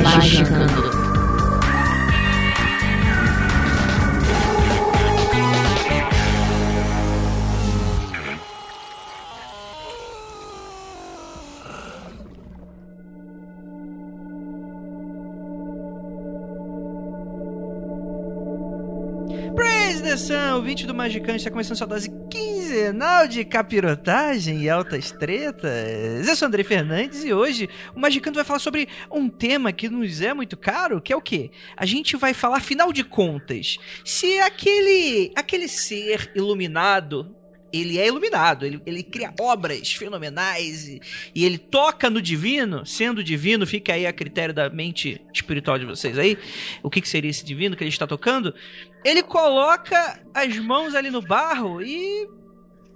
Magicando. Praise the Sun, o 20 do Magicante, está começando sua dose quinzenal de capirotagem e altas tretas. Eu sou Andrei Fernandes e hoje o Magicante vai falar sobre um tema que nos é muito caro, que é o quê? A gente vai falar, afinal de contas, se aquele, aquele ser iluminado ele é iluminado, ele, ele cria obras fenomenais e, e, ele toca no divino, sendo divino, fica aí a critério da mente espiritual de vocês aí, o que, que seria esse divino que ele está tocando. Ele coloca as mãos ali no barro e.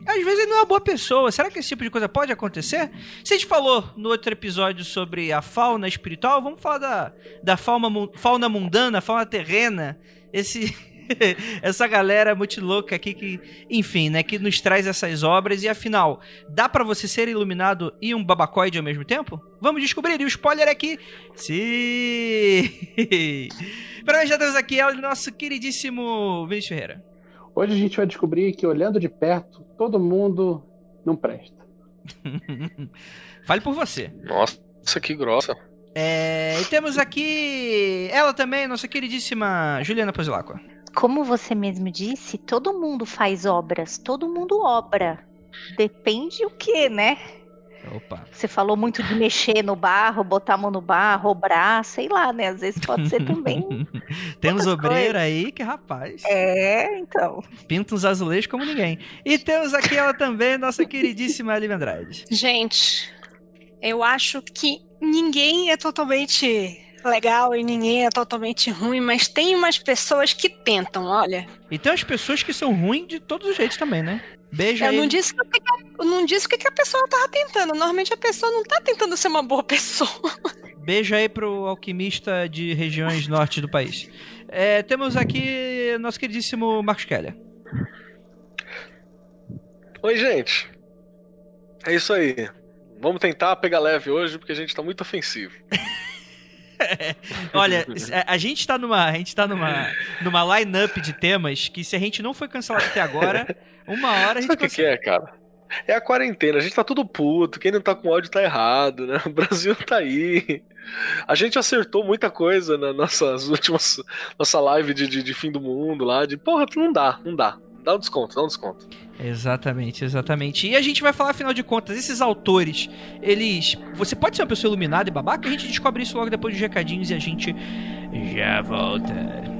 Às vezes ele não é uma boa pessoa. Será que esse tipo de coisa pode acontecer? Se a gente falou no outro episódio sobre a fauna espiritual, vamos falar da, da fauna, fauna mundana, fauna terrena. Esse essa galera muito louca aqui que, enfim, né, que nos traz essas obras e afinal, dá para você ser iluminado e um babacoide ao mesmo tempo? Vamos descobrir. E o spoiler aqui, sim. para já temos aqui é o nosso queridíssimo Vinícius Ferreira. Hoje a gente vai descobrir que olhando de perto, todo mundo não presta. Fale por você. Nossa, que grossa. É, e temos aqui ela também, nossa queridíssima Juliana Pozilacqua como você mesmo disse, todo mundo faz obras, todo mundo obra. Depende o que, né? Opa. Você falou muito de mexer no barro, botar a mão no barro, obrar, sei lá, né? Às vezes pode ser também. temos obreira aí que rapaz. É, então. Pinta uns azulejos como ninguém. E temos aqui ela também, nossa queridíssima Ali Andrade. Gente, eu acho que ninguém é totalmente legal e ninguém é totalmente ruim, mas tem umas pessoas que tentam, olha. E tem as pessoas que são ruins de todos os jeitos também, né? Beijo eu aí. Não disse, que, eu não disse o que a pessoa tava tentando. Normalmente a pessoa não tá tentando ser uma boa pessoa. Beijo aí pro alquimista de regiões norte do país. É, temos aqui nosso queridíssimo Marcos Keller. Oi, gente. É isso aí. Vamos tentar pegar leve hoje, porque a gente tá muito ofensivo. Olha, a gente tá numa, a gente tá numa, numa line-up de temas que se a gente não foi cancelado até agora, uma hora a gente Sabe o que, que é, cara? É a quarentena, a gente tá tudo puto, quem não tá com ódio tá errado, né? O Brasil tá aí. A gente acertou muita coisa nas nossas últimas. Nossa live de, de, de fim do mundo lá, de porra, não dá, não dá. Dá um desconto, dá um desconto. Exatamente, exatamente. E a gente vai falar, afinal de contas, esses autores, eles. Você pode ser uma pessoa iluminada e babaca, a gente descobre isso logo depois dos recadinhos e a gente já volta.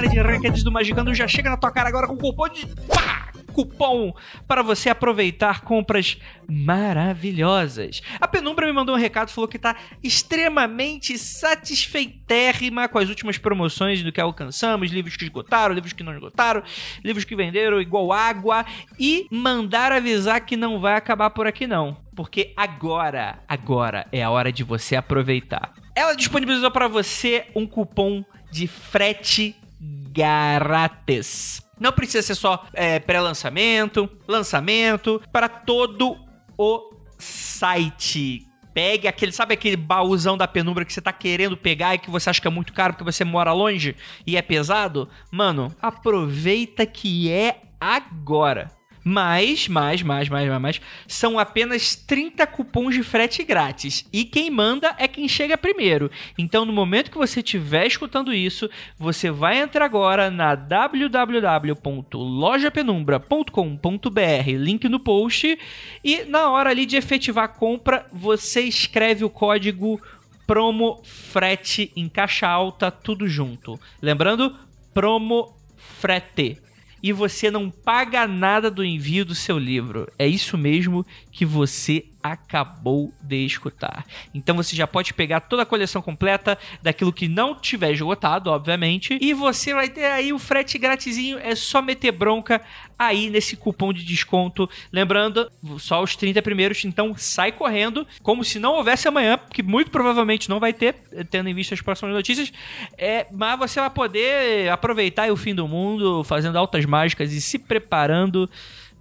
Área de rankings do Magicando, já chega na tua cara agora com cupom de. Pá! cupom para você aproveitar compras maravilhosas. A Penumbra me mandou um recado, falou que está extremamente satisfeitérrima com as últimas promoções do que alcançamos, livros que esgotaram, livros que não esgotaram, livros que venderam igual água e mandar avisar que não vai acabar por aqui não, porque agora, agora é a hora de você aproveitar. Ela disponibilizou para você um cupom de frete grátis não precisa ser só é, pré-lançamento, lançamento, para todo o site. Pegue aquele, sabe aquele baúzão da penumbra que você tá querendo pegar e que você acha que é muito caro porque você mora longe e é pesado? Mano, aproveita que é agora. Mas, mais, mais, mais, mais, mais, são apenas 30 cupons de frete grátis. E quem manda é quem chega primeiro. Então, no momento que você estiver escutando isso, você vai entrar agora na www.lojapenumbra.com.br, link no post, e na hora ali de efetivar a compra, você escreve o código promo frete em caixa alta, tudo junto. Lembrando, promo frete e você não paga nada do envio do seu livro. É isso mesmo que você acabou de escutar. Então você já pode pegar toda a coleção completa daquilo que não tiver esgotado, obviamente, e você vai ter aí o frete gratizinho, é só meter bronca aí nesse cupom de desconto. Lembrando, só os 30 primeiros, então sai correndo, como se não houvesse amanhã, porque muito provavelmente não vai ter, tendo em vista as próximas notícias. É, mas você vai poder aproveitar o fim do mundo, fazendo altas mágicas e se preparando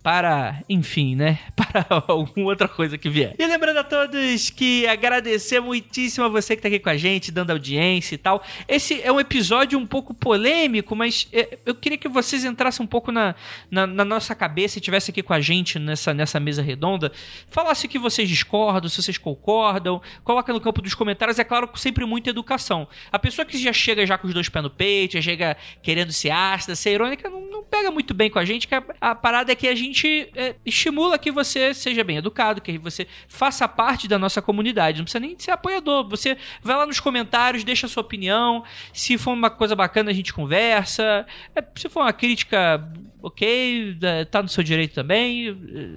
para, enfim, né? Para alguma outra coisa que vier. E lembrando a todos que agradecer muitíssimo a você que tá aqui com a gente, dando audiência e tal. Esse é um episódio um pouco polêmico, mas é, eu queria que vocês entrassem um pouco na, na, na nossa cabeça e estivessem aqui com a gente nessa, nessa mesa redonda. Falasse o que vocês discordam, se vocês concordam. Coloca no campo dos comentários. É claro, sempre muita educação. A pessoa que já chega já com os dois pés no peito, já chega querendo ser ácida, ser irônica, não, não pega muito bem com a gente, que a, a parada é que a gente gente é, estimula que você seja bem educado, que você faça parte da nossa comunidade. Não precisa nem ser apoiador. Você vai lá nos comentários, deixa a sua opinião. Se for uma coisa bacana, a gente conversa. É, se for uma crítica, ok, tá no seu direito também.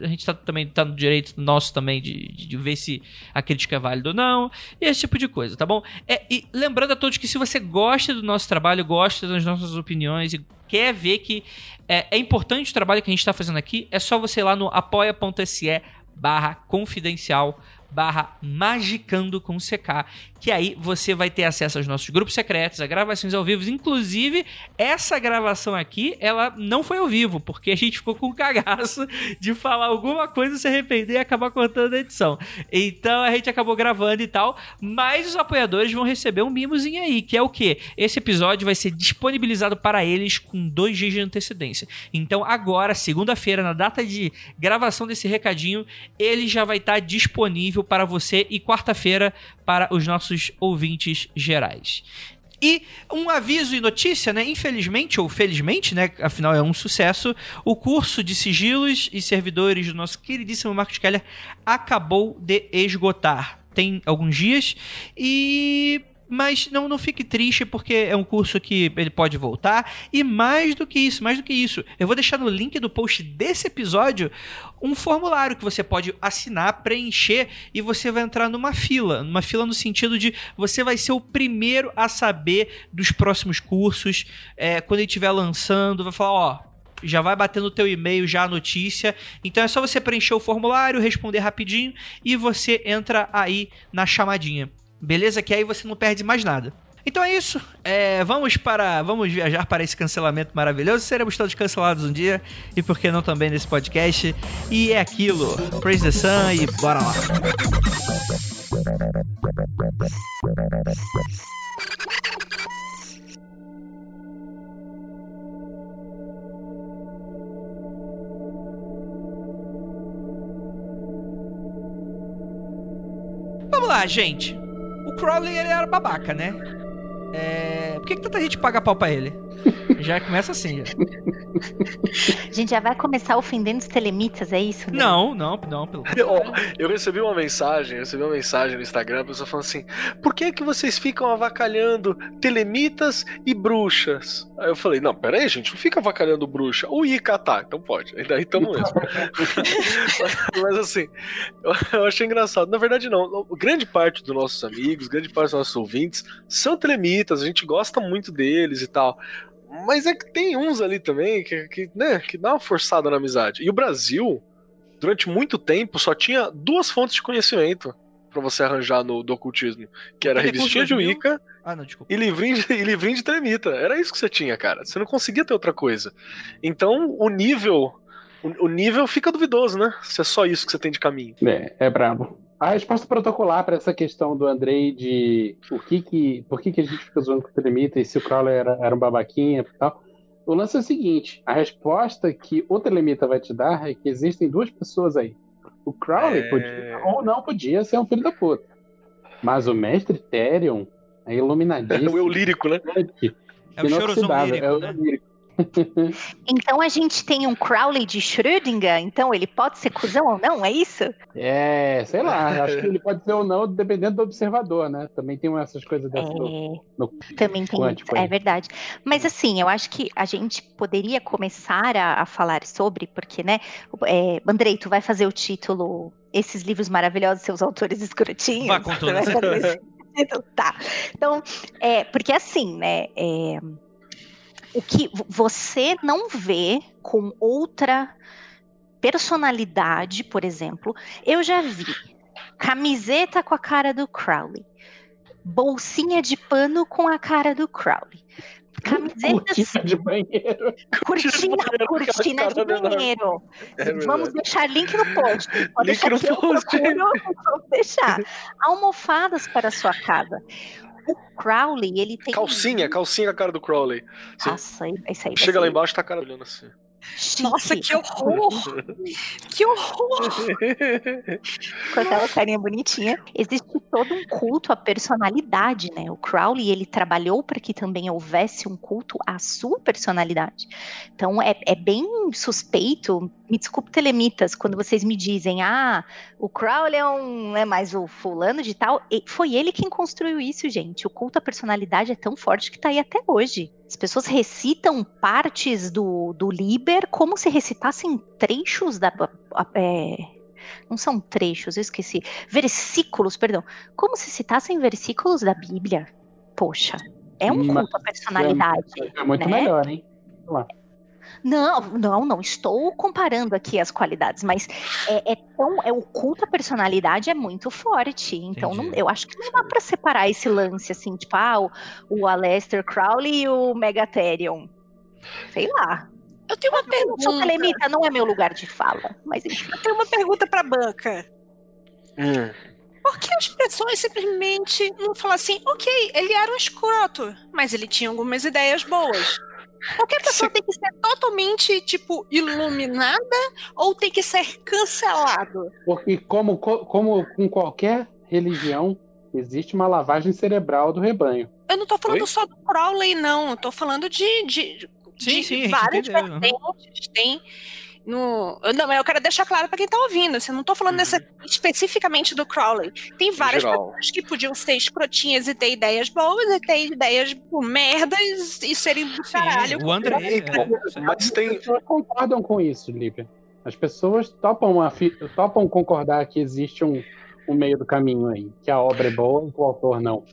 A gente tá, também tá no direito nosso também de, de, ver se a crítica é válida ou não. E esse tipo de coisa, tá bom? É, e lembrando a todos que se você gosta do nosso trabalho, gosta das nossas opiniões e quer ver que é, é importante o trabalho que a gente está fazendo aqui, é só você ir lá no apoia.se barra confidencial barra magicando com CK que aí você vai ter acesso aos nossos grupos secretos, a gravações ao vivo. Inclusive, essa gravação aqui, ela não foi ao vivo, porque a gente ficou com cagaço de falar alguma coisa, se arrepender e acabar cortando a edição. Então a gente acabou gravando e tal, mas os apoiadores vão receber um mimozinho aí, que é o que? Esse episódio vai ser disponibilizado para eles com dois dias de antecedência. Então agora, segunda-feira, na data de gravação desse recadinho, ele já vai estar disponível para você e quarta-feira para os nossos ouvintes gerais. E um aviso e notícia, né? Infelizmente ou felizmente, né? Afinal é um sucesso. O curso de sigilos e servidores do nosso queridíssimo Marcos Keller acabou de esgotar. Tem alguns dias e mas não, não fique triste porque é um curso que ele pode voltar. E mais do que isso, mais do que isso, eu vou deixar no link do post desse episódio um formulário que você pode assinar, preencher e você vai entrar numa fila. Numa fila no sentido de você vai ser o primeiro a saber dos próximos cursos. É, quando ele estiver lançando, vai falar, ó, já vai bater no teu e-mail já a notícia. Então é só você preencher o formulário, responder rapidinho e você entra aí na chamadinha. Beleza? Que aí você não perde mais nada. Então é isso. É, vamos para, vamos viajar para esse cancelamento maravilhoso. Seremos todos cancelados um dia e por que não também nesse podcast? E é aquilo. Praise the Sun e bora lá. Vamos lá, gente. O Crowley ele era babaca, né? É... Por que, que tanta gente paga pau pra ele? Já começa assim. Já. A gente já vai começar ofendendo os telemitas, é isso? Né? Não, não, não. Pelo... Eu, eu recebi uma mensagem, eu recebi uma mensagem no Instagram, a pessoa falando assim: por que que vocês ficam avacalhando telemitas e bruxas? Aí eu falei, não, peraí, gente, não fica avacalhando bruxa. O Ica tá, então pode. E daí tamo mesmo. Mas assim, eu, eu achei engraçado. Na verdade, não. Grande parte dos nossos amigos, grande parte dos nossos ouvintes são telemitas, a gente gosta muito deles e tal. Mas é que tem uns ali também que, que, né, que dá uma forçada na amizade. E o Brasil, durante muito tempo, só tinha duas fontes de conhecimento para você arranjar no do ocultismo, que era a revistinha de Wicca ah, não, e, livrinho de, e livrinho de tremita. Era isso que você tinha, cara. Você não conseguia ter outra coisa. Então, o nível o, nível fica duvidoso, né? Se é só isso que você tem de caminho. É, é brabo. A resposta protocolar para essa questão do Andrei de o que que, por que, que a gente fica zoando com o Telemita e se o Crawler era, era um babaquinha e tal, o lance é o seguinte: a resposta que o Telemita vai te dar é que existem duas pessoas aí. O Crowley é... podia ou não podia ser um filho da puta. Mas o mestre Therion é iluminadíssimo. É o eu lírico, né? É o chorozão lírico, é o né? lírico. Então a gente tem um Crowley de Schrödinger, então ele pode ser cuzão ou não, é isso? É, sei lá, acho que ele pode ser ou não, dependendo do observador, né? Também tem essas coisas dessas. É, no- no também tem quântico é verdade. Mas assim, eu acho que a gente poderia começar a, a falar sobre, porque, né, é, Andrei, tu vai fazer o título Esses livros maravilhosos, seus autores escrotinhos. Vá com Tu toda vai esse título? Tá. Então, é, porque assim, né, é, o que vo- você não vê com outra personalidade, por exemplo, eu já vi camiseta com a cara do Crowley, bolsinha de pano com a cara do Crowley, camisetas, Cortina de banheiro. cortina, cortina de banheiro. É Vamos deixar link no post. Pode Link deixar no post. procuro, Vamos deixar. Almofadas para a sua casa. O Crowley, ele tem. Calcinha, calcinha com a cara do Crowley. Nossa, isso aí. chega lá embaixo, tá a cara olhando assim. Nossa, que horror! Que horror! com aquela carinha bonitinha. Existe todo um culto à personalidade, né? O Crowley, ele trabalhou para que também houvesse um culto à sua personalidade. Então, é, é bem suspeito, me desculpe, telemitas, quando vocês me dizem, ah, o Crowley é um, é mais o fulano de tal, foi ele quem construiu isso, gente. O culto à personalidade é tão forte que tá aí até hoje. As pessoas recitam partes do, do Liber como se recitassem trechos da, é, não são trechos, eu esqueci. Versículos, perdão. Como se citassem versículos da Bíblia. Poxa, é um Mas culto à personalidade. É muito né? melhor, hein? Não, não, não estou comparando aqui as qualidades, mas é, é tão, é o culto à personalidade é muito forte. Então, não- eu acho que não dá para separar esse lance assim, tipo, ah, o, o Aleister Crowley e o Megatherium. Sei lá. Eu tenho uma Eu sou pergunta. telemita, não é meu lugar de fala. Mas enfim. Eu tenho uma pergunta pra banca. Hum. Por que as pessoas simplesmente não falam assim, ok, ele era um escroto, mas ele tinha algumas ideias boas? Qualquer pessoa tem que ser totalmente, tipo, iluminada ou tem que ser cancelado? Porque, como, co- como com qualquer religião, existe uma lavagem cerebral do rebanho. Eu não tô falando Oi? só do Crowley, não. Eu tô falando de, de, Sim, de sim, várias vertentes. Tem no. eu- Não, mas eu quero deixar claro pra quem tá ouvindo. Assim, eu não tô falando Uhum. nessa- especificamente do Crowley. Tem várias geral. pessoas que podiam ser escrotinhas e ter ideias boas e ter ideias pô, merdas e serem do caralho. o André. É, mas As tem. pessoas concordam com isso, Lívia. As pessoas topam, afi- topam concordar que existe um, um meio do caminho aí, que a obra é boa e que o autor não.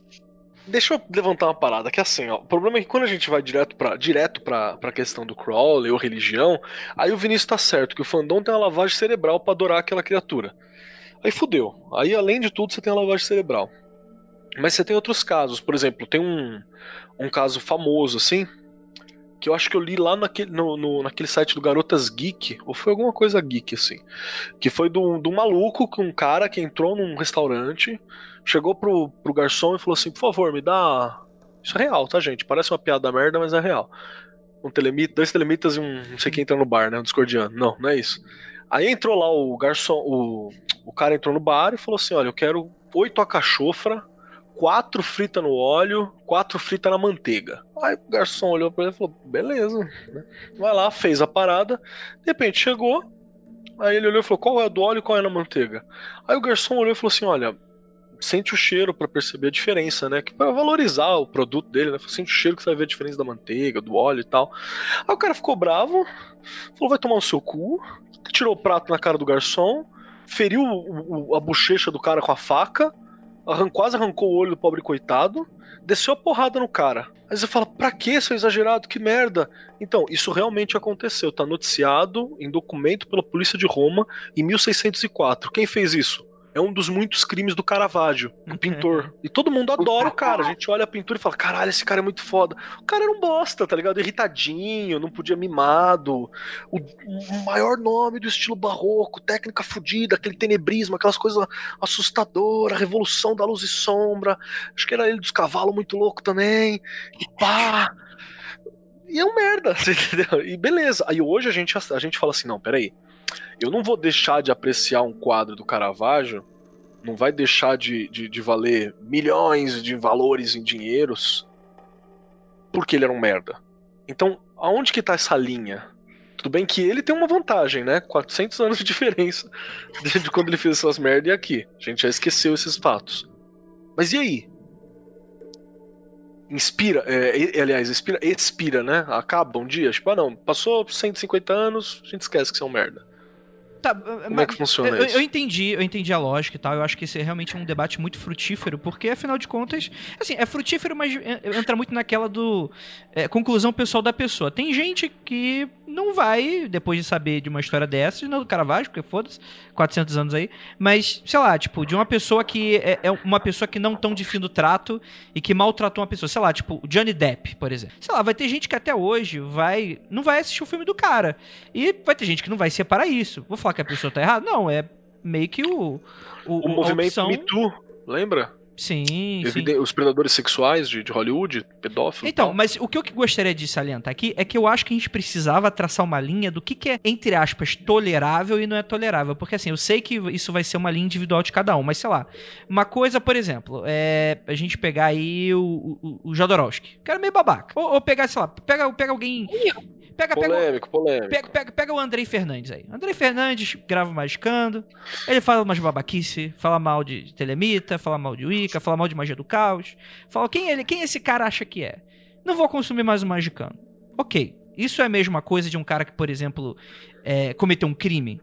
Deixa eu levantar uma parada, que assim, ó, o problema é que quando a gente vai direto pra, direto pra, pra questão do Crowley ou religião, aí o Vinícius tá certo, que o fandom tem uma lavagem cerebral pra adorar aquela criatura. Aí fudeu. Aí, além de tudo, você tem uma lavagem cerebral. Mas você tem outros casos, por exemplo, tem um, um caso famoso, assim, que eu acho que eu li lá naquele, no, no- naquele site do Garotas Geek, ou foi alguma coisa geek, assim, que foi do, do maluco, que um cara que entrou num restaurante, chegou pro, pro garçom e falou assim: por favor, me dá. Isso é real, tá, gente? Parece uma piada merda, mas é real. Um telemita, dois telemitas e um não sei quem entra no bar, né? Um discordiano. Não, não é isso. Aí entrou lá o garçom, o, o cara entrou no bar e falou assim: olha, eu quero oito acachofra, quatro frita no óleo, quatro frita na manteiga. Aí o garçom olhou pra ele e falou: beleza. né? Vai lá, fez a parada. De repente chegou. Aí ele olhou e falou: qual é do óleo e qual é na manteiga? Aí o garçom olhou e falou assim: olha, sente o cheiro pra perceber a diferença, né? Que para valorizar o produto dele, né? Sente o cheiro que você vai ver a diferença da manteiga, do óleo e tal. Aí o cara ficou bravo, falou: vai tomar no seu cu, tirou o prato na cara do garçom, feriu a bochecha do cara com a faca, arran- quase arrancou o olho do pobre coitado, desceu a porrada no cara. Aí você fala: pra que, seu exagerado? Que merda! Então, isso realmente aconteceu, tá noticiado em documento pela polícia de Roma em 1604. Quem fez isso? É um dos muitos crimes do Caravaggio, o pintor. E todo mundo adora o cara. A gente olha a pintura e fala: caralho, esse cara é muito foda. O cara era um bosta, tá ligado? Irritadinho, não podia mimado. O, maior nome do estilo barroco, técnica fodida, aquele tenebrismo, aquelas coisas assustadoras, revolução da luz e sombra. Acho que era ele dos cavalos muito louco também. E pá. E é um merda, entendeu? E beleza. Aí hoje a gente, a gente fala assim: não, peraí. Eu não vou deixar de apreciar um quadro do Caravaggio, não vai deixar de, de, de valer milhões de valores em dinheiros, porque ele era um merda. Então, aonde que tá essa linha? Tudo bem que ele tem uma vantagem, né? 400 anos de diferença de quando ele fez essas merdas e aqui. A gente já esqueceu esses fatos. Mas e aí? Inspira, é, aliás, expira, né? Acaba um dia. Tipo, ah não, passou 150 anos, a gente esquece que você é um merda. Tá, Como é que funciona eu, isso? eu entendi, eu entendi a lógica e tal. Eu acho que esse é realmente um debate muito frutífero, porque afinal de contas, assim, é frutífero, mas en- entra muito naquela do é, conclusão pessoal da pessoa. Tem gente que não vai, depois de saber de uma história dessas, não do Caravaggio, porque foda-se, 400 anos aí, mas, sei lá, tipo, de uma pessoa que é, é uma pessoa que não tão de fim do trato e que maltratou uma pessoa, sei lá, tipo, o Johnny Depp, por exemplo. Sei lá, vai ter gente que até hoje vai não vai assistir o filme do cara. E vai ter gente que não vai separar isso. Vou falar que a pessoa tá errada? Não, é meio que o. O, O movimento opção- Me Too, lembra? Sim, sim. Os predadores sexuais de, de Hollywood, pedófilos. Então, tal. mas o que eu gostaria de salientar aqui é que eu acho que a gente precisava traçar uma linha do que, que é, entre aspas, tolerável e não é tolerável. Porque assim, eu sei que isso vai ser uma linha individual de cada um, mas sei lá. Uma coisa, por exemplo, é a gente pegar aí o, o, o Jodorowsky. Que era meio babaca. Ou, ou pegar, sei lá, pega, pega alguém. Pega, pega, Polêmico, polêmico. Pega, pega, pega o Andrei Fernandes aí. Andrei Fernandes grava o Magicando. Ele fala umas babaquice, fala mal de Telemita, fala mal de Wicca, fala mal de Magia do Caos. Fala quem ele, quem esse cara acha que é. Não vou consumir mais o Magicando. Ok. Isso é a mesma coisa de um cara que, por exemplo, é, cometeu um crime.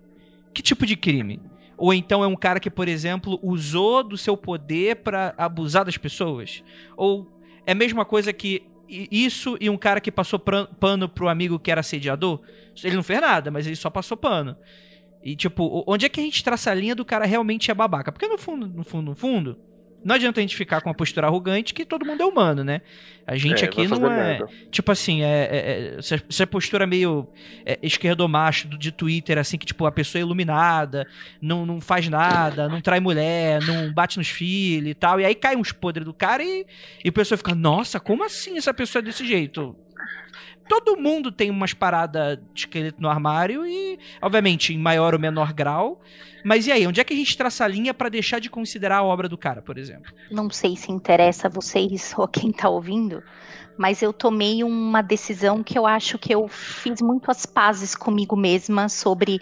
Que tipo de crime? Ou então é um cara que, por exemplo, usou do seu poder pra abusar das pessoas? Ou é a mesma coisa que isso e um cara que passou pano pro amigo que era assediador? Ele não fez nada, mas ele só passou pano. E, tipo, onde é que a gente traça a linha do cara realmente é babaca? Porque no fundo, no fundo, no fundo, não adianta a gente ficar com uma postura arrogante que todo mundo é humano, né? A gente É, aqui não é. Tipo assim, é, é- é- essa, postura meio é, esquerdomacho do- de Twitter, assim, que, tipo, a pessoa é iluminada, não, não faz nada, não trai mulher, não bate nos filhos e tal. E aí cai uns podres do cara e, e a pessoa fica, nossa, como assim essa pessoa é desse jeito? Todo mundo tem umas paradas de esqueleto no armário e, obviamente, em maior ou menor grau. Mas e aí, onde é que a gente traça a linha pra deixar de considerar a obra do cara, por exemplo? Não sei se interessa a vocês ou quem tá ouvindo, mas eu tomei uma decisão que eu acho que eu fiz muito as pazes comigo mesma sobre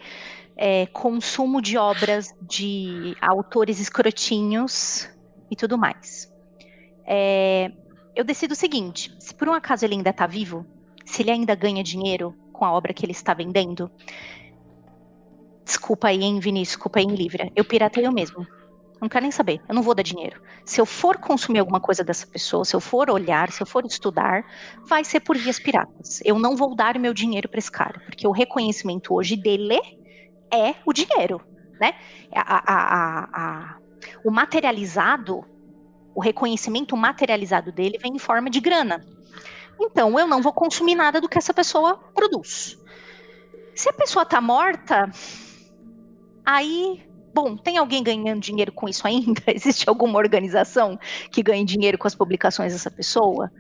é, consumo de obras de autores escrotinhos e tudo mais. É, eu decido o seguinte: se por um acaso ele ainda tá vivo, se ele ainda ganha dinheiro com a obra que ele está vendendo, desculpa aí, hein, Vinícius, desculpa aí, Lívia, eu pirateio mesmo. Não quero nem saber, eu não vou dar dinheiro. Se eu for consumir alguma coisa dessa pessoa, se eu for olhar, se eu for estudar, vai ser por vias piratas. Eu não vou dar o meu dinheiro para esse cara, porque o reconhecimento hoje dele é o dinheiro, né? A- a- a- o materializado, o reconhecimento materializado dele vem em forma de grana. Então, eu não vou consumir nada do que essa pessoa produz. Se a pessoa tá morta, aí Bom, tem alguém ganhando dinheiro com isso ainda? Existe alguma organização que ganhe dinheiro com as publicações dessa pessoa?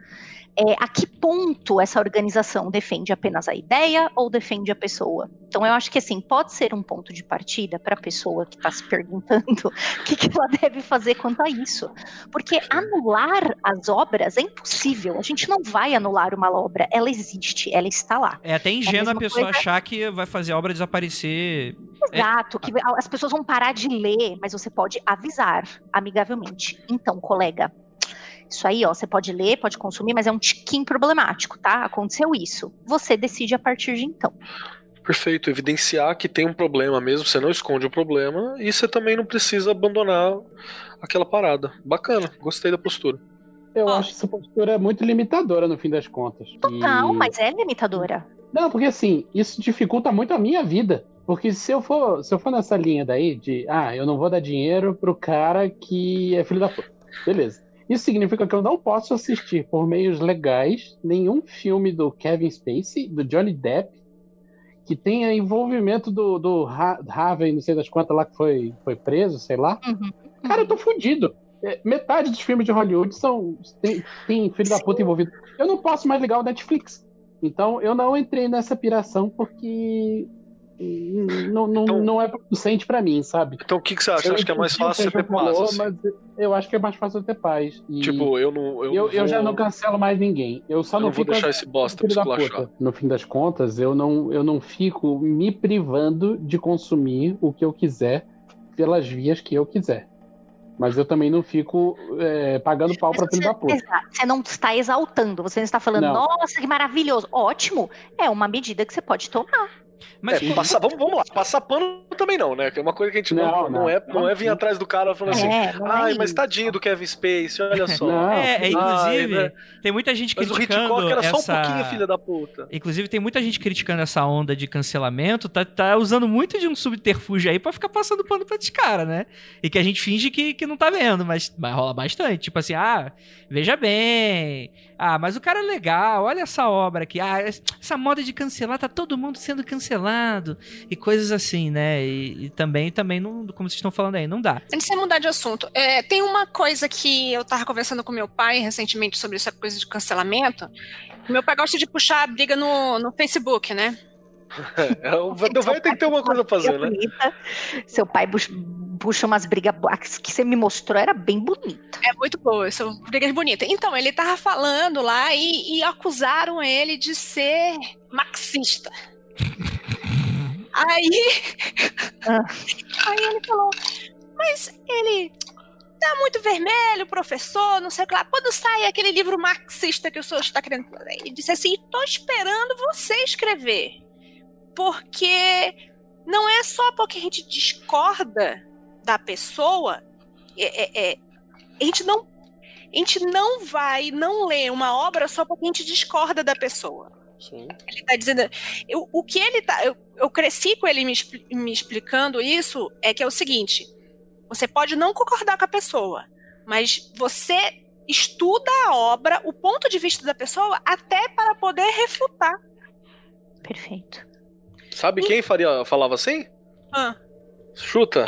É, a que ponto essa organização defende apenas a ideia ou defende a pessoa? Então, eu acho que assim pode ser um ponto de partida para a pessoa que está se perguntando o que, que ela deve fazer quanto a isso. Porque anular as obras é impossível. A gente não vai anular uma obra, ela existe, ela está lá. É até ingênuo a mesma pessoa coisa- achar que vai fazer a obra desaparecer. É- Exato, que as pessoas vão parar de ler, mas você pode avisar amigavelmente. Então, colega, isso aí, ó, você pode ler, pode consumir, mas é um tiquinho problemático, tá? Aconteceu isso. Você decide a partir de então. Perfeito, evidenciar que tem um problema mesmo, você não esconde o problema e você também não precisa abandonar aquela parada. Bacana, gostei da postura. Eu acho essa postura muito limitadora no fim das contas. Total, E- mas é limitadora. Não, porque assim, isso dificulta muito a minha vida. Porque se eu for, se eu for nessa linha daí de, ah, eu não vou dar dinheiro pro cara que é filho da puta. Beleza. Isso significa que eu não posso assistir por meios legais nenhum filme do Kevin Spacey, do Johnny Depp, que tenha envolvimento do, do Ha- Harvey, não sei das quantas lá que foi, foi preso, sei lá. Uhum. Cara, eu tô fudido. É, Metade dos filmes de Hollywood são tem, tem filho da puta envolvido. Eu não posso mais ligar o Netflix. Então eu não entrei nessa piração porque não, não, Então- não é producente pra mim, sabe? Então o que, que você acha? Eu Acho que é mais fácil você ter paz. assim. mas eu acho que é mais fácil ter paz. E Tipo, eu não. Eu, eu, não eu já não cancelo mais ninguém. Eu só eu não, não vou fico deixar esse bosta. No fim das contas, eu não, eu não fico me privando de consumir o que eu quiser pelas vias que eu quiser. Mas eu também não fico é, pagando pau pra Mas filho da você, puta. você não está exaltando, você não está falando, Não. nossa, que maravilhoso. Ótimo. É uma medida que você pode tomar. Mas É, passar, vamos, vamos lá, passar pano também não, né? Que é uma coisa que a gente não, Não, não, não. é, não é vir atrás do cara falando assim, é, não é ai, mas isso. tadinho do Kevin Space, olha só. Não. É, é, inclusive, Ai, né? tem muita gente Mas o criticando Hitchcock era só essa... um pouquinho, filha da puta. Inclusive, tem muita gente criticando essa onda de cancelamento, tá, tá usando muito de um subterfúgio aí pra ficar passando pano pra esses caras, né? E que a gente finge que, que não tá vendo, mas, mas rola bastante. Tipo assim, ah, veja bem. Ah, mas o cara é legal, olha essa obra aqui. Ah, essa moda de cancelar, tá todo mundo sendo cancelado. E coisas assim, né? E, e também, também, não, como vocês estão falando aí, não dá. Antes de mudar de assunto, é, tem uma coisa que eu tava conversando com meu pai recentemente sobre essa coisa de cancelamento. Meu pai gosta de puxar a briga no, no Facebook, né? É, o vai ter que ter uma coisa pra fazer, né? Bonita. Seu pai puxa umas brigas as que você me mostrou, era bem bonito. É muito boa, são brigas bonitas. Então, ele tava falando lá e, e acusaram ele de ser marxista. Aí. Ah. Aí ele falou, mas ele tá muito vermelho, professor, não sei o que lá. Quando sai aquele livro marxista que o senhor está querendo. Ele disse assim: tô esperando você escrever. Porque não é só porque a gente discorda da pessoa. é- é- é, a gente não a gente não vai não ler uma obra só porque a gente discorda da pessoa. Sim. Ele tá dizendo. eu- o que ele tá. Eu, eu cresci com ele me, me explicando isso, é que é o seguinte: você pode não concordar com a pessoa, mas você estuda a obra, o ponto de vista da pessoa, até para poder refutar. Perfeito. Sabe quem faria, falava assim? Ah, Chuta.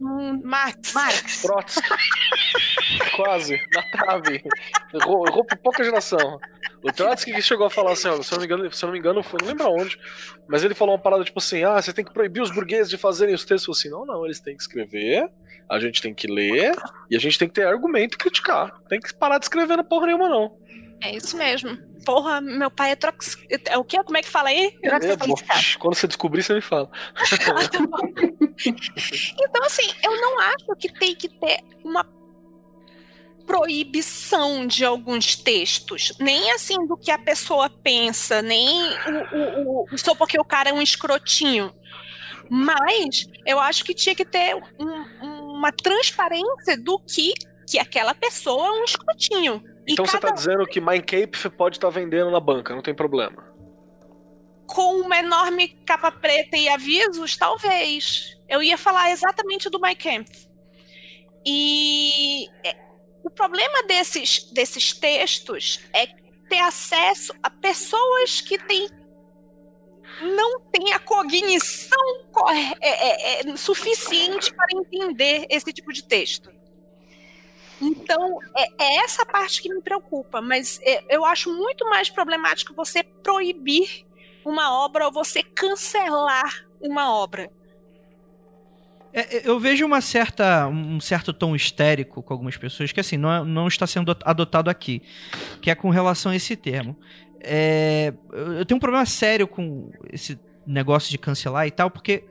hum, Marx. Marx. Trotsky. Quase, na trave. Errou, errou por pouca geração. O Trotsky que chegou a falar assim, ó, se eu não me engano, se eu não me engano, foi, não lembro aonde, mas ele falou uma parada tipo assim: ah, você tem que proibir os burgueses de fazerem os textos assim. Não, não, eles têm que escrever, a gente tem que ler e a gente tem que ter argumento e criticar. Tem que parar de escrever na porra nenhuma, não. É isso mesmo. Porra, meu pai é trox... É o quê? Como é que fala aí? É, quando você descobrir, você me fala. Então, assim, eu não acho que tem que ter uma proibição de alguns textos, nem assim do que a pessoa pensa, nem o, o, o- só porque o cara é um escrotinho. Mas eu acho que tinha que ter um- uma transparência do que, que aquela pessoa é um escrotinho. Então você cada tá dizendo que Kampf pode estar vendendo na banca, não tem problema. com uma enorme capa preta e avisos, talvez. Eu ia falar exatamente do Camp. E é, o problema desses, desses textos é ter acesso a pessoas que têm não têm a cognição é, é, é, suficiente para entender esse tipo de texto. Então, é, é essa parte que me preocupa, mas é, eu acho muito mais problemático você proibir uma obra ou você cancelar uma obra. É, é, eu vejo uma certa, um certo tom histérico com algumas pessoas que assim não, é- não está sendo adotado aqui, que é com relação a esse termo. É, eu eu tenho um problema sério com esse negócio de cancelar e tal, porque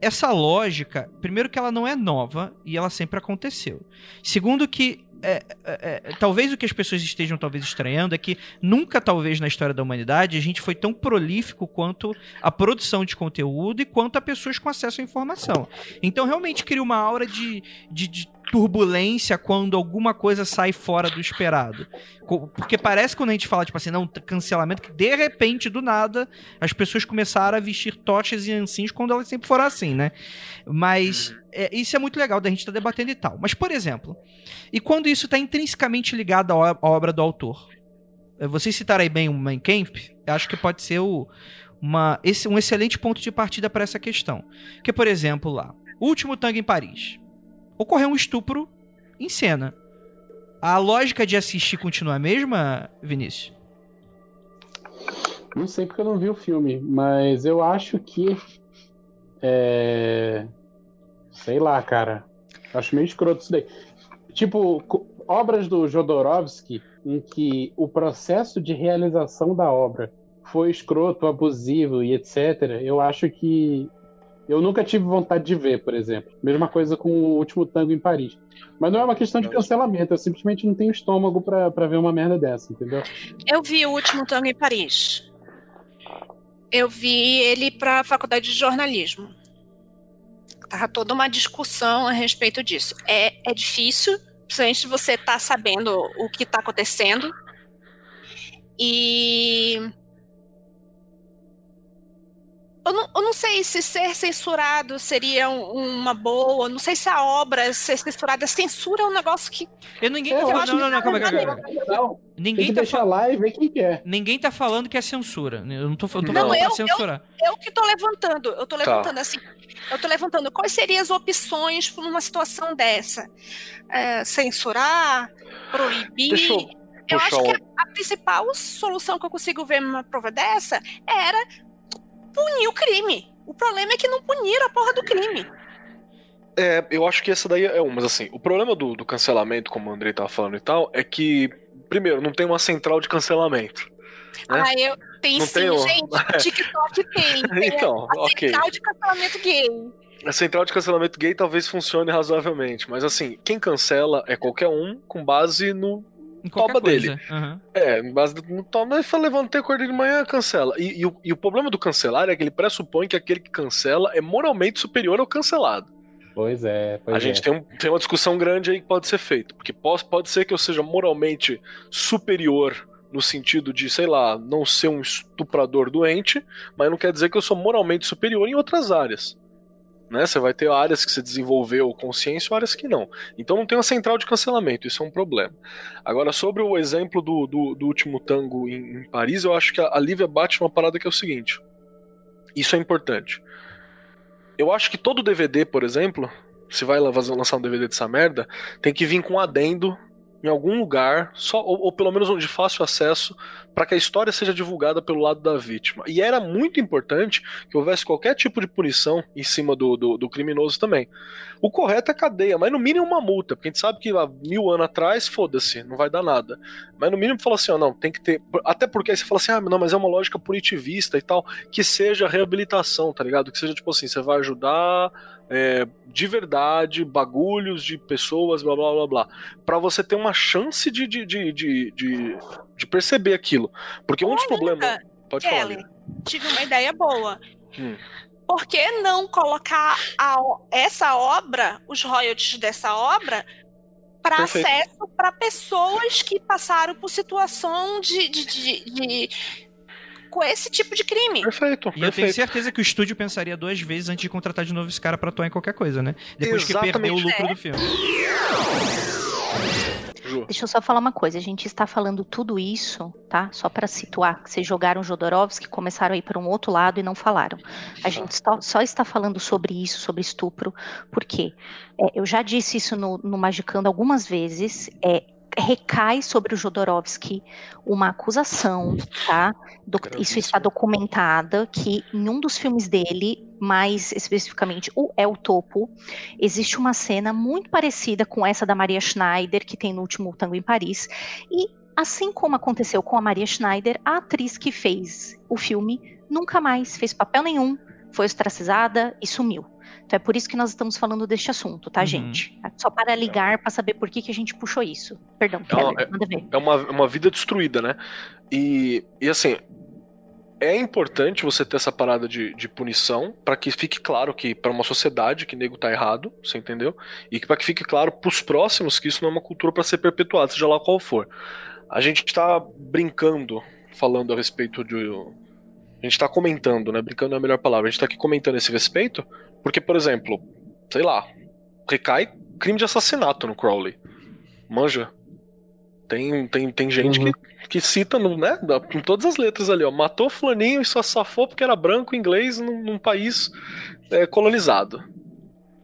essa lógica, primeiro que ela não é nova e ela sempre aconteceu. Segundo que é, é, é, talvez o que as pessoas estejam talvez estranhando é que nunca talvez na história da humanidade a gente foi tão prolífico quanto a produção de conteúdo e quanto a pessoas com acesso à informação. Então realmente cria uma aura de, de, de turbulência quando alguma coisa sai fora do esperado. Porque parece quando a gente fala, tipo assim, não, cancelamento, que de repente, do nada, as pessoas começaram a vestir tochas e ansins quando elas sempre foram assim, né? Mas é, isso é muito legal da gente estar debatendo e tal. Mas, por exemplo, e quando isso está intrinsecamente ligado à obra do autor? Eh, Vocês citaram aí bem o Mein Kampf, acho que pode ser o, uma, esse, um excelente ponto de partida para essa questão. Que, por exemplo, lá, último tango em Paris. Ocorreu um estupro em cena. A lógica de assistir continua a mesma, Vinícius? Não sei porque eu não vi o filme, mas eu acho que É. Sei lá, cara. Acho meio escroto isso daí. Tipo, obras do Jodorowsky em que o processo de realização da obra foi escroto, abusivo e etc., eu acho que eu nunca tive vontade de ver, por exemplo. Mesma coisa com o último tango em Paris. Mas não é uma questão de cancelamento, eu simplesmente não tenho estômago para ver uma merda dessa, entendeu? Eu vi o último tango em Paris. Eu vi ele para a faculdade de jornalismo. Tava toda uma discussão a respeito disso. É, é difícil, principalmente você tá sabendo o que está acontecendo. E eu não, eu não, sei se ser censurado seria uma boa. Não sei se a obra ser censurada. Censura é um negócio que. Eu ninguém tá falando. Não, não, não, calma, calma, calma. Ninguém Tem que tá deixar lá e ver quem quer. Ninguém tá falando que é censura. Eu não tô, eu tô não, falando eu, pra censurar. Eu, eu, que tô levantando. Eu tô tá. levantando tá. assim. Eu tô levantando quais seriam as opções para uma situação dessa. É, censurar, proibir. Deixa eu, eu acho que a, a principal solução que eu consigo ver numa prova dessa era punir o crime. O problema é que não puniram a porra do crime. É, eu acho que essa daí é uma, mas assim, o problema do, do cancelamento, como o Andrei tava falando e tal, é que, primeiro, não tem uma central de cancelamento. Né? Ah, eu tem não sim, tem gente. TikTok tem. tem então, a, a ok. central de cancelamento gay. A central de cancelamento gay talvez funcione razoavelmente, mas assim, quem cancela é qualquer um com base no toba dele. Uhum. É, mas no toba, ele fala, levantei, acordei de manhã, cancela. E, e, o, e o problema do cancelar é que ele pressupõe que aquele que cancela é moralmente superior ao cancelado. Pois é. Pois a gente é. tem, um, tem uma discussão grande aí que pode ser feita. Porque pode, pode ser que eu seja moralmente superior no sentido de, sei lá, não ser um estuprador doente, mas não quer dizer que eu sou moralmente superior em outras áreas né? Você vai ter áreas que você desenvolveu consciência áreas que não. Então não tem uma central de cancelamento, isso é um problema. Agora, sobre o exemplo do, do, do último tango em, em, Paris, eu acho que a, a Lívia bate uma parada que é o seguinte. Isso é importante. Eu acho que todo DVD, por exemplo, se vai lançar um DVD dessa merda, tem que vir com um adendo em algum lugar, só ou, ou pelo menos de fácil acesso, para que a história seja divulgada pelo lado da vítima. E era muito importante que houvesse qualquer tipo de punição em cima do, do, do criminoso também. O correto é cadeia, mas no mínimo uma multa, porque a gente sabe que há mil anos atrás, foda-se, não vai dar nada. Mas no mínimo fala assim, ó, não, tem que ter. Até porque aí você fala assim, ah, não, mas é uma lógica punitivista e tal, que seja reabilitação, tá ligado? Que seja tipo assim, você vai ajudar é, de verdade, bagulhos de pessoas, blá blá blá blá, para você ter uma chance de, de, de, de, de, de perceber aquilo. Porque um dos problemas. Pode Kelly, falar. Tive uma ideia boa. Hum. Por que não colocar a, essa obra, os royalties dessa obra, para acesso para pessoas que passaram por situação de, de, de, de com esse tipo de crime. Perfeito. E perfeito. eu tenho certeza que o estúdio pensaria duas vezes antes de contratar de novo esse cara para atuar em qualquer coisa, né? Depois Exatamente. que perdeu o lucro é. do filme. Deixa eu só falar uma coisa. A gente está falando tudo isso, tá? Só para situar. Vocês jogaram Jodorowsky, começaram a ir para um outro lado e não falaram. A gente só está falando sobre isso, sobre estupro, porque é, eu já disse isso no, no Magicando algumas vezes. É, recai sobre o Jodorowsky uma acusação, tá? Do, isso está documentada que em um dos filmes dele, mais especificamente o El Topo, existe uma cena muito parecida com essa da Maria Schneider que tem no último Tango em Paris e assim como aconteceu com a Maria Schneider, a atriz que fez o filme nunca mais fez papel nenhum, foi ostracizada e sumiu. Então é por isso que nós estamos falando deste assunto, tá, uhum. gente? É só para ligar para saber por que, que a gente puxou isso. Perdão, é uma, manda ver. É uma, uma vida destruída, né? E, e assim, é importante você ter essa parada de, de punição para que fique claro que para uma sociedade que nego tá errado, você entendeu? E para que fique claro pros próximos que isso não é uma cultura para ser perpetuada, seja lá qual for. A gente tá brincando falando a respeito de a gente tá comentando, né? Brincando é a melhor palavra. A gente tá aqui comentando esse respeito, porque, por exemplo, sei lá, recai crime de assassinato no Crowley. Manja. Tem, tem, tem gente uhum. que, que cita no, né, com todas as letras ali, ó. Matou fulaninho e só safou porque era branco inglês num, num país é, colonizado.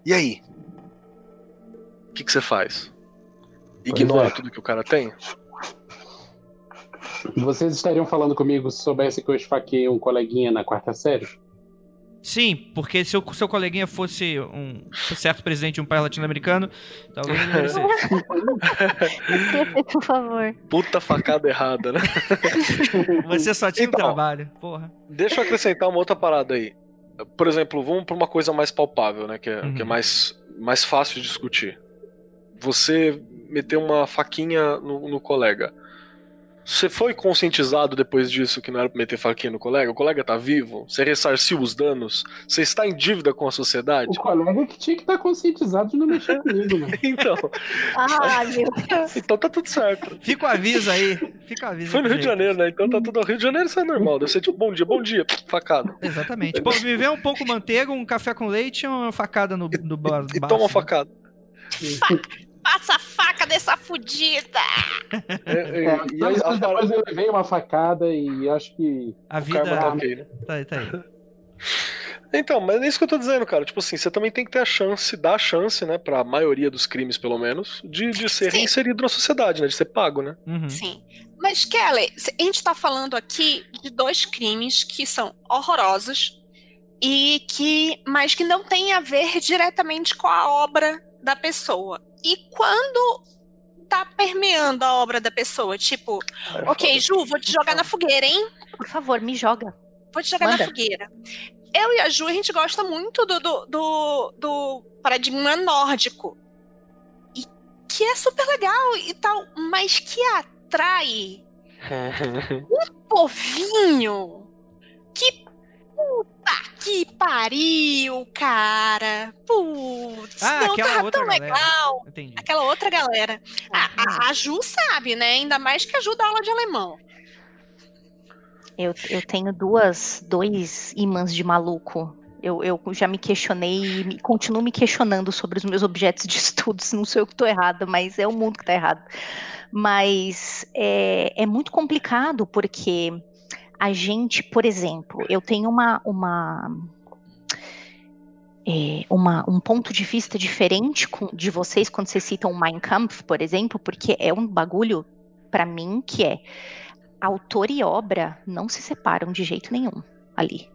E aí? O que você faz? Ignora é. tudo que o cara tem? Vocês estariam falando comigo se soubesse que eu esfaquei um coleguinha na quarta série? Sim, porque se o seu coleguinha fosse um certo presidente de um país latino-americano, talvez ele merecesse. Por favor. Puta facada errada, né? Você só tinha Então, um trabalho, porra. Deixa eu acrescentar uma outra parada aí. Por exemplo, vamos pra uma coisa mais palpável, né? Que é, Uhum. que é mais, mais fácil de discutir. Você meteu uma faquinha no, no colega. Você foi conscientizado depois disso que não era pra meter faquinha no colega? O colega tá vivo? Você ressarciu os danos? Você está em dívida com a sociedade? O colega que tinha que estar conscientizado de não mexer comigo, né? Então, Ai, meu Deus. então tá tudo certo. Fica o aviso aí. Fica o aviso. Foi no Rio de. Janeiro, né? Então tá tudo. Rio de Janeiro isso é normal. Deve ser tipo, bom dia, bom dia, facada. Exatamente. Pô, me vê um pouco manteiga, um café com leite e uma facada no, no bar. E bar, toma uma assim. facada. Passa a faca dessa fudida. É, é, É, e dois aí, depois eu levei uma facada e acho que. A o karma tá vida. ok, né? Tá, aí, tá aí. Então, mas é isso que eu tô dizendo, cara. Tipo assim, você também tem que ter a chance, dar a chance, né, pra maioria dos crimes, pelo menos, de, de ser Sim. reinserido na sociedade, né? De ser pago, né? Uhum. Sim. Mas, Kelly, a gente tá falando aqui de dois crimes que são horrorosos e que, mas que não tem a ver diretamente com a obra da pessoa. E quando tá permeando a obra da pessoa, tipo, ok. Ju, vou te jogar na fogueira, hein? Por favor, me joga. Vou te jogar Manda. na fogueira. Eu e a Ju, a gente gosta muito do, do, do, do paradigma nórdico. E que é super legal e tal, mas que atrai povinho. Que puta que pariu, cara. Putz, Ah, não tava outra tão galera. legal. Entendi. Aquela outra galera. A, a, a Ju sabe, né? Ainda mais que a Ju dá aula de alemão. Eu, eu tenho duas, dois imãs de maluco. Eu, eu já me questionei e me- continuo me questionando sobre os meus objetos de estudos. Não sou eu que estou errada, mas é o mundo que está errado. Mas é, é muito complicado porque a gente, por exemplo, eu tenho uma, uma, é, uma- um ponto de vista diferente de vocês quando vocês citam o Mein Kampf, por exemplo, porque é um bagulho para mim que é autor e obra não se separam de jeito nenhum ali.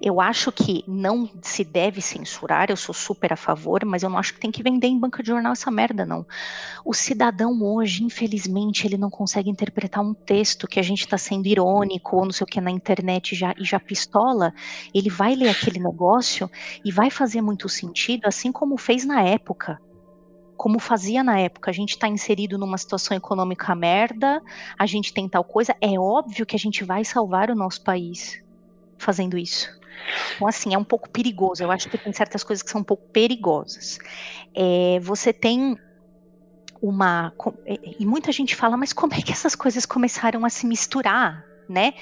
Eu acho que não se deve censurar, eu sou super a favor, mas eu não acho que tem que vender em banca de jornal essa merda, não. O cidadão hoje, infelizmente, ele não consegue interpretar um texto que a gente está sendo irônico ou não sei o que na internet já, e já pistola. Ele vai ler aquele negócio e vai fazer muito sentido, assim como fez na época. Como fazia na época, a gente está inserido numa situação econômica merda, a gente tem tal coisa, é óbvio que a gente vai salvar o nosso país fazendo isso. Então, assim, é um pouco perigoso. Eu acho que tem certas coisas que são um pouco perigosas. É, você tem uma. e- E muita gente fala, mas como é que essas coisas começaram a se misturar? Né?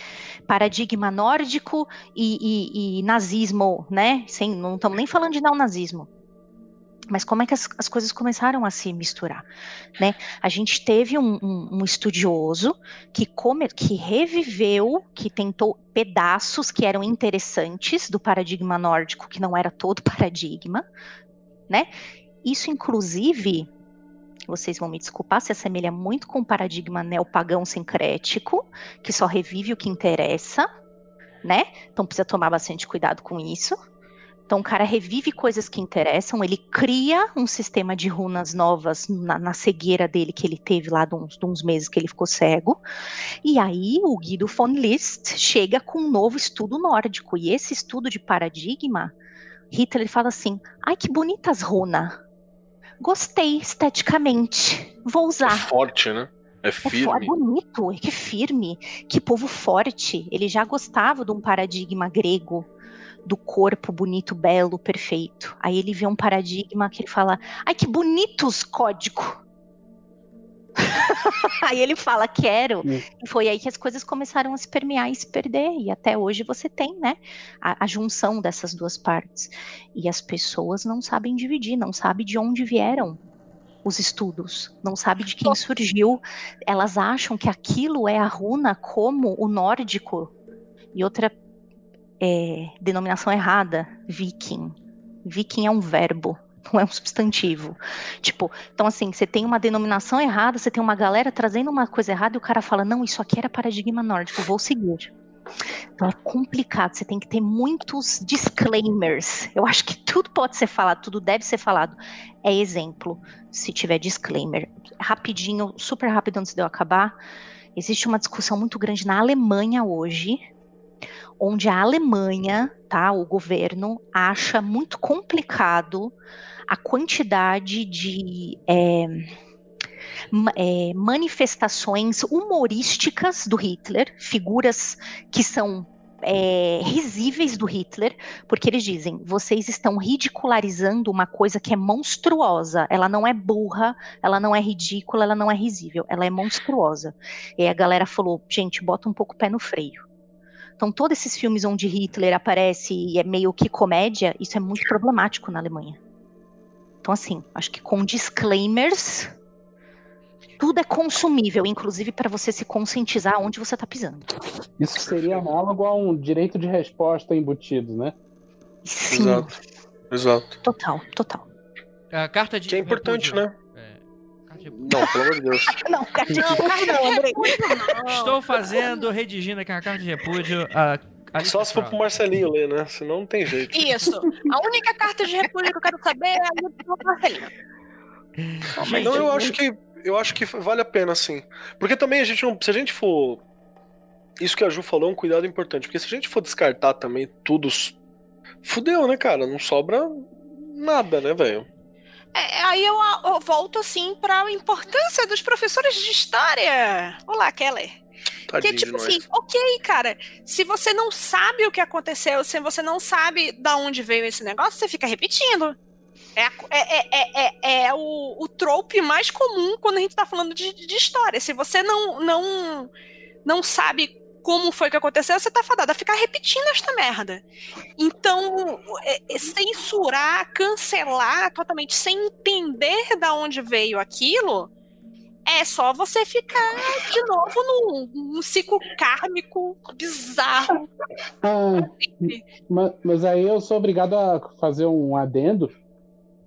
Paradigma nórdico e, e- e nazismo, né? Sem, não estamos nem falando de neonazismo. Mas como é que as, as coisas começaram a se misturar? Né? A gente teve um, um- um estudioso que, come, que reviveu, que tentou pedaços que eram interessantes do paradigma nórdico, que não era todo paradigma, né? Isso, inclusive, vocês vão me desculpar, se assemelha muito com o paradigma neopagão sincrético, que só revive o que interessa, né? Então precisa tomar bastante cuidado com isso. Então o cara revive coisas que interessam, ele cria um sistema de runas novas na, na cegueira dele que ele teve lá de uns, de uns meses que ele ficou cego. E aí o Guido von List chega com um novo estudo nórdico. E esse estudo de paradigma, Hitler fala assim: ai que bonitas runas. Gostei esteticamente. Vou É usar. forte, né? É É, é firme. bonito, é que firme, que povo forte. Ele já gostava de um paradigma grego do corpo bonito, belo, perfeito. Aí ele vê um paradigma que ele fala: "Ai que bonitos código". aí ele fala: "Quero". Hum. E foi aí que as coisas começaram a se permear e se perder. E até hoje você tem, né, a, a junção dessas duas partes. E as pessoas não sabem dividir, não sabem de onde vieram os estudos, não sabe de quem surgiu. Elas acham que aquilo é a runa como o nórdico e outra é, denominação errada, viking. Viking é um verbo, não é um substantivo. Tipo, então assim, você tem uma denominação errada, você tem uma galera trazendo uma coisa errada e o cara fala, não, isso aqui era paradigma nórdico, vou seguir. Então é complicado, você tem que ter muitos disclaimers. Eu acho que tudo pode ser falado, tudo deve ser falado. É exemplo, se tiver disclaimer. Rapidinho, super rápido antes de eu acabar. Existe uma discussão muito grande na Alemanha hoje, onde a Alemanha, tá, o governo, acha muito complicado a quantidade de. É, é, manifestações humorísticas do Hitler, figuras que são é, risíveis do Hitler, porque eles dizem: vocês estão ridicularizando uma coisa que é monstruosa. Ela não é burra, ela não é ridícula, ela não é risível, ela é monstruosa. E a galera falou: gente, bota um pouco o pé no freio. Então, todos esses filmes onde Hitler aparece e é meio que comédia, isso é muito problemático na Alemanha. Então, assim, acho que com disclaimers tudo é consumível, inclusive para você se conscientizar onde você está pisando. Isso seria análogo a um direito de resposta embutido, né? Sim. Exato. Exato. Total, total. A carta de. Que é importante, né? Repúdio. Não, pelo amor de Deus. Não, cara, Não, carta de repúdio não. Estou fazendo, redigindo aqui a carta de repúdio. A, a Só se for pro Marcelinho ler, né? Senão não tem jeito. Isso. A única carta de repúdio que eu quero saber é a do Marcelinho. Gente, Não, eu acho que eu acho que vale a pena, sim. Porque também a gente não. Se a gente for. Isso que a Ju falou é um cuidado importante. Porque se a gente for descartar também tudo. Fudeu, né, cara? Não sobra nada, né, velho? É, aí eu, eu volto assim para a importância dos professores de história. Olá, Keller. Tadinho Que tipo assim, ok, cara, se você não sabe o que aconteceu, se você não sabe da onde veio esse negócio, você fica repetindo. É, é, é, é, é, é o, o trope mais comum quando a gente tá falando de, de história. Se você não, não, não sabe como foi que aconteceu, você tá fadado a ficar repetindo esta merda. Então, é- é censurar, cancelar totalmente, sem entender da onde veio aquilo, é só você ficar de novo num, num ciclo kármico bizarro. Ah, ma- mas aí eu sou obrigado a fazer um adendo,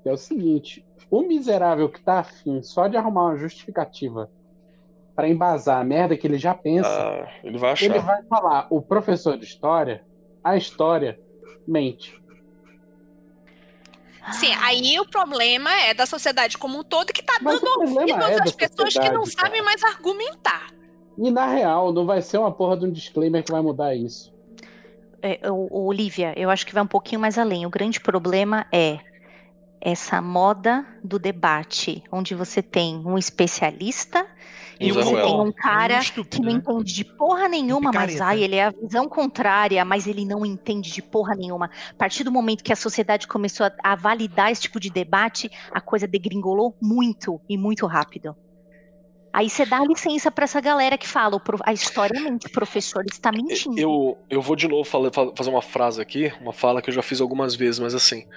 é o seguinte: o miserável que tá afim só de arrumar uma justificativa para embasar a merda que ele já pensa, Ah, ele vai ele achar. vai falar, o professor de história, a história mente. Sim, aí o problema é da sociedade como um todo que tá Mas dando ouvidos é às pessoas que não sabem cara. mais argumentar. E na real, não vai ser uma porra de um disclaimer que vai mudar isso. É, o- o Olivia, eu acho que vai um pouquinho mais além. O grande problema é essa moda do debate, onde você tem um especialista e tem um cara um que não né? entende de porra nenhuma, mas ai, ele é a visão contrária, mas ele não entende de porra nenhuma. A partir do momento que a sociedade começou a, a validar esse tipo de debate, a coisa degringolou muito e muito rápido. Aí você dá licença pra essa galera que fala, a história mente, o professor está mentindo. Eu, eu vou de novo fazer uma frase aqui, uma fala que eu já fiz algumas vezes, mas assim,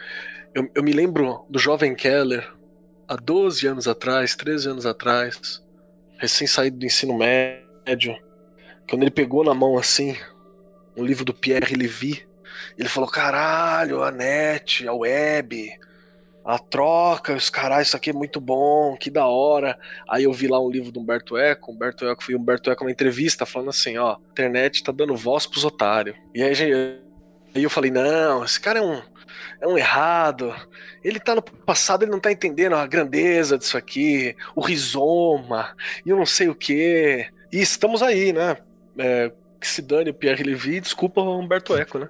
eu, eu me lembro do jovem Keller, há 12 anos atrás, 13 anos atrás, recém saído do ensino médio, quando ele pegou na mão assim, um livro do Pierre Levy, ele falou: caralho, a net, a web, a troca, os caralho, isso aqui é muito bom, que da hora. Aí eu vi lá um livro do Humberto Eco, Humberto Eco, fui Humberto Eco na entrevista falando assim, ó, a internet tá dando voz pros otários. E aí, aí eu falei, não, esse cara é um, é um errado. Ele tá no passado, ele não tá entendendo a grandeza disso aqui, o rizoma, e eu não sei o que. E estamos aí, né? É, que se dane o Pierre Levy, desculpa o Humberto Eco, né?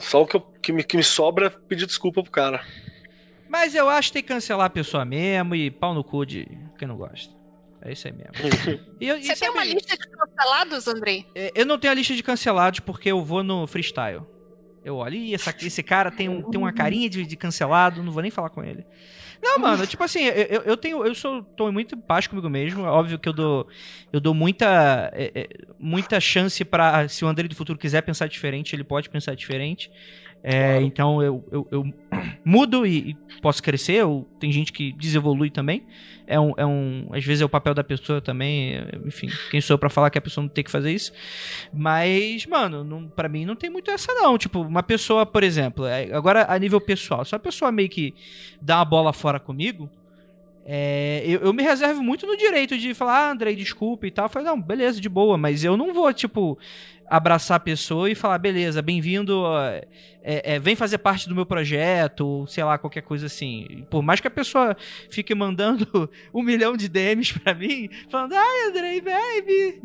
Só o que, eu- que me, que me sobra é pedir desculpa pro cara. Mas eu acho que tem que cancelar a pessoa mesmo e pau no cu de quem não gosta. É isso aí mesmo. E eu, e Você tem uma lista de cancelados, Andrei? é, Eu não tenho a lista de cancelados porque eu vou no freestyle. Eu olho, e essa- esse cara tem, um- tem uma carinha de, de cancelado, não vou nem falar com ele. Não, mano, tipo assim, eu, eu- tenho. Eu sou. tô muito em paz comigo mesmo. É óbvio que eu dou. Eu dou muita. é, é, muita chance pra. Se o André do futuro quiser pensar diferente, ele pode pensar diferente. É, Então eu, eu, eu mudo e, e posso crescer. Eu, tem gente que desevolui também. É um, é um. Às vezes é o papel da pessoa também. é, Enfim, quem sou eu pra falar que a pessoa não tem que fazer isso? Mas, mano, não, pra mim não tem muito essa, não. Tipo, uma pessoa, por exemplo, é, agora a nível pessoal, se a pessoa meio que dá uma bola fora comigo. é, eu, eu me reservo muito no direito de falar, ah, Andrei, desculpa e tal. Eu falei, não, beleza, de boa, mas eu não vou, tipo, abraçar a pessoa e falar, beleza, bem-vindo, é, é, vem fazer parte do meu projeto, ou sei lá, qualquer coisa assim. Por mais que a pessoa fique mandando um milhão de DMs pra mim, falando, ai, Andrei, baby,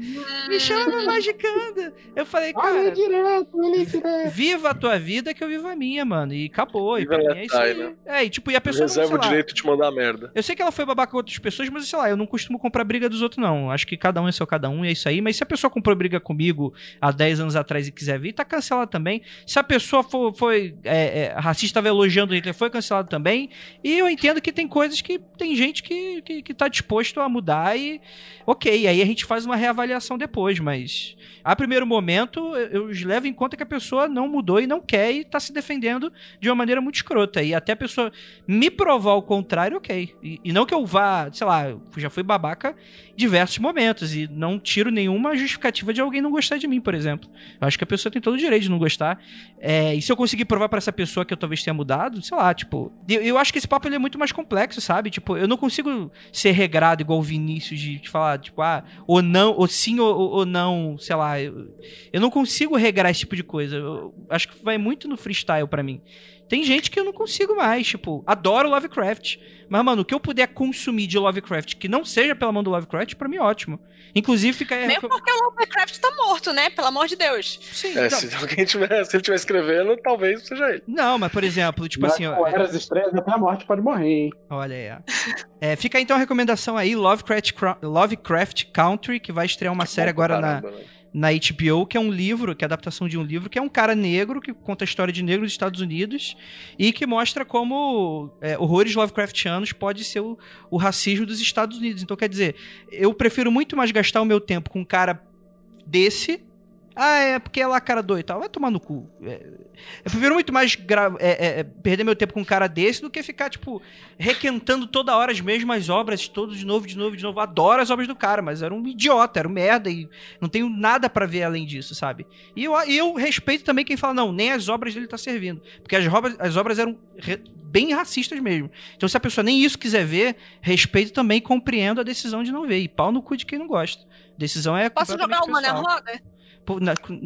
me chama Magicanda. Eu falei, cara, Olha direto, olha direto. viva a tua vida que eu vivo a minha, mano. E acabou. E pra mim é isso aí. né? É, e tipo, e a pessoa não, Reserva sei o direito de mandar merda. eu sei que ela foi babaca com outras pessoas, mas sei lá, eu não costumo comprar briga dos outros, não. Acho que cada um é seu cada um e é isso aí. Mas se a pessoa comprou briga comigo há 10 anos atrás e quiser vir, tá cancelada também. Se a pessoa for, foi é, é, racista, tava elogiando Hitler, foi cancelado também. E eu entendo que tem coisas que tem gente que, que, que tá disposto a mudar e. Ok, aí a gente faz uma reavaliação depois, mas. A primeiro momento, eu eu levo em conta que a pessoa não mudou e não quer e tá se defendendo de uma maneira muito escrota. E até a pessoa me provar o contrário, ok. E, e não que eu vá, sei lá, eu já fui babaca diversos momentos e não tiro nenhuma justificativa de alguém não gostar de mim, por exemplo. Eu acho que a pessoa tem todo o direito de não gostar. É, e se eu conseguir provar pra essa pessoa que eu talvez tenha mudado, sei lá, tipo. Eu, eu acho que esse papo é muito mais complexo, sabe? Tipo, eu não consigo ser regrado igual o Vinícius de, de falar, tipo, ah, ou não, ou sim ou, ou- não, sei lá. Eu, eu não consigo regrar esse tipo de coisa. Eu acho que vai muito no freestyle pra mim. Tem gente que eu não consigo mais, tipo, adoro Lovecraft. Mas, mano, o que eu puder consumir de Lovecraft que não seja pela mão do Lovecraft, pra mim é ótimo. Inclusive, fica aí. Mesmo porque o Lovecraft tá morto, né? Pelo amor de Deus. Sim, É, não, se alguém tiver, se ele estiver escrevendo, talvez seja ele. não, mas por exemplo, tipo Mas assim, ó, com eras estranhas, até a morte pode morrer, hein? Olha aí. ó. É, fica aí, então a recomendação aí, Lovecraft, Cra- Lovecraft Country, que vai estrear uma série Bom pra agora na, né? Na HBO, que é um livro, que é a adaptação de um livro, que é um cara negro que conta a história de negros dos Estados Unidos e que mostra como é, horrores Lovecraftianos pode ser o, o racismo dos Estados Unidos. Então, quer dizer, eu prefiro muito mais gastar o meu tempo com um cara desse. Ah, é porque é lá cara doido e tal. Vai tomar no cu. É, eu prefiro muito mais gra- é, é, é, perder meu tempo com um cara desse do que ficar, tipo, requentando toda hora as mesmas obras, todos de novo, de novo, de novo. Adoro as obras do cara, mas era um idiota, era um merda e não tenho nada pra ver além disso, sabe? E eu, eu respeito também quem fala, não, nem as obras dele tá servindo. Porque as obras, as obras eram re- bem racistas mesmo. Então, se a pessoa nem isso quiser ver, respeito também compreendo a decisão de não ver. E pau no cu de quem não gosta. Decisão é. Posso jogar uma na pessoal. roda?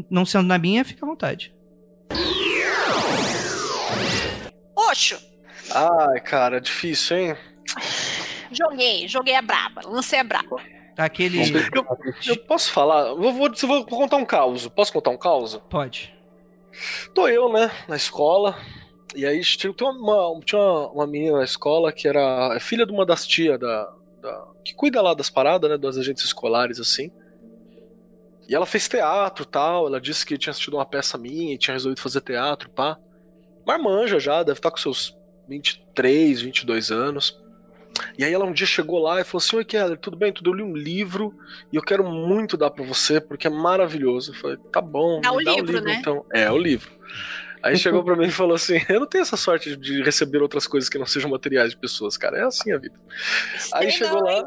Não sendo na minha, fica à vontade. Oxo, Ai, cara, difícil, hein? joguei, joguei a braba, lancei a braba. Aquele. Eu, eu posso falar? Eu vou, vou, vou contar um caos. Posso contar um caos? Pode. Tô eu, né, na escola. E aí tinha tinha uma, tinha uma, uma menina na escola que era filha de uma das tias da, da- que cuida lá das paradas, né, das agentes escolares, assim. E ela fez teatro tal. Ela disse que tinha assistido uma peça minha e tinha resolvido fazer teatro, pá. Marmanja já, deve estar com seus 23, 22 anos. E aí ela um dia chegou lá e falou assim: Oi, Keller, tudo bem? Tudo? Eu li um livro e eu quero muito dar pra você porque é maravilhoso. Eu falei: Tá bom, Dá me o livro, né? então. É, o livro. Aí chegou pra mim e falou assim: Eu não tenho essa sorte de receber outras coisas que não sejam materiais de pessoas, cara. É assim a vida. Aí chegou não, lá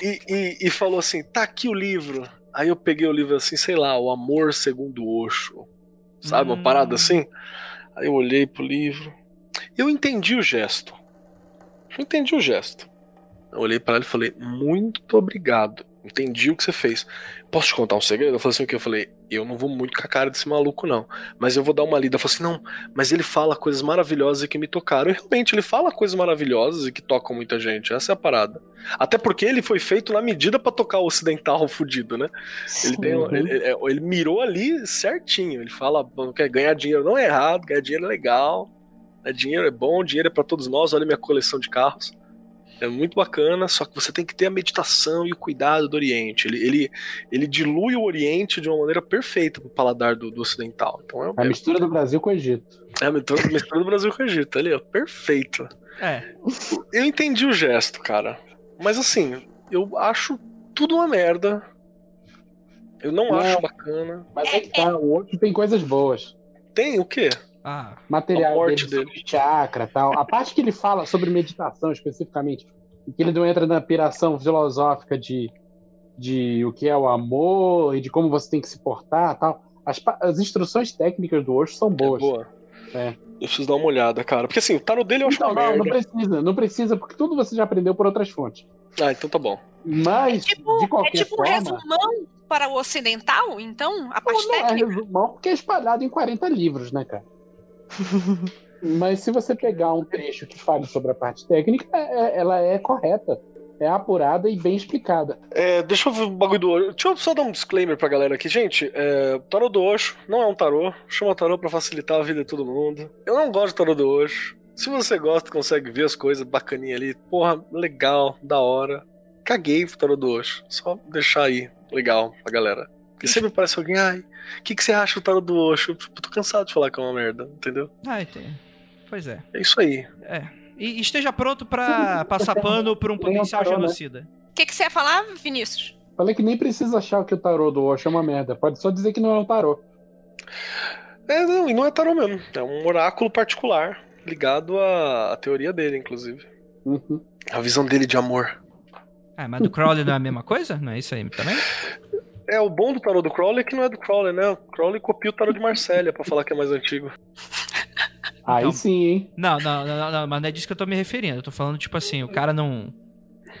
e, e, e falou assim: Tá aqui o livro. Aí eu peguei o livro assim, sei lá, O Amor Segundo Osho. Sabe, Hum. uma parada assim? Aí eu olhei pro livro. Eu entendi o gesto. Eu entendi o gesto. Eu olhei pra ela e falei: Muito obrigado. Entendi o que você fez. Posso te contar um segredo? Eu falei assim: o que? Eu falei: Eu não vou muito com a cara desse maluco, não. Mas eu vou dar uma lida. Ela falou assim: Não, mas ele fala coisas maravilhosas e que me tocaram. E realmente, ele fala coisas maravilhosas e que tocam muita gente. Essa é a parada. Até porque ele foi feito na medida pra tocar o ocidental fudido, né? Ele, tem, ele, ele- ele mirou ali certinho. Ele fala ganhar dinheiro não é errado, ganhar dinheiro é legal. né? Dinheiro é bom, dinheiro é pra todos nós. Olha minha coleção de carros. É muito bacana, só que você tem que ter a meditação e o cuidado do Oriente. Ele, ele, ele dilui o Oriente de uma maneira perfeita pro paladar do, do ocidental. Então é, A mistura do Brasil com o Egito. é a mistura mistura do Brasil com o Egito. Ali, ó, perfeito. É. Eu entendi o gesto, cara. Mas assim, eu acho tudo uma merda. Eu não, Não. acho bacana. Mas aí que tá, o outro tem coisas boas. Tem o quê? Ah, Material dele, sobre chakra tal. A parte que ele fala sobre meditação especificamente, e que ele não entra na piração filosófica de, de o que é o amor e de como você tem que se portar tal. As, as instruções técnicas do Osho são É boas. boa. Eu preciso dar uma olhada, cara. Porque assim, o tarot dele eu acho Então, uma não, não precisa, não precisa, porque tudo você já aprendeu por outras fontes. Ah, então tá bom. Mas, Tipo, de é qualquer tipo um forma. resumão para o ocidental, então, a parte Não, não é técnica. resumão, porque é espalhado em 40 livros, né, cara? Mas se você pegar um trecho que fale sobre a parte técnica, é- é- ela é correta. É apurada e bem explicada. É, deixa eu ver o bagulho do Osho. Deixa eu só dar um disclaimer pra galera aqui. Gente, é, tarô do Osho não é um tarô. Chama tarô pra facilitar a vida de todo mundo. Eu não gosto do tarô do Osho. Se você gosta, consegue ver as coisas bacaninha ali. Porra, legal, da hora. Caguei pro tarô do Osho. Só deixar aí, legal, pra galera. Porque sempre parece alguém, ai, o que, que você acha do tarô do Osho? Tipo, tô cansado de falar que é uma merda, entendeu? Ah, tem. Pois é. É isso aí. É. E esteja pronto pra passar pano por um potencial né? genocida. O que, que você ia falar, Vinícius? Falei que nem precisa achar que o tarô do Osho é uma merda. Pode só dizer que não é um tarô. É, não, e não é tarô mesmo. É um oráculo particular, ligado à, à teoria dele, inclusive. Uhum. A visão dele de amor. Ah, mas do Crowley não é a mesma coisa? Não é isso aí também? É, o bom do tarô do Crowley é que não é do Crowley, né? O Crowley copia o tarô de Marsella pra falar que é mais antigo. Aí Então- sim, hein? Não, não, não, não, não, mas não é disso que eu tô me referindo. Eu tô falando, tipo assim, o cara não,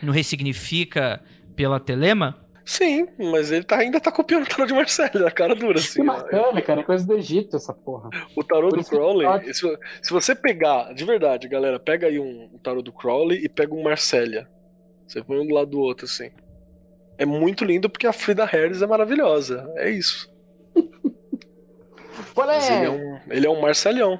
não ressignifica pela telema? Sim, mas ele tá- ainda tá copiando o tarô de Marsella, a cara dura, Que assim. ó. bacana, cara. É coisa do Egito essa porra. O tarô Por do que Crowley, pode- se, se você pegar, de verdade, galera, pega aí um, um tarô do Crowley e pega um Marsella. Você põe um do lado do outro, assim. É muito lindo porque a Frida Harris é maravilhosa. É isso. Qual Mas ele é é? um, ele é um Marcelhão.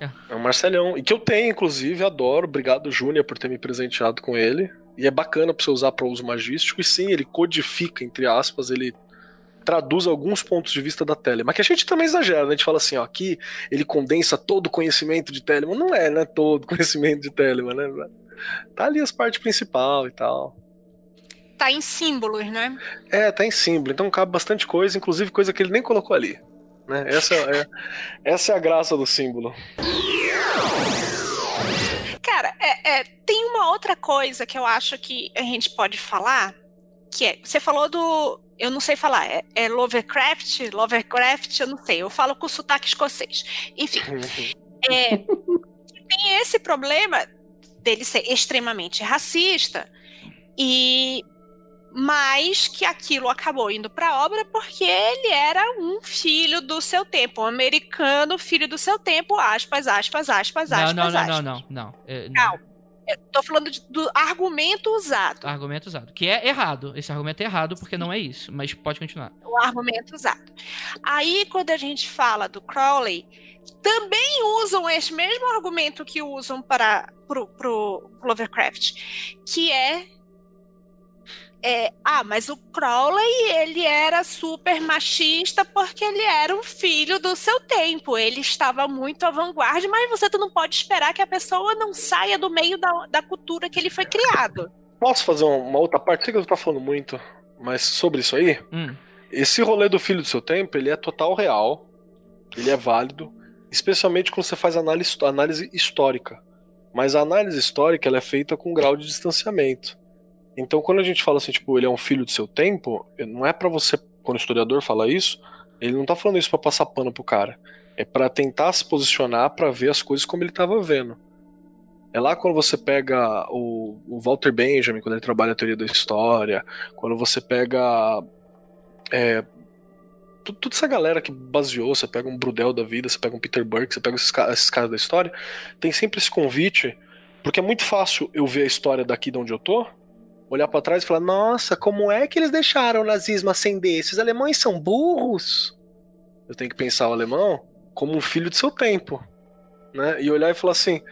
É. É um Marcelhão. E que eu tenho, inclusive, adoro. Obrigado, Júnior, por ter me presenteado com ele. E é bacana pra você usar para uso magístico. E sim, ele codifica, entre aspas, ele traduz alguns pontos de vista da Telema. Que a gente também exagera, né? A gente fala assim, ó, aqui ele condensa todo o conhecimento de Telema. Não é, né? Todo conhecimento de Telema, né? Tá ali as partes principal e tal. Tá em símbolos, né? É, tá em símbolo, então cabe bastante coisa, inclusive coisa que ele nem colocou ali. Né? Essa, é, essa é a graça do símbolo. Cara, é, é, tem uma outra coisa que eu acho que a gente pode falar, que é, você falou do, eu não sei falar, é, é Lovecraft, Lovecraft, eu não sei, eu falo com sotaque escocês. Enfim, é, tem esse problema dele ser extremamente racista e mas que aquilo acabou indo para a obra porque ele era um filho do seu tempo, um americano filho do seu tempo, aspas, aspas, aspas, Não, aspas, não, não, aspas. não, não, não. É, não. Calma. Tô falando de- do argumento usado. Argumento usado. Que é errado. Esse argumento é errado porque não é isso. Mas pode continuar. O argumento usado. Aí, quando a gente fala do Crowley, também usam esse mesmo argumento que usam para pro, pro Lovecraft, que é, é, ah, mas o Crowley ele era super machista porque ele era um filho do seu tempo. Ele estava muito à vanguarda, mas você não pode esperar que a pessoa não saia do meio da, da cultura que ele foi criado. Posso fazer uma outra parte? Sei que eu tô falando muito, mas sobre isso aí, Hum. esse rolê do filho do seu tempo, ele é total real, ele é válido, especialmente quando você faz análise, análise histórica. Mas a análise histórica ela é feita com um grau de distanciamento. Então, quando a gente fala assim, tipo, ele é um filho do seu tempo, não é pra você, quando o historiador fala isso, ele não tá falando isso pra passar pano pro cara. É pra tentar se posicionar pra ver as coisas como ele tava vendo. É lá quando você pega o, o Walter Benjamin, quando ele trabalha a teoria da história, quando você pega é, toda essa galera que baseou, você pega um Brudel da vida, você pega um Peter Burke, você pega esses, esses caras da história, tem sempre esse convite, porque é muito fácil eu ver a história daqui de onde eu tô, olhar pra trás e falar, nossa, como é que eles deixaram o nazismo ascender? Esses alemães são burros? Eu tenho que pensar o alemão como um filho do seu tempo, né? E olhar e falar assim,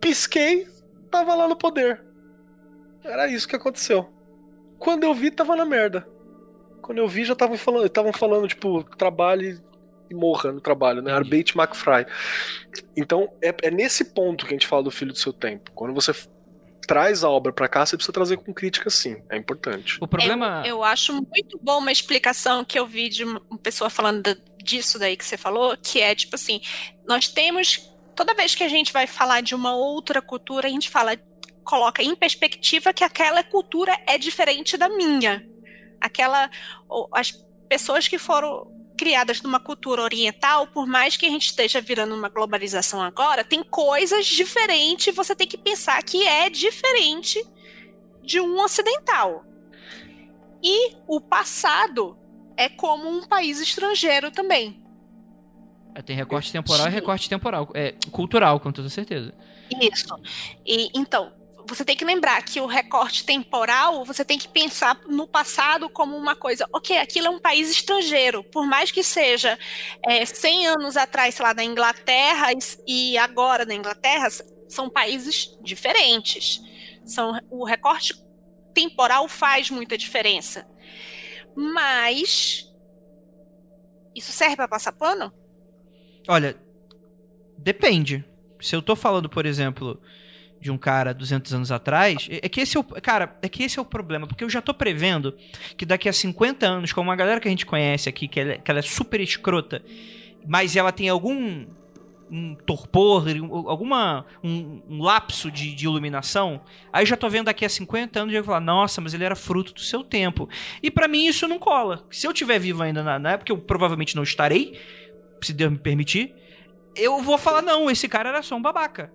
pisquei, tava lá no poder. Era isso que aconteceu. Quando eu vi, tava na merda. Quando eu vi, já estavam falando, estavam falando, tipo, trabalhe e morra no trabalho, né? Arbeit frei. Então, é, é nesse ponto que a gente fala do filho do seu tempo. Quando você traz a obra pra cá, você precisa trazer com crítica, sim. É importante. O problema. Eu acho muito bom uma explicação que eu vi de uma pessoa falando da- disso daí que você falou, que é tipo assim, nós temos toda vez que a gente vai falar de uma outra cultura, a gente fala coloca em perspectiva que aquela cultura é diferente da minha. Aquela as pessoas que foram criadas numa cultura oriental, por mais que a gente esteja virando uma globalização agora, tem coisas diferentes, você tem que pensar que é diferente de um ocidental. E o passado é como um país estrangeiro também. É, tem recorte temporal e recorte temporal. É, cultural, com toda certeza. Isso. E, então, você tem que lembrar que o recorte temporal, você tem que pensar no passado como uma coisa, ok, aquilo é um país estrangeiro, por mais que seja é, 100 anos atrás, sei lá, na Inglaterra e agora na Inglaterra, são países diferentes. São, o recorte temporal faz muita diferença. Mas isso serve para passar pano? Olha, depende. Se eu tô falando, por exemplo, de um cara 200 anos atrás, é, é que esse é o, cara, é que esse é o problema, porque eu já tô prevendo que daqui a 50 anos, com uma galera que a gente conhece aqui, que ela, que ela é super escrota, mas ela tem algum um torpor, alguma um, um lapso de, de, iluminação, aí já tô vendo daqui a 50 anos e eu vou falar, nossa, mas ele era fruto do seu tempo. E para mim isso não cola. Se eu tiver vivo ainda na, na época, eu provavelmente não estarei, se Deus me permitir, eu vou falar, não, esse cara era só um babaca.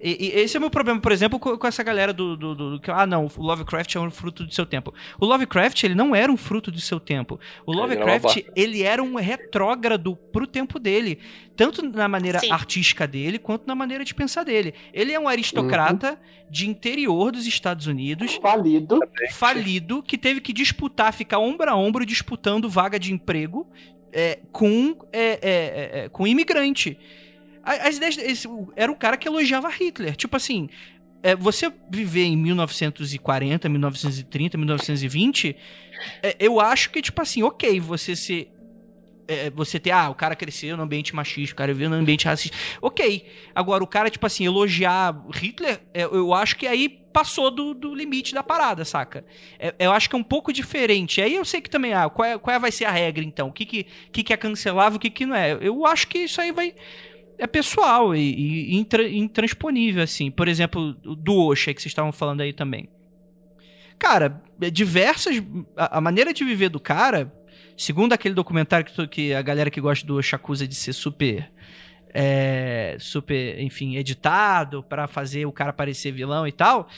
E, e, esse é o meu problema, por exemplo, com, com essa galera do, do, do, que Ah, não, o Lovecraft é um fruto do seu tempo. O Lovecraft, ele não era um fruto do seu tempo. O Lovecraft, ele, ele era um retrógrado pro tempo dele. Tanto na maneira Sim. artística dele, quanto na maneira de pensar dele. Ele é um aristocrata uhum. de interior dos Estados Unidos. Falido. Falido, que teve que disputar, ficar ombro a ombro disputando vaga de emprego é, com, é, é, é, é com imigrante. As ideias. Esse, era o cara que elogiava Hitler. Tipo assim. É, você viver em 1940, 1930, 1920, é, eu acho que, tipo assim, ok, você ser é, você ter, ah, o cara cresceu no ambiente machista, o cara viveu no ambiente racista. Ok. Agora, o cara, tipo assim, elogiar Hitler, é, eu acho que aí passou do, do limite da parada, saca? É, eu acho que é um pouco diferente. Aí eu sei que também, ah, qual, é, qual vai ser a regra, então? O que, que, que, que é cancelável, o que, que não é? Eu acho que isso aí vai é pessoal e, e intra, intransponível, assim. Por exemplo, do Osha, que vocês estavam falando aí também. Cara, é diversas. A, a, maneira de viver do cara, segundo aquele documentário que, que a galera que gosta do Osha acusa de ser super. É, super, enfim, editado para fazer o cara parecer vilão e tal.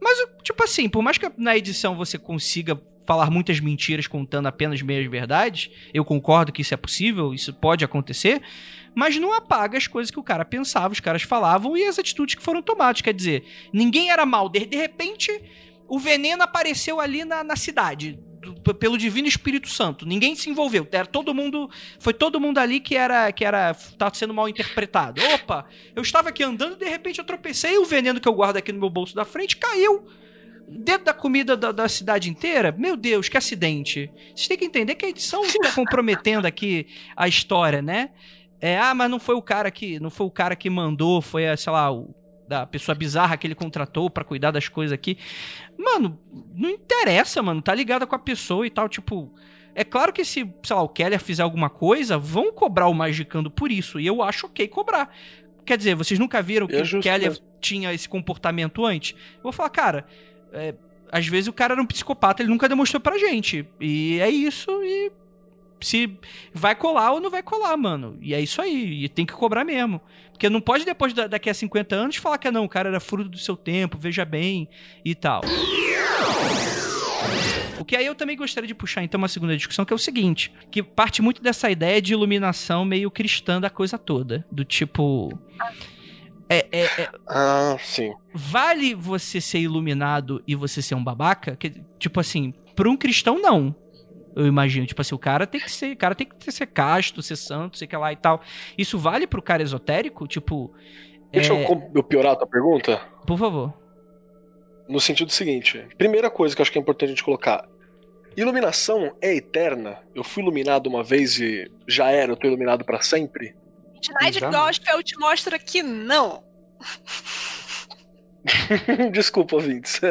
Mas, tipo assim, por mais que na edição você consiga falar muitas mentiras contando apenas meias verdades, eu concordo que isso é possível, isso pode acontecer mas não apaga as coisas que o cara pensava, os caras falavam e as atitudes que foram tomadas. Quer dizer, ninguém era mal. De, de repente, o veneno apareceu ali na, na cidade. Do, pelo divino Espírito Santo. Ninguém se envolveu. Era todo mundo. Foi todo mundo ali que era. que era. Tava sendo mal interpretado. Opa! Eu estava aqui andando e de repente eu tropecei o veneno que eu guardo aqui no meu bolso da frente caiu dentro da comida da, da, cidade inteira, meu Deus, que acidente. Vocês têm que entender que a edição está comprometendo aqui a história, né? É, ah, mas não foi o cara que, não foi o cara que mandou, foi, a, sei lá, o, da pessoa bizarra que ele contratou para cuidar das coisas aqui. Mano, não interessa, mano, tá ligado com a pessoa e tal, tipo, é claro que se, sei lá, o Keller fizer alguma coisa, vão cobrar o Magicando por isso, e eu acho OK cobrar. Quer dizer, vocês nunca viram que é o Keller tinha esse comportamento antes? Eu vou falar, cara, é, às vezes o cara era um psicopata, ele nunca demonstrou pra gente. E é isso, e se vai colar ou não vai colar, mano. E é isso aí, e tem que cobrar mesmo. Porque não pode depois da, daqui a 50 anos falar que não, o cara era fruto do seu tempo, veja bem e tal. O que aí eu também gostaria de puxar então uma segunda discussão, que é o seguinte, que parte muito dessa ideia de iluminação meio cristã da coisa toda, do tipo é, é, é, ah, sim. Vale você ser iluminado e você ser um babaca? Que, tipo assim, para um cristão não. Eu imagino, tipo assim, o cara tem que ser, o cara tem que ser casto, ser santo, sei que lá e tal. Isso vale pro cara esotérico? Tipo. Deixa é... eu piorar a tua pergunta? Por favor. No sentido seguinte: primeira coisa que eu acho que é importante a gente colocar. Iluminação é eterna? Eu fui iluminado uma vez e já era, eu tô iluminado para sempre? Midnight Gospel te mostra que não. Desculpa, ouvintes.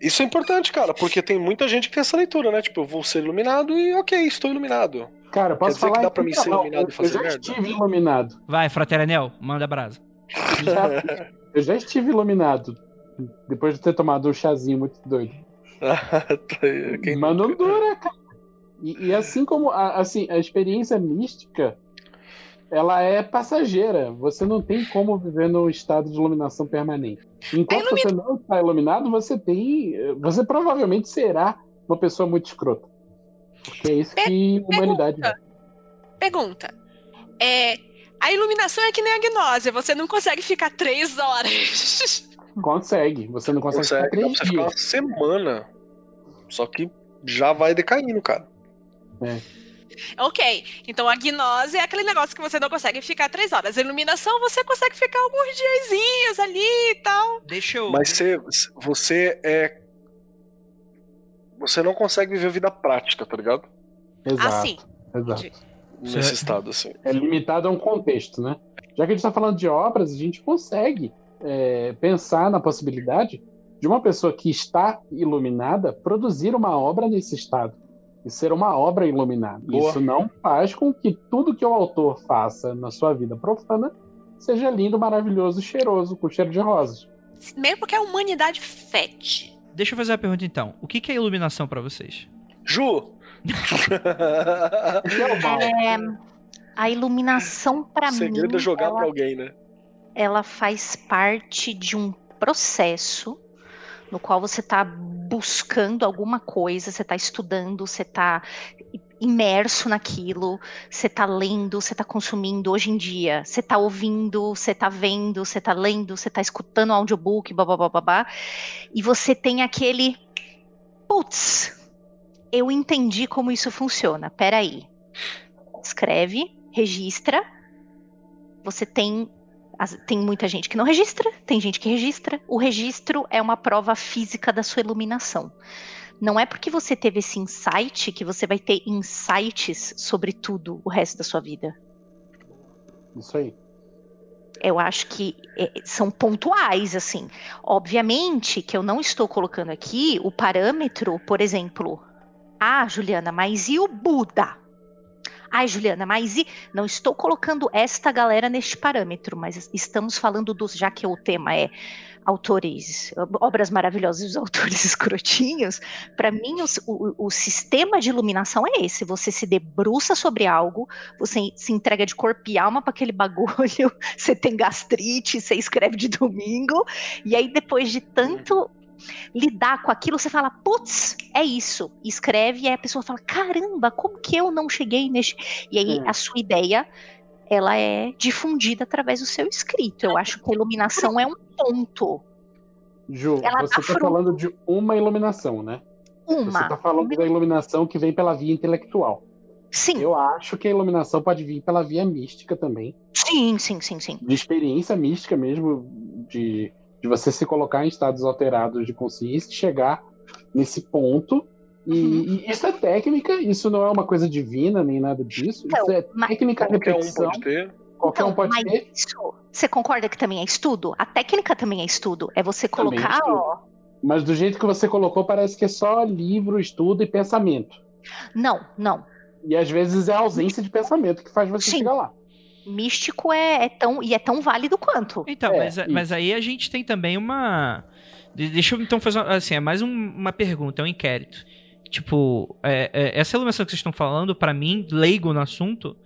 Isso é importante, cara, porque tem muita gente que tem essa leitura, né? Tipo, eu vou ser iluminado e ok, estou iluminado. Cara, posso Quer dizer falar que dá pra mim ser iluminado e fazer eu já merda? estive iluminado. Vai, Frateranel, manda brasa. Já, eu já estive iluminado. Depois de ter tomado um chazinho muito doido. Quem Mas não dura, cara. E, e assim como a, assim, a experiência mística, ela é passageira. Você não tem como viver num estado de iluminação permanente. Enquanto ilumi- você não está iluminado, você tem. Você provavelmente será uma pessoa muito escrota. Porque é isso que a humanidade é. Pergunta. É, a iluminação é que nem a gnose, você não consegue ficar três horas. consegue. Você não consegue, Consegue, ficar três você ficar uma dias. semana. Só que já vai decaindo, cara. Ok, então a gnose é aquele negócio que você não consegue ficar três horas. A iluminação você consegue ficar alguns diazinhos ali e tal. Deixa eu. Mas você, você é. Você não consegue viver vida prática, tá ligado? Exato. Assim. exato. Nesse Certo. estado, assim. é limitado a um contexto, né? Já que a gente está falando de obras, a gente consegue é, pensar na possibilidade de uma pessoa que está iluminada produzir uma obra nesse estado e ser uma obra iluminada. Boa. Isso não faz com que tudo que o autor faça na sua vida profana seja lindo, maravilhoso, cheiroso, com cheiro de rosas. Mesmo porque a humanidade fede. Deixa eu fazer uma pergunta então. O que que é iluminação pra vocês? Ju! É? É, a iluminação, para mim, segredo é jogar ela, pra alguém, né? ela faz parte de um processo no qual você está buscando alguma coisa, você está estudando, você está imerso naquilo, você está lendo, você está consumindo hoje em dia, você está ouvindo, você está vendo, você está lendo, você está escutando audiobook, babá, babá, e você tem aquele putz, eu entendi como isso funciona. Peraí. Escreve, registra. Você tem as- tem muita gente que não registra, tem gente que registra. O registro é uma prova física da sua iluminação. Não é porque você teve esse insight que você vai ter insights sobre tudo o resto da sua vida. Isso aí. Eu acho que é, são pontuais, assim. Obviamente que eu não estou colocando aqui o parâmetro, por exemplo. Ah, Juliana, mas e o Buda? Ai, Juliana, mas e. Não estou colocando esta galera neste parâmetro, mas estamos falando dos. Já que o tema é autores, obras maravilhosas dos autores escrotinhos, para mim os- o, o sistema de iluminação é esse. Você se debruça sobre algo, você se entrega de corpo e alma para aquele bagulho, você tem gastrite, você escreve de domingo, e aí depois de tanto lidar com aquilo, você fala, putz, é isso. E escreve, e aí a pessoa fala, caramba, como que eu não cheguei neste. E aí Hum. a sua ideia, ela é difundida através do seu escrito. Eu acho que a iluminação é um ponto. Ju, Ela você tá está fru- falando de uma iluminação, né? Você Uma. está falando da iluminação que vem pela via intelectual. Sim, Eu acho que a iluminação pode vir pela via mística também. sim, sim, sim, sim. de experiência mística mesmo, de, de você se colocar em estados alterados de consciência e chegar nesse ponto. E, Uhum. e isso é técnica, isso não é uma coisa divina nem nada disso. Então, isso é mas- técnica, Qualquer um repetição. pode ter. Qualquer um Então, pode mas ter. isso, você concorda que também é estudo? A técnica também é estudo. É você é colocar, estudo. ó. Mas do jeito que você colocou, parece que é só livro, estudo e pensamento. Não, não. E às vezes é a ausência de pensamento que faz você Sim. chegar lá. Místico é, é tão e é tão válido quanto. Então, É, mas, mas aí a gente tem também uma. de- Deixa eu então fazer uma, assim, é mais um- uma pergunta, é um inquérito. Tipo, é- é, essa iluminação que vocês estão falando, pra mim, leigo no assunto,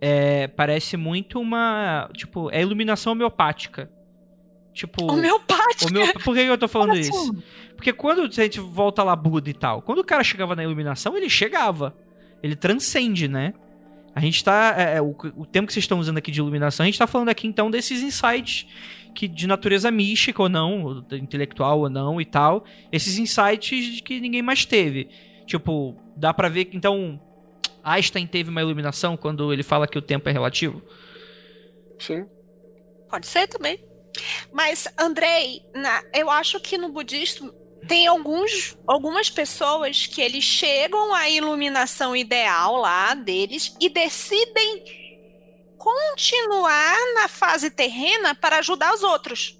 é, parece muito uma. Tipo, é iluminação homeopática. Tipo. Homeopática. homeo- Por que que eu tô falando Como isso? assim? Porque quando a gente volta lá Buda e tal, quando o cara chegava na iluminação, ele chegava. Ele transcende, né? A gente tá. é, é, o, o tempo que vocês estão usando aqui de iluminação, a gente tá falando aqui então desses insights que de natureza mística ou não, intelectual ou não e tal. Esses insights de que ninguém mais teve. Tipo, dá pra ver que então. Einstein teve uma iluminação quando ele fala que o tempo é relativo? Sim. Pode ser também. Mas, Andrei, na- eu acho que no budismo tem alguns, algumas pessoas que eles chegam à iluminação ideal lá deles e decidem continuar na fase terrena para ajudar os outros.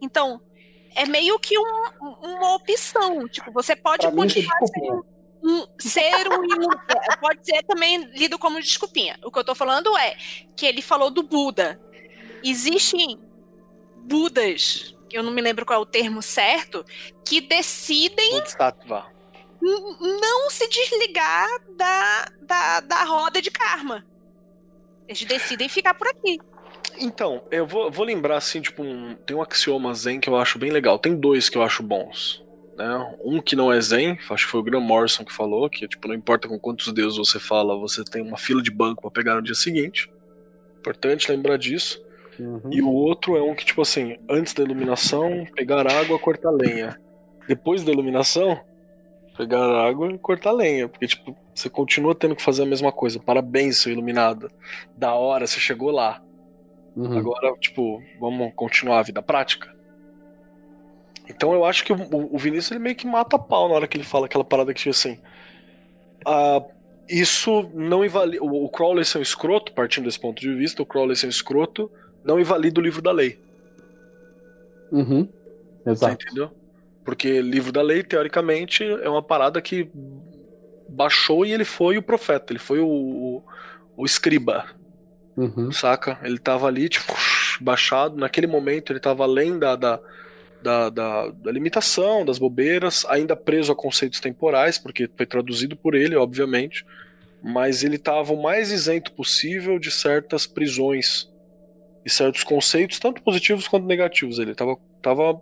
Então, é meio que um- uma opção. Tipo, você pode Pra é continuar desculpinha. um, ser um é, pode ser também lido como desculpinha. O que eu tô falando é que ele falou do Buda. Existem Budas, eu não me lembro qual é o termo certo, que decidem não se desligar da, da, da roda de karma. Eles decidem ficar por aqui. Então, eu vou, vou lembrar assim, tipo, um- tem um axioma zen que eu acho bem legal. Tem dois que eu acho bons. Né? Um que não é zen, acho que foi o Graham Morrison que falou, que tipo, não importa com quantos deuses você fala, você tem uma fila de banco pra pegar no dia seguinte. Importante lembrar disso. Uhum. E o outro é um que, tipo assim, antes da iluminação, pegar água, cortar lenha. Depois da iluminação, pegar água e cortar lenha. Porque, tipo, você continua tendo que fazer a mesma coisa. Parabéns, seu iluminado. Da hora, você chegou lá. Uhum. Agora, tipo, vamos continuar a vida prática. Então eu acho que o, o Vinícius ele meio que mata a pau na hora que ele fala aquela parada que assim. ah, isso não invalida. O, o Crowley ser um escroto, partindo desse ponto de vista, o Crowley ser um escroto, não invalida o livro da lei. Uhum. Você Exato. entendeu? Porque livro da lei, teoricamente, é uma parada que baixou e ele foi o profeta, ele foi o, o, o escriba, Uhum. saca? Ele tava ali, tipo, baixado. Naquele momento ele tava além da, da, da, da, da limitação, das bobeiras, ainda preso a conceitos temporais, porque foi traduzido por ele, obviamente. Mas ele tava o mais isento possível de certas prisões e certos conceitos, tanto positivos quanto negativos. Ele tava, tava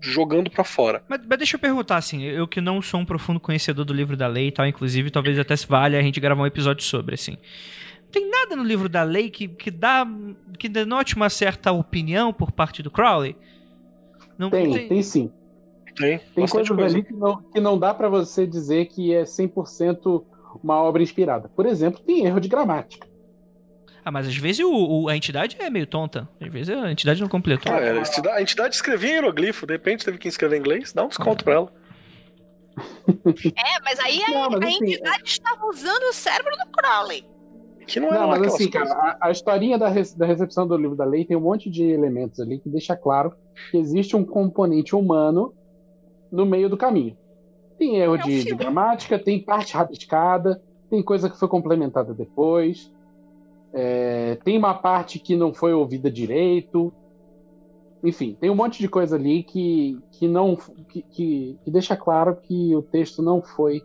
jogando pra fora. Mas, mas deixa eu perguntar, assim, eu que não sou um profundo conhecedor do livro da lei e tal, inclusive, talvez até se valha a gente gravar um episódio sobre, assim. Tem nada no livro da lei que, que dá. que denote uma certa opinião por parte do Crowley? Não Tem, tem sim. Tem, Tem coisas coisa. ali que não, que não dá pra você dizer que é 100% uma obra inspirada. Por exemplo, tem erro de gramática. Ah, mas às vezes o, o- a entidade é meio tonta. Às vezes a entidade não completou. Ah, é, a entidade- a entidade escrevia em hieroglifo, de repente teve que escrever em inglês, dá um desconto pra ela. É, mas aí a, Não, mas a assim, entidade estava usando o cérebro do Crowley. Que não era Não, mas assim, coisas. cara, a, a historinha da, re- da recepção do livro da lei tem um monte de elementos ali que deixa claro que existe um componente humano no meio do caminho. Tem erro É um de, de gramática, tem parte rabiscada, tem coisa que foi complementada depois, é, tem uma parte que não foi ouvida direito. Enfim, tem um monte de coisa ali que, que não que, que, que deixa claro que o texto não foi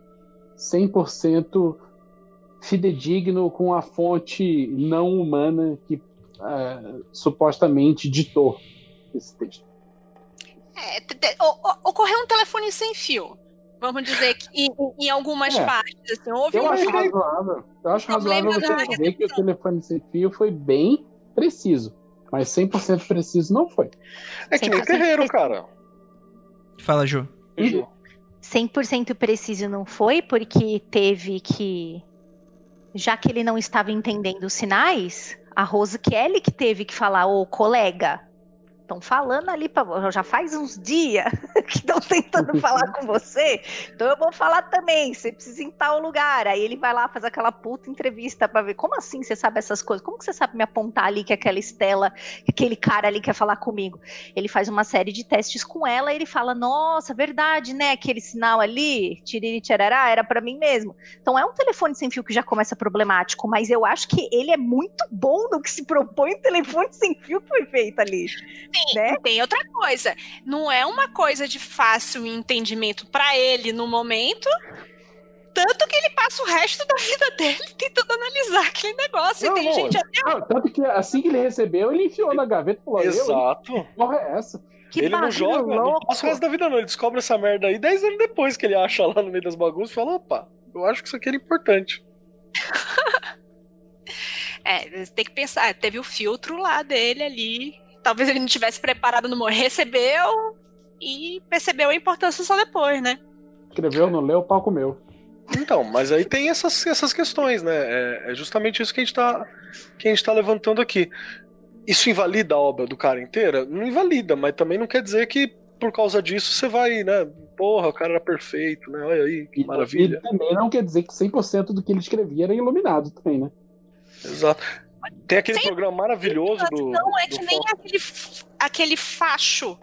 100% fidedigno com a fonte não humana que ah, supostamente ditou esse texto. É, ocorreu um telefone sem fio. Vamos dizer que em, em algumas É. partes, assim, houve Eu um acho razoável. Eu acho razoável você dizer que o telefone sem fio foi bem preciso. Mas 100% preciso não foi. É que nem 100% terreiro, cara. Fala, Ju. Uhum. 100% preciso não foi, porque teve que. Já que ele não estava entendendo os sinais, a Rose Kelly que teve que falar, ô colega, estão falando ali para já faz uns dias que estão tentando falar com você, então eu vou falar também, você precisa ir em tal lugar. Aí ele vai lá, faz aquela puta entrevista para ver como assim você sabe essas coisas, como que você sabe me apontar ali que aquela Estela, que aquele cara ali quer falar comigo. Ele faz uma série de testes com ela e ele fala, nossa, verdade, né, aquele sinal ali, tiriri tcharará, era para mim mesmo. Então é um telefone sem fio que já começa problemático, mas eu acho que ele é muito bom no que se propõe o telefone sem fio que foi feito ali. Tem, né? tem outra coisa. Não é uma coisa de fácil entendimento pra ele no momento. Tanto que ele passa o resto da vida dele tentando analisar aquele negócio. Não, e tem gente Não, tanto que assim que ele recebeu, ele enfiou na gaveta e falou: Exato. que porra é essa? Que ele não joga, não passa o resto da vida não. Ele descobre essa merda aí 10 anos depois que ele acha lá no meio das bagunças e fala, opa, eu acho que isso aqui era importante. É, você tem que pensar, teve o filtro lá dele ali. Talvez ele não tivesse preparado no momento. Recebeu e percebeu a importância só depois, né? Escreveu, não leu, o pau comeu. Então, mas aí tem essas, essas questões, né? É, é justamente isso que a, gente tá, que a gente tá levantando aqui. Isso invalida a obra do cara inteira? Não invalida, mas também não quer dizer que por causa disso você vai, né? Porra, o cara era perfeito, né? Olha aí, que E, maravilha. e também não quer dizer que 100% do que ele escrevia era iluminado também, né? Exato. Tem aquele programa maravilhoso do. Não é do que nem Fox. aquele, aquele facho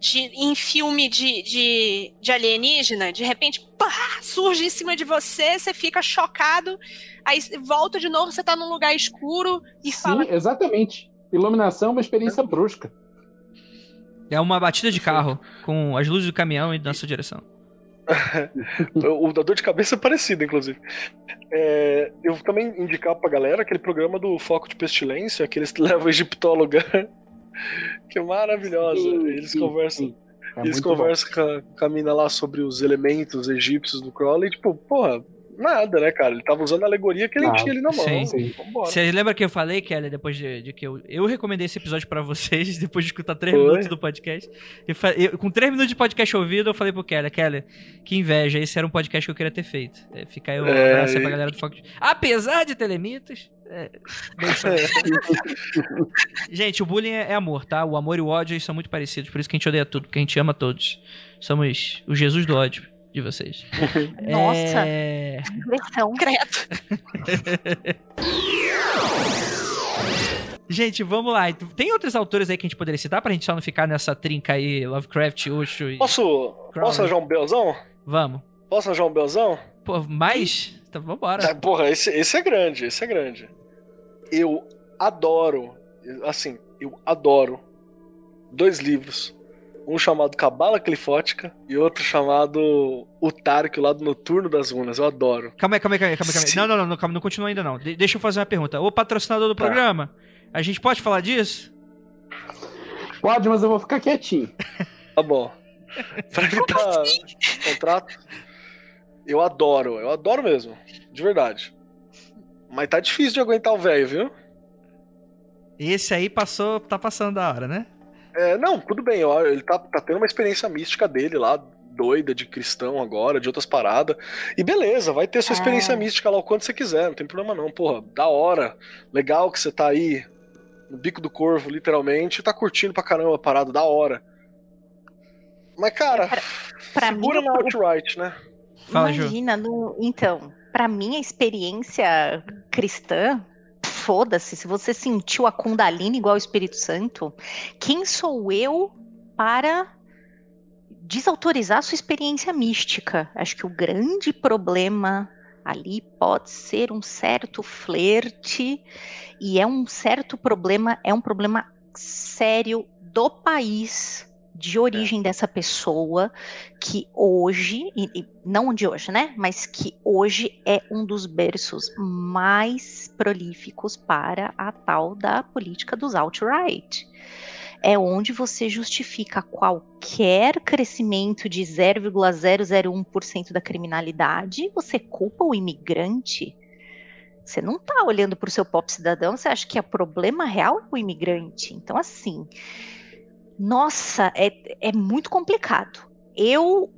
de, em filme de, de, de alienígena, de repente, pá, surge em cima de você, você fica chocado, aí volta de novo, você tá num lugar escuro e Sim, fala. exatamente. Iluminação é uma experiência brusca. É uma batida de carro com as luzes do caminhão indo na sua direção. o da dor de cabeça é parecido, inclusive. É, eu também indicar pra galera aquele programa do Foco de Pestilência, que eles levam a egiptóloga, que é maravilhosa. Sim, eles sim, conversam. sim. É eles bom. conversam com a, com a mina lá sobre os elementos egípcios do Crowley, e, tipo, porra, nada, né, cara? Ele tava usando a alegoria que ele Ah, tinha ali na mão. sim. Sim. Vambora. Você lembra que eu falei, Kelly, depois de, de que eu, eu recomendei esse episódio pra vocês, depois de escutar três Foi. minutos do podcast. E fa- eu- com três minutos de podcast ouvido, eu falei pro Kelly, Kelly, que inveja, esse era um podcast que eu queria ter feito. É, fica aí o É, abraço aí pra e- galera do Foco. de- Apesar de telemitas. é, Gente, o bullying é, é amor, tá? O amor e o ódio são muito parecidos, por isso que a gente odeia tudo, porque a gente ama todos. Somos o Jesus do ódio de vocês. Nossa. É... Versão. Credo. Gente, vamos lá. Tem outros autores aí que a gente poderia citar pra gente só não ficar nessa trinca aí, Lovecraft, Osho e... Posso, posso arranjar um belzão? Vamos. Posso um belzão? Pô, mais? Então vambora. Tá, porra, esse, esse é grande, esse é grande. Eu adoro, assim, eu adoro dois livros. Um chamado Cabala Clifótica e outro chamado O Tark, o lado noturno das runas. Eu adoro. Calma aí, calma aí, calma aí, calma aí. calma aí. Sim. Não, não, não, não, calma, não continua ainda não. De- deixa eu fazer uma pergunta. Ô patrocinador do Tá. programa, a gente pode falar disso? Pode, mas eu vou ficar quietinho. Tá bom. Pra evitar contrato. Eu adoro, eu adoro mesmo. De verdade. Mas tá difícil de aguentar o velho, viu? Esse aí passou, tá passando da hora, né? É, não, tudo bem. ó, Ele tá, tá tendo uma experiência mística dele lá, doida, de cristão agora, de outras paradas. E beleza, vai ter sua experiência Ah. mística lá o quanto você quiser, não tem problema não. Porra, da hora. Legal que você tá aí no bico do corvo, literalmente, e tá curtindo pra caramba a parada, da hora. Mas, cara, pra segura mim, na outright, né? Fala. Imagina, no... então, pra mim a experiência cristã, foda-se, se você sentiu a Kundalini igual o Espírito Santo, quem sou eu para desautorizar a sua experiência mística? Acho que o grande problema ali pode ser um certo flerte e é um certo problema, é um problema sério do país de origem dessa pessoa que hoje, e, e não de hoje, né? Mas que hoje é um dos berços mais prolíficos para a tal da política dos alt-right. É onde você justifica qualquer crescimento de 0,001% da criminalidade, você culpa o imigrante. Você não está olhando para o seu pop cidadão, você acha que o problema real é o imigrante. Então, assim, nossa, é, é muito complicado. Eu.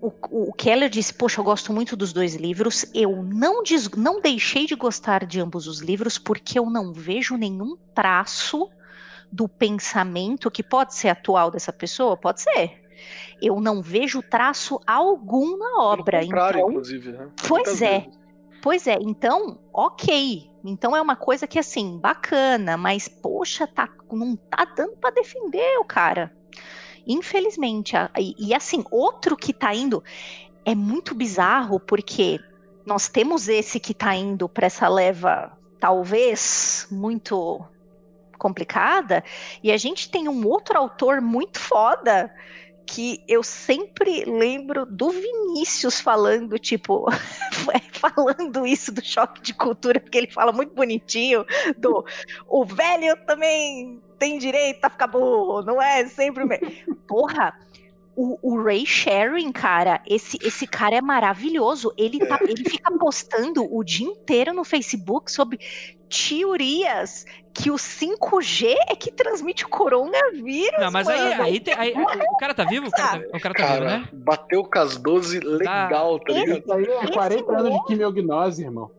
O, o Keller disse: Poxa, eu gosto muito dos dois livros. Eu não, des, não deixei de gostar de ambos os livros porque eu não vejo nenhum traço do pensamento que pode ser atual dessa pessoa. Pode ser. Eu não vejo traço algum na obra. Pelo contrário, então, inclusive, né? Pois Muitas é. vezes. Pois é, então, ok. Então é uma coisa que, assim, bacana, mas, poxa, tá, não tá dando pra defender o cara. Infelizmente. a- E, e, assim, outro que tá indo é muito bizarro, porque nós temos esse que tá indo pra essa leva, talvez, muito complicada, e a gente tem um outro autor muito foda que eu sempre lembro do Vinícius falando, tipo, falando isso do choque de cultura, porque ele fala muito bonitinho do o velho também tem direito a ficar burro, não é sempre o. Porra, o, o Ray Sharing, cara, esse, esse cara é maravilhoso. Ele, tá, ele fica postando o dia inteiro no Facebook sobre teorias que o 5G é que transmite o coronavírus. Não, mas aí, mano. aí, tem- aí- o cara tá vivo? O cara tá, o cara tá vivo, Cara, né? bateu com as 12 legal, tá ligado? Isso aí é 40 anos de quimiognose, irmão.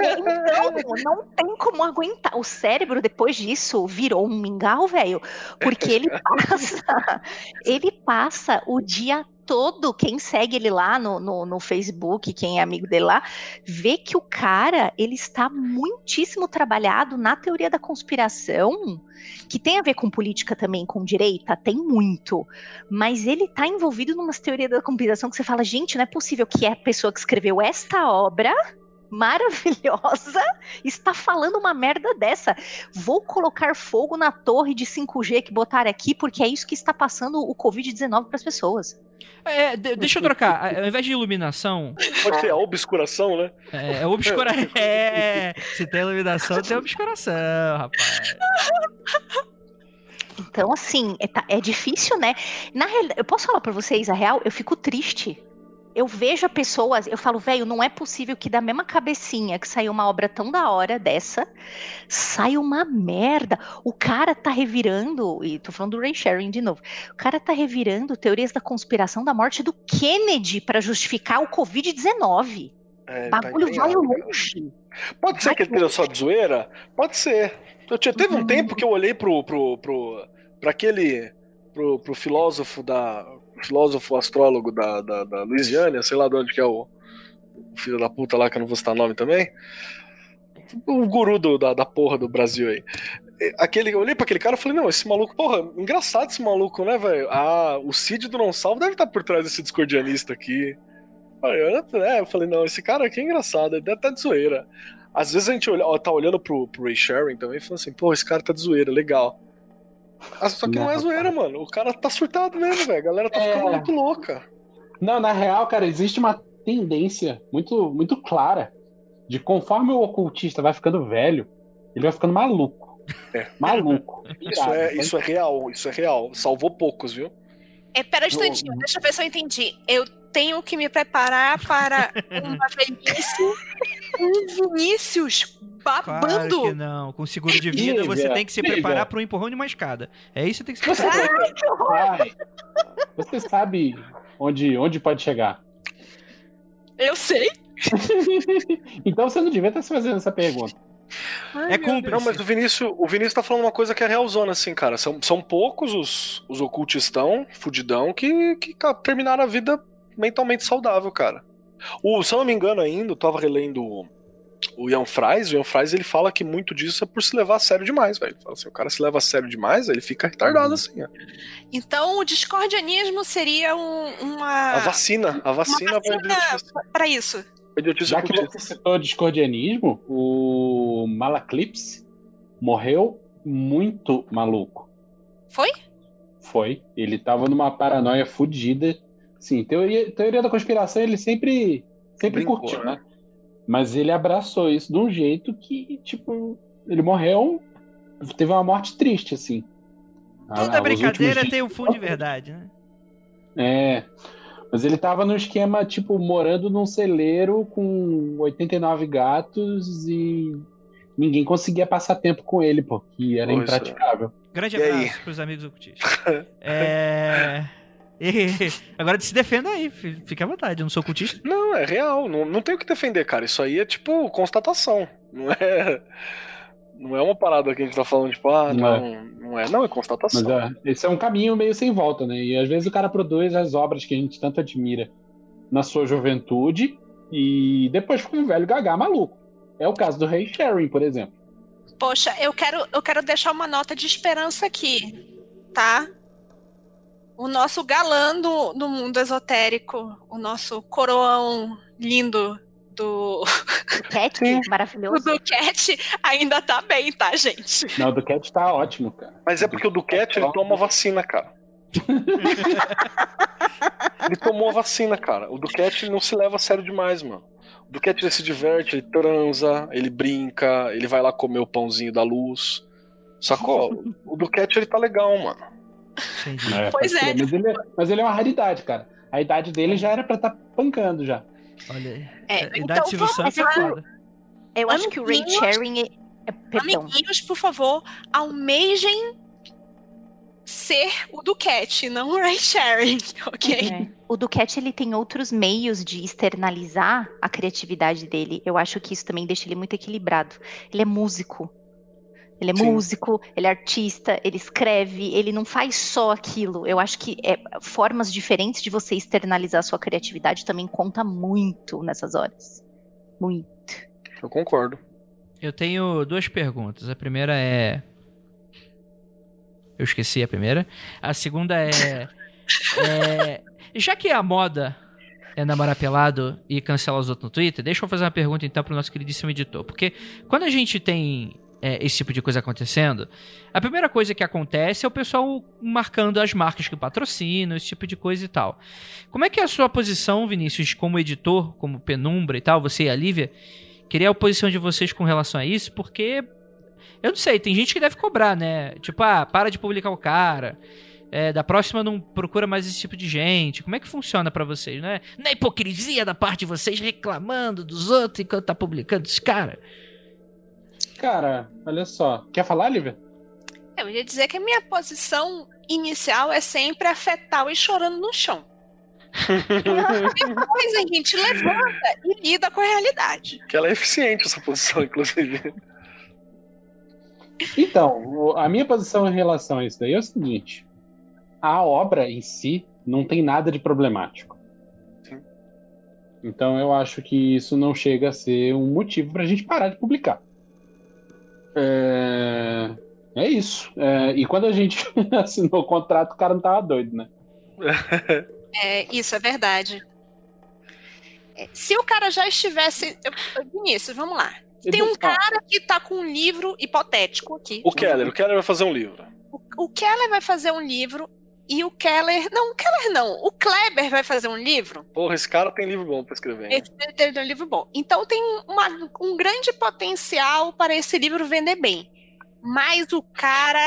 Então, não tem como aguentar. O cérebro, depois disso, virou um mingau, velho. Porque ele passa. ele passa o dia todo. Quem segue ele lá no, no, no Facebook, quem é amigo dele lá, vê que o cara ele está muitíssimo trabalhado na teoria da conspiração, que tem a ver com política também, com direita, tem muito. Mas ele está envolvido numa teorias da conspiração que você fala, gente, não é possível que a pessoa que escreveu esta obra maravilhosa está falando uma merda dessa. Vou colocar fogo na torre de 5G que botaram aqui, porque é isso que está passando o Covid-19 para as pessoas. É, de- deixa eu trocar. Ao invés de iluminação, Pode ser a obscuração, né? é, é obscura. É, se tem iluminação, tem obscuração, rapaz. Então, assim, é, tá- é difícil, né? Na realidade, eu posso falar pra vocês a real? Eu fico triste. Eu vejo a pessoa, eu falo, velho, não é possível que da mesma cabecinha que saiu uma obra tão da hora dessa, saia uma merda. O cara tá revirando, e tô falando do Ray Sharing de novo, o cara tá revirando teorias da conspiração da morte do Kennedy pra justificar o Covid-19. É, tá bagulho vai empenhado, cara. longe. Pode ser que ele esteja só de zoeira? Pode ser. Eu tinha, teve um tempo que eu olhei pro, pro, pro, pra aquele. Pro, pro filósofo da. Filósofo astrólogo da, da, da Louisiana, sei lá de onde que é o, o filho da puta lá, que eu não vou citar nome também. O guru do, da, da porra do Brasil aí. Aquele, eu olhei pra aquele cara e falei, não, esse maluco, porra, engraçado esse maluco, né, velho? Ah, o Cid do Não Salvo deve estar por trás desse discordianista aqui. Aí eu, é, eu falei, não, esse cara aqui é engraçado, ele deve estar de zoeira. Às vezes a gente olha, ó, tá olhando pro, pro Ray Sharing também e fala assim, pô, esse cara tá de zoeira, legal. Ah, Só que não, é Não, zoeira, mano. O cara tá surtado mesmo, velho. A galera tá É. ficando muito louca. Não, na real, cara, existe uma tendência muito, muito clara de conforme o ocultista vai ficando velho, ele vai ficando maluco. É. Maluco. Isso é, isso é real, isso é real. Salvou poucos, viu? É, pera um instantinho, deixa eu ver se eu entendi. Eu tenho que me preparar para uma velhice, um Vinícius babando. que não. Com seguro de vida, você tem que se Lívia. preparar para um empurrão de uma escada. É isso que tem que se Você, preparar. Ai, você sabe onde, onde pode chegar. Eu sei. então você não devia estar se fazendo essa pergunta. É cúmplice. Não, mas o Vinícius, o Vinícius tá falando uma coisa que é realzona, assim, cara. São, são poucos os, os ocultistão, fudidão, que, que terminaram a vida mentalmente saudável, cara. O, se eu não me engano ainda, eu tava relendo o, Ian Fries, o Ian Fries ele fala que muito disso é por se levar a sério demais, velho. Ele Fala assim, o cara se leva a sério demais, ele fica retardado, assim, ó. Então o discordianismo seria um- uma. A vacina, a vacina, uma pra vacina pra isso. Já que você citou discordianismo, o Malaclips morreu muito maluco. Foi? Foi. Ele tava numa paranoia fodida. Sim, teoria, teoria da conspiração ele sempre, sempre Brincou, curtiu, né? Mas ele abraçou isso de um jeito que, tipo, ele morreu. Teve uma morte triste, assim. Toda Ah, brincadeira tem um fundo de verdade, né? é. Mas ele tava no esquema, tipo, morando num celeiro com 89 gatos e ninguém conseguia passar tempo com ele, porque era é. impraticável. Grande abraço pros amigos ocultistas. é... e- Agora se defenda aí, fi- fica à vontade. Eu não sou cultista. Não, é real. Não, não tem o que defender, cara. Isso aí é tipo constatação. Não é. Não é uma parada que a gente tá falando, tipo, ah, Não não, não é. Não, é constatação. Mas é, esse é um caminho meio sem volta, né? E às vezes o cara produz as obras que a gente tanto admira na sua juventude e depois fica um velho gagá maluco. É o caso do Ray Sharing, por exemplo. Poxa, eu quero, eu quero deixar uma nota de esperança aqui, tá? O nosso galã do, do mundo esotérico, o nosso coroão lindo do, O Cat, Sim. maravilhoso. do Cat ainda tá bem, tá, gente? Não, o do Cat tá ótimo, cara. Mas é porque o Duquette, ele toma vacina, cara. ele tomou a vacina, cara. O Duquette ele não se leva a sério demais, mano. O Duquette ele se diverte, ele transa, ele brinca, ele vai lá comer o pãozinho da luz. Sacou? O Duquette ele tá legal, mano. Entendi. É, Pois é. Mas ele, é- mas ele é uma raridade, cara. A idade dele já era pra estar pancando já. Olha aí. É, A idade então de Silvio Santos é foda. Eu acho que o Ray. Sharing. é- é- Perdão. Amiguinhos, por favor, almejem ser o Duquette, não o Ray Sharing, ok? É. O Duquette ele tem outros meios de externalizar a criatividade dele. Eu acho que isso também deixa ele muito equilibrado. Ele é músico. Ele é Sim. músico, ele é artista, ele escreve, ele não faz só aquilo. Eu acho que é, formas diferentes de você externalizar a sua criatividade também conta muito nessas horas. Muito. Eu concordo. Eu tenho duas perguntas. A primeira é. Eu esqueci a primeira. A segunda é. é, Já que a moda é namorar pelado e cancelar os outros no Twitter, deixa eu fazer uma pergunta então pro nosso queridíssimo editor. Porque quando a gente tem é, esse tipo de coisa acontecendo, a primeira coisa que acontece é o pessoal marcando as marcas que patrocinam, esse tipo de coisa e tal. Como é que é a sua posição, Vinícius, como editor, como penumbra e tal, você e a Lívia? Queria a posição de vocês com relação a isso, porque eu não sei, tem gente que deve cobrar, né? Tipo, ah, para de publicar o cara. É, da próxima não procura mais esse tipo de gente. Como é que funciona para vocês, né? É hipocrisia da parte de vocês reclamando dos outros enquanto tá publicando os caras? Cara, olha só. Quer falar, Lívia? Eu ia dizer que a minha posição inicial é sempre afetar e chorando no chão. Depois a gente levanta e lida com a realidade. Que ela é eficiente, essa posição, inclusive. Então, a minha posição em relação a isso daí é o seguinte: a obra em si não tem nada de problemático. Sim. Então eu acho que isso não chega a ser um motivo para a gente parar de publicar. É, é isso. É, e quando a gente assinou o contrato, o cara não tava doido, né? É, isso é verdade. É, Se o cara já estivesse. Vinícius, vamos lá. Tem um cara que tá com um livro hipotético aqui. O Keller, o Keller vai fazer um livro. O Keller vai fazer um livro e o Keller. Não, o Keller não. O Kleber vai fazer um livro. Porra, esse cara tem livro bom pra escrever. Esse dele tem um livro bom. Então tem uma- um grande potencial para esse livro vender bem. Mas o cara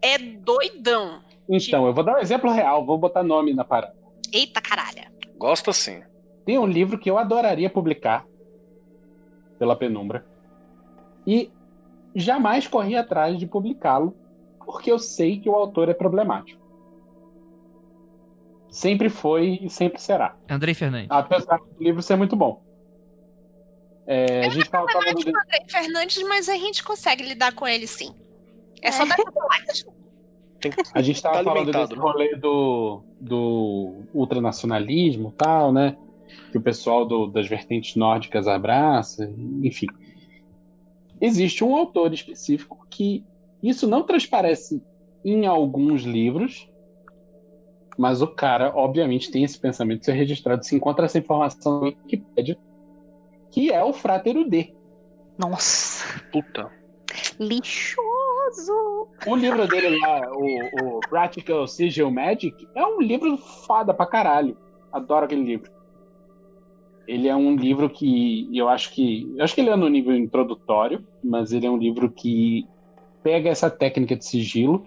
é doidão. Então, eu vou dar um exemplo real, vou botar nome na parada. Eita caralho. Gosto assim. Tem um livro que eu adoraria publicar pela Penumbra e jamais corri atrás de publicá-lo porque eu sei que o autor é problemático. Sempre foi e sempre será. Andrei Fernandes. Apesar do livro ser muito bom. É, a gente tava falando Problemático de... o André Fernandes, mas a gente consegue lidar com ele sim. É só É. dar. A gente estava Tá falando desse rolê do, do ultranacionalismo e tal, né? Que o pessoal do- das vertentes nórdicas abraça, enfim. Existe um autor específico que isso não transparece em alguns livros, mas o cara, obviamente, tem esse pensamento de ser registrado, se encontra essa informação no Wikipedia, que é o Fratero D. Nossa, Puta. lixoso. O livro dele lá, o, o Practical Sigil Magic, é um livro foda pra caralho. Adoro aquele livro. Ele é um livro que eu acho que. Eu acho que ele é no nível introdutório, mas ele é um livro que pega essa técnica de sigilo,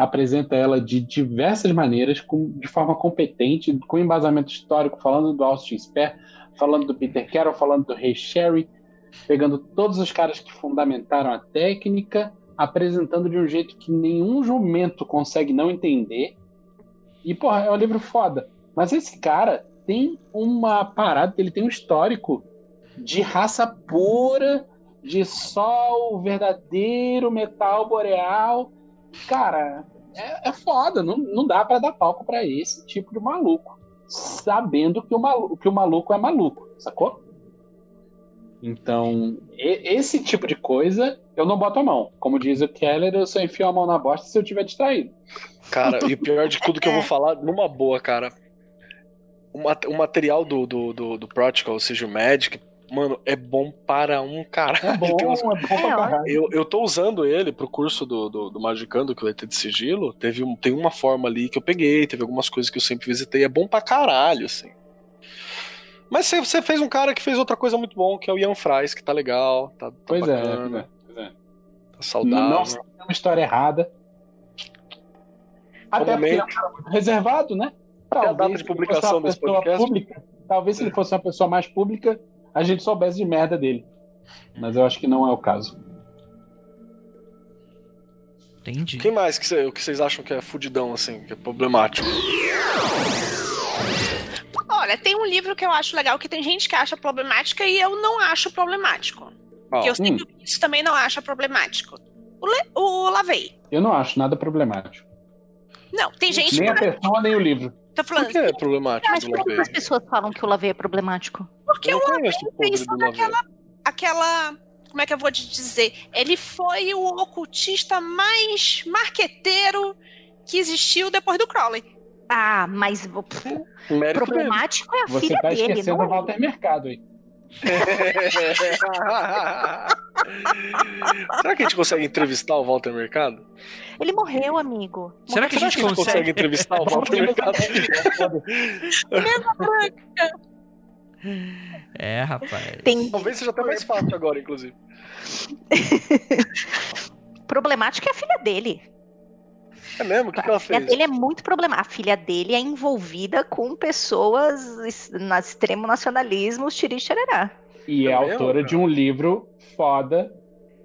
apresenta ela de diversas maneiras, com, de forma competente, com embasamento histórico, falando do Austin Spare, falando do Peter Carroll, falando do Ray Sherry, pegando todos os caras que fundamentaram a técnica, apresentando de um jeito que nenhum jumento consegue não entender. E, porra, é um livro foda. Mas esse cara tem uma parada, ele tem um histórico de raça pura, de o verdadeiro metal boreal. Cara, é, é foda. Não, não dá pra dar palco pra esse tipo de maluco. Sabendo que o maluco, que o maluco é maluco, sacou? Então, e- esse tipo de coisa eu não boto a mão. Como diz o Keller, eu só enfio a mão na bosta se eu tiver distraído. Cara, e o pior de tudo que eu vou falar, numa boa, cara. O, mat- o material do, do, do, do Practical, ou seja, o Magic, mano, é bom para um caralho. É bom, uns- é bom pra É, caralho. Eu, eu tô usando ele pro curso do, do, do Magicando, que vai ter de sigilo. Teve um, tem uma forma ali que eu peguei, teve algumas coisas que eu sempre visitei. É bom pra caralho, assim. Mas você, você fez um cara que fez outra coisa muito bom, que é o Ian Fries, que tá legal, tá, tá Pois é, bacana, pois é, pois é. tá saudável. Não se é uma história errada. Até porque ele é um cara muito reservado, né? a data Talvez de publicação desse podcast? Pública, talvez se ele fosse uma pessoa mais pública, a gente soubesse de merda dele. Mas eu acho que não é o caso. Entendi. Quem mais que, cê- que vocês acham que é fudidão, assim, que é problemático? Olha, tem um livro que eu acho legal que tem gente que acha problemática e eu não acho problemático. Que eu sei Hum. que o Vinícius também não acha problemático. O, Le... o Lavei. Eu não acho nada problemático. Não, tem gente Nem a pessoa, nem o livro. Tá Por falando que é problemático Mas por que as pessoas falam que o Lavey é problemático? porque Eu o Lavei Lavey. naquela aquela. Como é que eu vou te dizer? Ele foi o ocultista mais marqueteiro que existiu depois do Crowley. Ah, mas o problemático é a Você filha tá dele, esquecendo não o Walter Mercado aí. Será que a gente consegue entrevistar o Walter Mercado? Ele morreu, amigo. Será que a gente que a gente consegue consegue? entrevistar o Walter Mercado? É, rapaz. Tem Talvez seja até mais fácil agora, inclusive. problemática é a filha dele. É mesmo? O que, que ela A filha fez? dele é muito problemática. A filha dele é envolvida com pessoas es- na extremo nacionalismo, xerá. E é É mesmo, autora cara? de um livro foda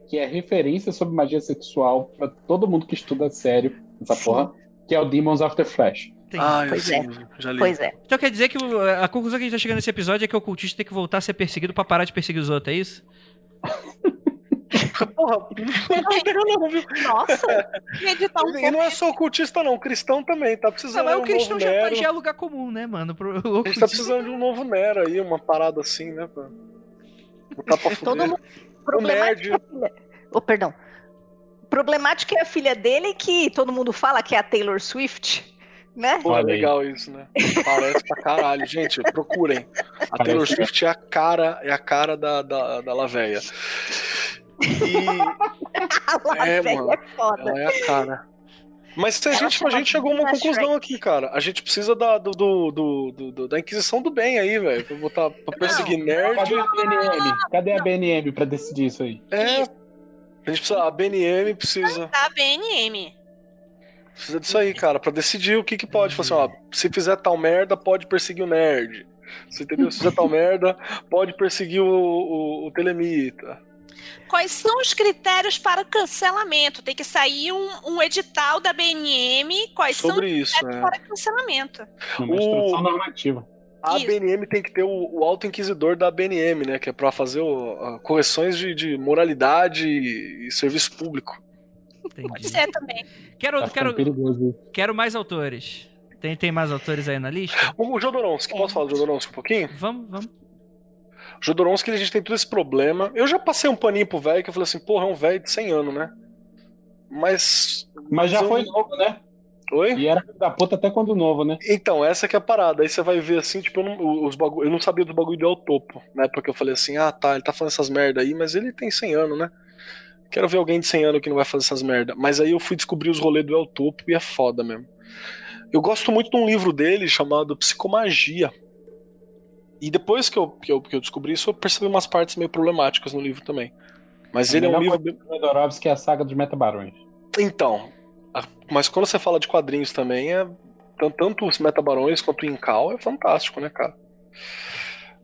que é referência sobre magia sexual pra todo mundo que estuda sério essa Sim. porra, que é o Demons of the Flesh. Tem. Ah, eu Pois sim, é. já li. Pois é. Então quer dizer que o- a conclusão que a gente tá chegando nesse episódio é que o cultista tem que voltar a ser perseguido pra parar de perseguir os outros, é isso? Porra, não, não, viu? Nossa, Editar um E não é só ocultista, não. Cristão também. Tá precisando Não, mas o um cristão novo já, Nero. já é lugar comum, né, mano? Pro, o A gente tá precisando de um novo Nero aí, uma parada assim, né? Pra botar pra todo fuder. mundo. Problemática é a filha. Oh, perdão. Problemática é a filha dele que todo mundo fala que é a Taylor Swift, né? Pô, é legal isso, né? Parece pra caralho. Gente, procurem. A. Taylor Swift é a cara, é a cara da, da, da Lavéia. E A É, mano. é foda. ela é a cara. Mas a Ela gente, a gente chegou a uma conclusão Shrek. aqui, cara. A gente precisa da, do, do, do- do- do- da Inquisição do Bem aí, velho. Pra botar pra perseguir nerd. Cadê a BNM? Cadê a BNM pra decidir isso aí? É. A gente precisa. A BNM precisa. da BNM. Precisa disso aí, cara, pra decidir o que que pode. Falar assim, ó, se fizer tal merda, pode perseguir o nerd. Você entendeu? Se fizer tal merda, pode perseguir o, o, o telemita. Quais são os critérios para o cancelamento? Tem que sair um, um edital da BNM. Quais são os Sobre isso, critérios é. para cancelamento? Numa O- instrução normativa. A Isso. BNM tem que ter o, o Alto Inquisidor da BNM, né? Que é pra fazer o- a- correções de, de moralidade e, e serviço público. Entendi. Pode ser também. Quero, Tá quero, perigoso quero mais autores. Tem, tem mais autores aí na lista? O, o Jodorowsky, posso falar do Jodorowsky um pouquinho? Vamos, vamos. Jodorowsky, a gente tem todo esse problema. Eu já passei um paninho pro velho que eu falei assim, porra, é um velho de 100 anos, né? Mas. Mas já eu- foi novo, né? Oi? E era da puta até quando novo, né? Então, essa que é a parada. Aí você vai ver assim, tipo, eu não, os eu não sabia do bagulho do El Topo, né? Porque eu falei assim, ah, tá, ele tá falando essas merda aí, mas ele tem 100 anos, né? Quero ver alguém de 100 anos que não vai fazer essas merda. Mas aí eu fui descobrir os rolês do El Topo e é foda mesmo. Eu gosto muito de um livro dele chamado Psicomagia. E depois que eu, que eu, que eu descobri isso, eu percebi umas partes meio problemáticas no livro também. Mas ele é um livro. do Jodorowsky é a saga dos Metabarões. Então, a- mas quando você fala de quadrinhos também, é tan- tanto os Metabarões quanto o Incal é fantástico, né, cara?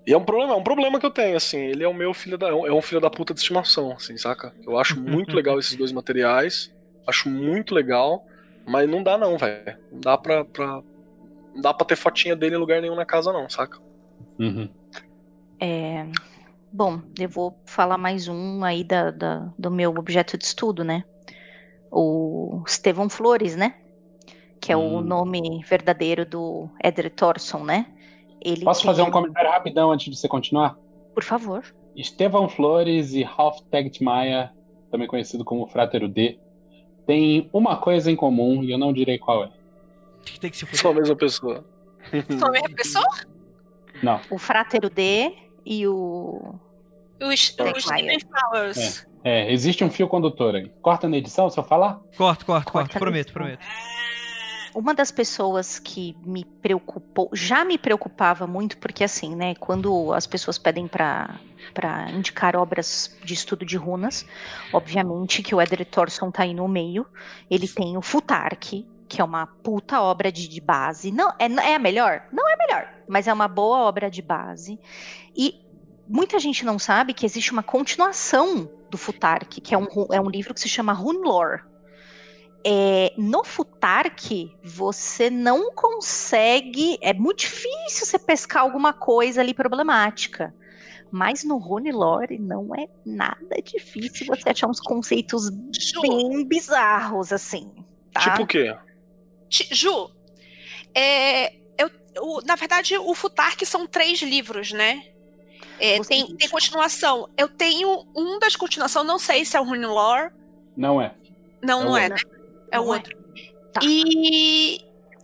E é um problema, é um problema que eu tenho, assim, ele é o meu filho da, é um- é um filho da puta de estimação, assim, saca? Eu acho muito legal esses dois materiais, acho muito legal, mas não dá não, velho. Não dá pra, pra- não dá pra ter fotinha dele em lugar nenhum na casa não, saca? Uhum. É, Bom, eu vou falar mais um aí da, da- do meu objeto de estudo, né? O Estevão Flores, né? Que é o Hum. nome verdadeiro do Eder Thorson, né? Ele Posso fazer um comentário rapidão antes de você continuar? Por favor. Estevão Flores e Ralph Tegtmeier, também conhecido como Fratero D, têm uma coisa em comum e eu não direi qual é. Tem que se Sou a mesma pessoa. Sou a mesma pessoa? Não, O Frátero D e o. Os, os Stephen Flowers. é, existe um fio condutor aí. Corta na edição se eu falar? Corto, corto, corto. Corta Prometo, prometo. Uma das pessoas que me preocupou, já me preocupava muito, porque assim, né, quando as pessoas pedem para para indicar obras de estudo de runas, obviamente que o Eder Thorson tá aí no meio, ele tem o Futark, que é uma puta obra de, de base, não é, é a melhor? Não é a melhor, mas é uma boa obra de base, e muita gente não sabe que existe uma continuação do Futark, que é um, é um livro que se chama Runelore, é, no Futark, você não consegue. É muito difícil você pescar alguma coisa ali problemática. Mas no Rune Lore não é nada difícil você achar uns conceitos bem bizarros, assim. Tá? Tipo o quê? Ju, é, eu, o- na verdade, o Futark são três livros, né? É, tem, tem continuação. Eu tenho um das continuações, não sei se é o Runelore. Não é. Não, É não é, né? É o é. outro. Tá. E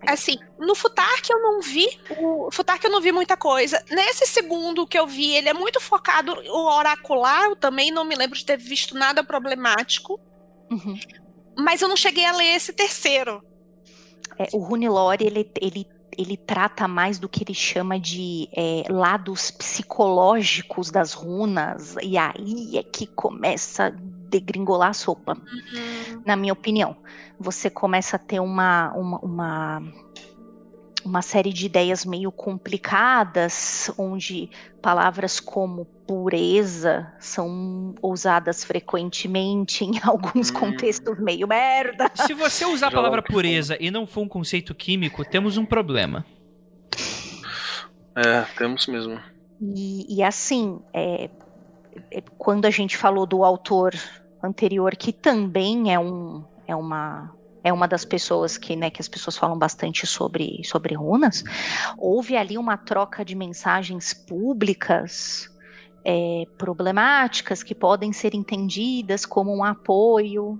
assim, no Futark eu não vi, o Futark eu não vi muita coisa. Nesse segundo que eu vi, ele é muito focado, o oracular, eu também não me lembro de ter visto nada problemático. Uhum. Mas eu não cheguei a ler esse terceiro. É, o Runilore, ele, ele, ele trata mais do que ele chama de é, lados psicológicos das runas, e aí é que começa a degringolar a sopa, Uhum. na minha opinião. Você começa a ter uma, uma, uma, uma série de ideias meio complicadas, onde palavras como pureza são usadas frequentemente em alguns Hum. contextos meio merda. Se você usar a palavra pureza e não for um conceito químico, temos um problema. É, temos mesmo. E, e assim, é, é, quando a gente falou do autor anterior, que também é um é uma é uma das pessoas que, né, que as pessoas falam bastante sobre, sobre runas, houve ali uma troca de mensagens públicas é, problemáticas que podem ser entendidas como um apoio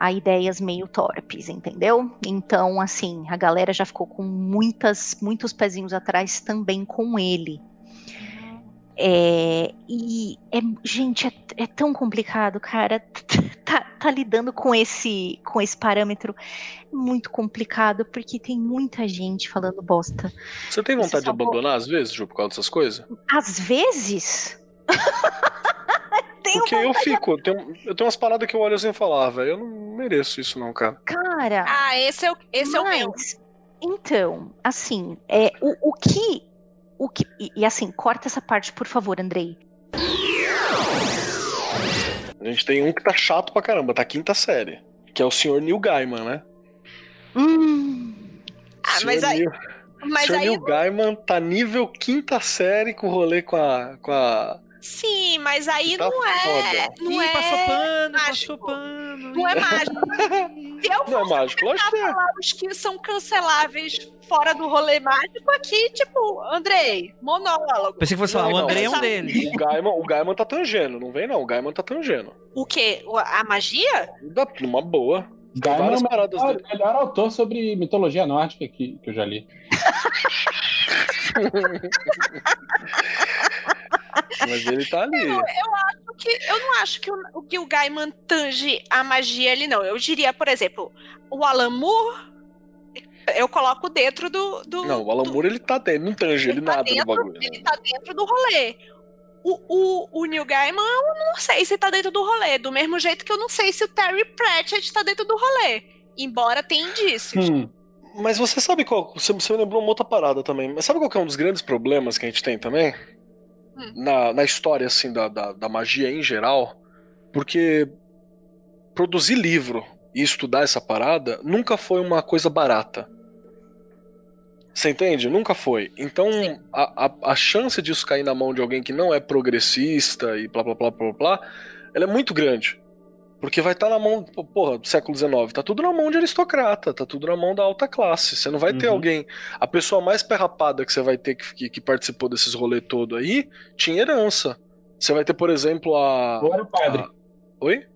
a ideias meio torpes, entendeu? Então, assim, a galera já ficou com muitas, muitos pezinhos atrás também com ele. É, e, é, gente, é, é tão complicado, cara. Tá, tá lidando com esse, com esse parâmetro muito complicado, porque tem muita gente falando bosta. Você tem Você vontade de salvou- abandonar às vezes, Ju, por causa dessas coisas? Às vezes. Tenho Porque eu fico, eu tenho, eu tenho umas paradas que eu olho assim e falo, ah, velho, eu não mereço isso não, cara. cara. Ah, esse é o, esse é o meu. Mas, então, assim, é, o, o que. O que e, e assim, corta essa parte, por favor, Andrei. A gente tem um que tá chato pra caramba, tá quinta série. Que é o senhor Neil Gaiman, né? Hum, Ah, Senhor mas aí- Neil, Mas senhor aí, Neil Gaiman tá nível quinta série com o rolê com a. Com a... sim, mas aí Tá não é. foda. Não Ih, é. passou pano, mágico. passou pano. Não é mágico. Se eu Não é mágico, lógico que é. que são canceláveis fora do rolê mágico aqui, tipo, Andrei, monólogo. Pensei que você falar, o não, André é um deles. O Gaiman, o Gaiman tá tangendo, não vem não, o Gaiman tá tangendo. O quê? A magia? Dá numa boa. Gaiman é o melhor, dele. melhor autor sobre mitologia nórdica que, que eu já li. Mas ele tá ali. Que eu não acho que o, que o Gaiman tange a magia ali, não. Eu diria, por exemplo, o Alan Moore, eu coloco dentro do. do Não, o Alan do- Moore ele tá dentro, ele não tange ele tá nada no dentro, bagulho. Ele tá dentro do rolê. O, o, o Neil Gaiman, eu não sei se tá dentro do rolê. Do mesmo jeito que eu não sei se o Terry Pratchett tá dentro do rolê. Embora tenha indícios. Hum, Mas você sabe qual. Você, você me lembrou uma outra parada também. Mas sabe qual que é um dos grandes problemas que a gente tem também? Hum. Na, na história, assim, da, da, da magia em geral. Porque produzir livro e estudar essa parada nunca foi uma coisa barata. Você entende? Nunca foi. Então, a, a, a chance disso cair na mão de alguém que não é progressista e blá blá blá blá blá, ela é muito grande. Porque vai estar na mão, porra, do século XIX, tá tudo na mão de aristocrata, tá tudo na mão da alta classe. Você não vai ter Uhum. alguém. A pessoa mais perrapada que você vai ter que, que, que participou desses rolês todo aí tinha herança. Você vai ter, por exemplo, a. ou era padre. a- Oi?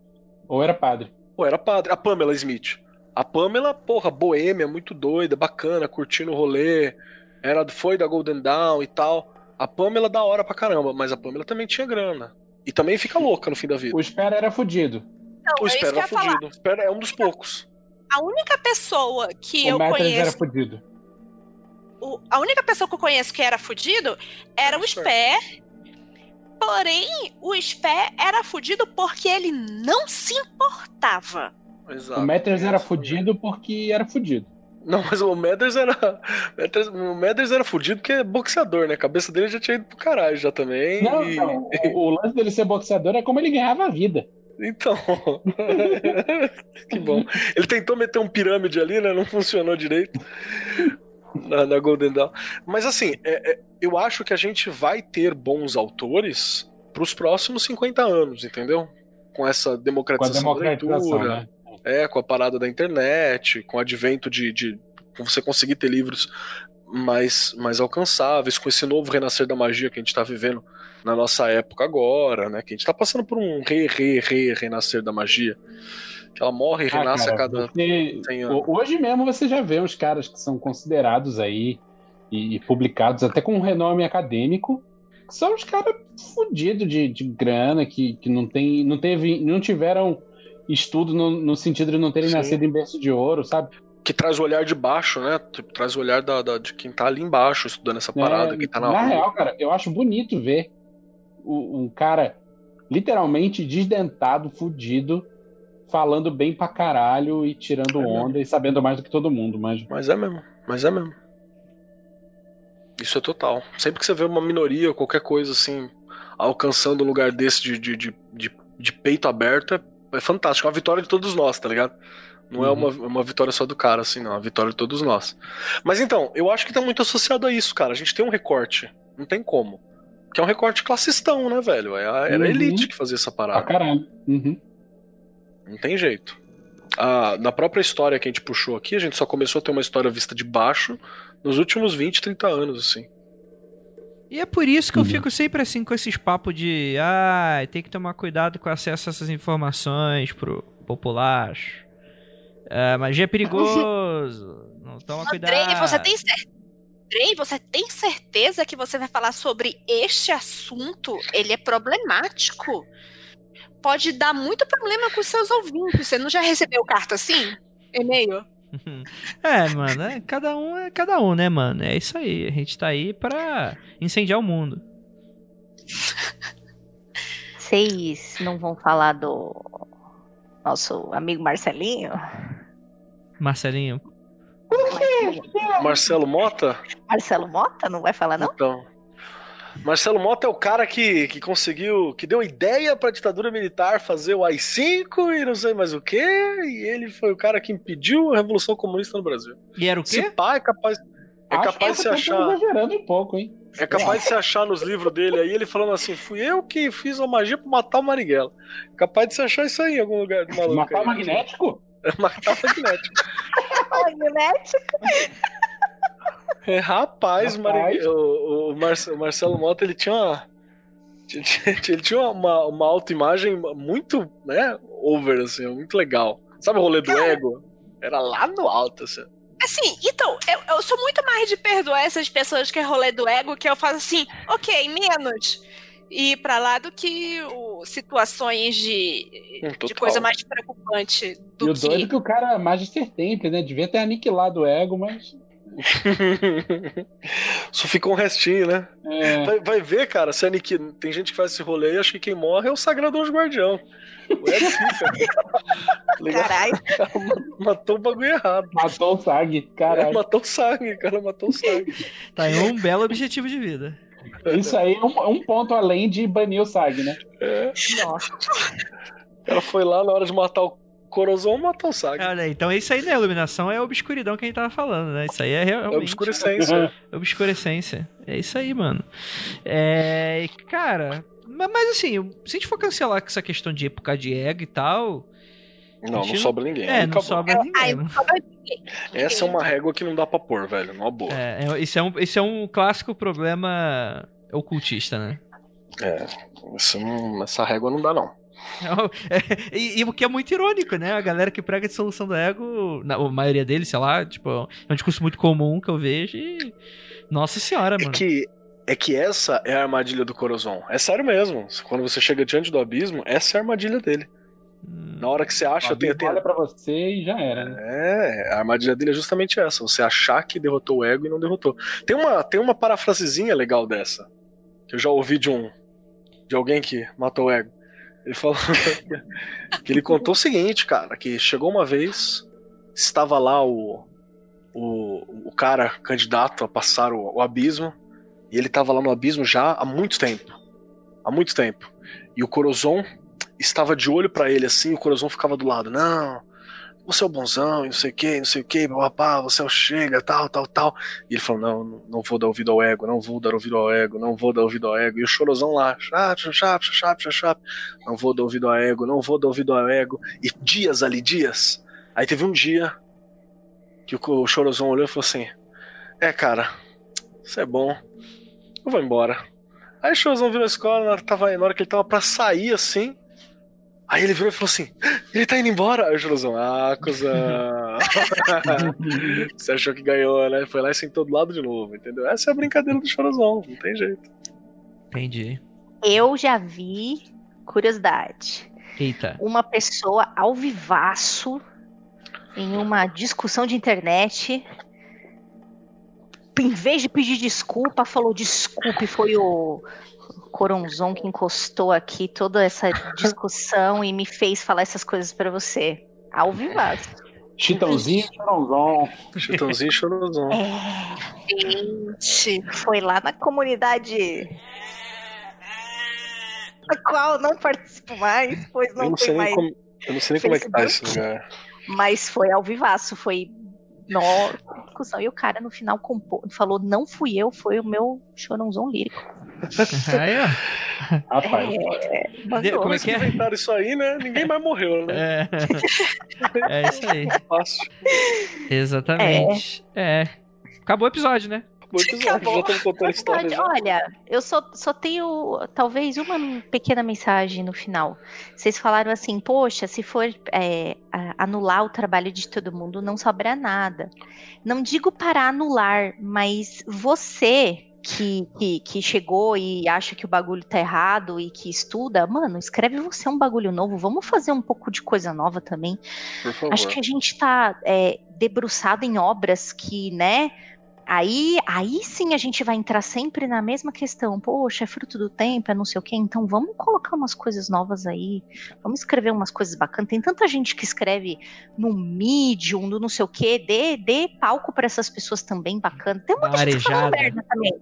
Ou era padre. Pô, era padre. A Pamela Smith. A Pamela, porra, boêmia, muito doida, bacana, curtindo o rolê. Era, foi da Golden Dawn e tal. A Pamela da hora pra caramba, mas a Pamela também tinha grana. E também fica louca no fim da vida. O Espera era fudido. Então, O é Espera era ia falar. fudido. Espera é um dos poucos. A única pessoa que o eu era conheço. fudido. o- a única pessoa que eu conheço que era fudido era o Spé. Porém, o Spé era fudido porque ele não se importava. Exato. O Matters era fudido porque era fudido. Não, mas o Mathers era. Mathers- O Mathers era fudido porque é boxeador, né? A cabeça dele já tinha ido pro caralho já também. Não, e- não. O, o lance dele ser boxeador é como ele ganhava a vida. Então. que bom. Ele tentou meter um pirâmide ali, né? Não funcionou direito. Na, na Golden Dawn. Mas assim, é- é- eu acho que a gente vai ter bons autores pros próximos 50 anos, entendeu? Com essa Com a democratização, da democratização, leitura. né? É, com a parada da internet, com o advento de, de com você conseguir ter livros mais, mais alcançáveis, com esse novo renascer da magia que a gente está vivendo na nossa época agora, né? Que a gente está passando por um re, re, re, renascer da magia. Que ela morre e Ah, renasce cara, a cada. você- hoje mesmo você já vê uns caras que são considerados aí e, e publicados até com um renome acadêmico, que são os caras fudidos de, de grana, que, que não, tem, não, teve, não tiveram estudo no, no sentido de não terem Sim. nascido em berço de ouro, sabe? Que traz o olhar de baixo, né? Tipo, traz o olhar da, da- de quem tá ali embaixo estudando essa parada, É, quem tá na, na rua. real, cara, eu acho bonito ver um cara literalmente desdentado, fudido, falando bem pra caralho e tirando É mesmo. onda e sabendo mais do que todo mundo, mas Mas é mesmo, mas é mesmo. Isso é total. Sempre que você vê uma minoria ou qualquer coisa assim, alcançando um lugar desse de, de, de, de, de peito aberto, é, é fantástico. É uma vitória de todos nós, tá ligado? Não é Uhum. uma, uma vitória só do cara, assim, não. É uma vitória de todos nós. Mas então, eu acho que tá muito associado a isso, cara. A gente tem um recorte. Não tem como. Que é um recorte classistão, né, velho? É a- Era a Uhum. elite que fazia essa pra parada. caralho. Uhum. Não tem jeito. Ah, na própria história que a gente puxou aqui, a gente só começou a ter uma história vista de baixo nos últimos 20, 30 anos, assim. E é por isso que eu Uhum. fico sempre assim com esses papos de ah, tem que tomar cuidado com acesso a essas informações pro popular. Ah, magia é perigoso. Não toma cuidado. Andrei, você tem cer- Andrei, você tem certeza que você vai falar sobre este assunto? Ele é problemático. Pode dar muito problema com seus ouvintes. Você não já recebeu carta assim? E-mail? É, mano, é, cada um é cada um, né, mano? É isso aí. A gente tá aí pra incendiar o mundo. Vocês não vão falar do nosso amigo Marcelinho? Marcelinho. Marcelo Mota? Marcelo Mota? Não vai falar, não? Então. Marcelo Mota é o cara que, que conseguiu, que deu ideia pra ditadura militar fazer o AI-5 e não sei mais o que, e ele foi o cara que impediu a Revolução Comunista no Brasil. E era o Se quê? pá, é capaz, é Acho capaz de se achar. exagerando um pouco, hein? É capaz de se achar nos livros dele aí, ele falando assim: fui eu que fiz uma magia pra matar o Marighella. Capaz de se achar isso aí em algum lugar do maluco. Matar aí. magnético? É matar magnético. Magnético. É, rapaz, Rapaz. O, o Marce- o Marcelo Mota, ele tinha uma. Ele tinha uma, uma autoimagem muito, né, over, assim, muito legal. Sabe o rolê do ego? Era lá no alto, assim. Assim, então, eu, eu sou muito mais de perdoar essas pessoas que é rolê do ego, que eu faço assim, ok, menos. E ir pra lá do que o- situações de, Hum, de coisa mais preocupante E do o doido é que. que o cara é Magister Temple, né? Devia ter aniquilado o ego, mas. Só ficou um restinho, né? É, Vai, vai ver, cara, se aniqui... tem gente que faz esse rolê e acha que quem morre é o Sagrado Anjo Guardião. Tá ligado? Caralho. Matou o bagulho errado. matou o Sag, É, caralho. matou o sangue, o cara matou o sangue. Tá aí um belo objetivo de vida. Isso aí é um, um ponto além de banir o Sag, né? É, Nossa. o cara foi lá na hora de matar o Corozão, matou o sangue. Olha então é isso aí, né? A iluminação é a obscuridão que a gente tava falando, né? Isso aí é É realmente. obscurecência. Obscurecência. É isso aí, mano. É. Cara. ma- Mas assim, se a gente for cancelar essa questão de época de ego e tal. Não, não sobra ninguém. É, não sobra ninguém. Essa é uma régua que não dá pra pôr, velho. Numa boa. É, é, isso, é um, isso é um clássico problema ocultista, né? É, essa, não- essa régua não dá, não. É, e, e o que é muito irônico, né? A galera que prega a dissolução do ego, na, a maioria deles, sei lá, tipo, é um discurso muito comum que eu vejo e. Nossa senhora, É mano. que, é que essa é a armadilha do Corozon. É sério mesmo. Quando você chega diante do abismo, essa é a armadilha dele. Hum, Na hora que você acha, tem, tem, Olha pra você e já era, né? É, a armadilha dele é justamente essa. Você achar que derrotou o ego e não derrotou. Tem uma, tem uma parafrasezinha legal dessa. Que eu já ouvi de um. De alguém que matou o ego. Ele falou que ele contou o seguinte, cara, que chegou uma vez, estava lá o, o, o cara candidato a passar o, o abismo, e ele estava lá no abismo já há muito tempo. Há muito tempo. E o Corozon estava de olho pra ele assim, e o Corozon ficava do lado. Não, você é o bonzão, e não sei o que, não sei o que, papá, você é o chega, tal, tal, tal. E ele falou: não, não vou dar ouvido ao ego, não vou dar ouvido ao ego, não vou dar ouvido ao ego. E o chorozão lá, chap, chap, chap, chap, não vou dar ouvido ao ego, não vou dar ouvido ao ego. E dias ali, dias. Aí teve um dia que o, o chorozão olhou e falou assim: é, cara, isso é bom, eu vou embora. Aí o chorozão virou a escola, na hora, na hora que ele tava pra sair assim. Aí ele virou e falou assim: Ele tá indo embora? Aí o Chorozão, ah, cuzão. Você achou que ganhou, né? Foi lá e sentou do lado de novo, entendeu? Essa é a brincadeira do Chorozão, não tem jeito. Entendi. Eu já vi, curiosidade, Eita. uma pessoa ao vivaço em uma discussão de internet. Em vez de pedir desculpa, falou desculpe, foi o Coronzon que encostou aqui toda essa discussão e me fez falar essas coisas pra você. Ao vivaço. Chitãozinho e Chorozão. Chitãozinho e Chorozão. É, Gente. foi lá na comunidade. A qual eu não participo mais, pois Eu não, não tem sei mais. como, eu não sei nem como é que tá esse lugar. Mas foi ao vivaço, foi nossa discussão. E o cara no final compô, falou: não fui eu, foi o meu chorãozão lírico. Aí, ó. Rapaz, É, mandou. Como é que é? inventaram isso aí, né? Ninguém mais morreu, né? É. é isso aí. Fácil. Exatamente. É. Acabou o episódio, né? Acabou episódio, Acabou. já estamos contando a história. Pode- Já. Olha, eu só, só tenho talvez uma pequena mensagem no final. Vocês falaram assim, poxa, se for é, anular o trabalho de todo mundo, não sobra nada. Não digo para anular, mas você que, que, que chegou e acha que o bagulho tá errado e que estuda, mano, escreve você um bagulho novo. Vamos fazer um pouco de coisa nova também. Acho que a gente tá é, debruçado em obras que, né? Aí, aí sim a gente vai entrar sempre na mesma questão. Poxa, é fruto do tempo, é não sei o quê. Então vamos colocar umas coisas novas aí. Vamos escrever umas coisas bacanas. Tem tanta gente que escreve no Medium, no não sei o quê. Dê, dê palco para essas pessoas também bacana. Tem muita gente falando merda também.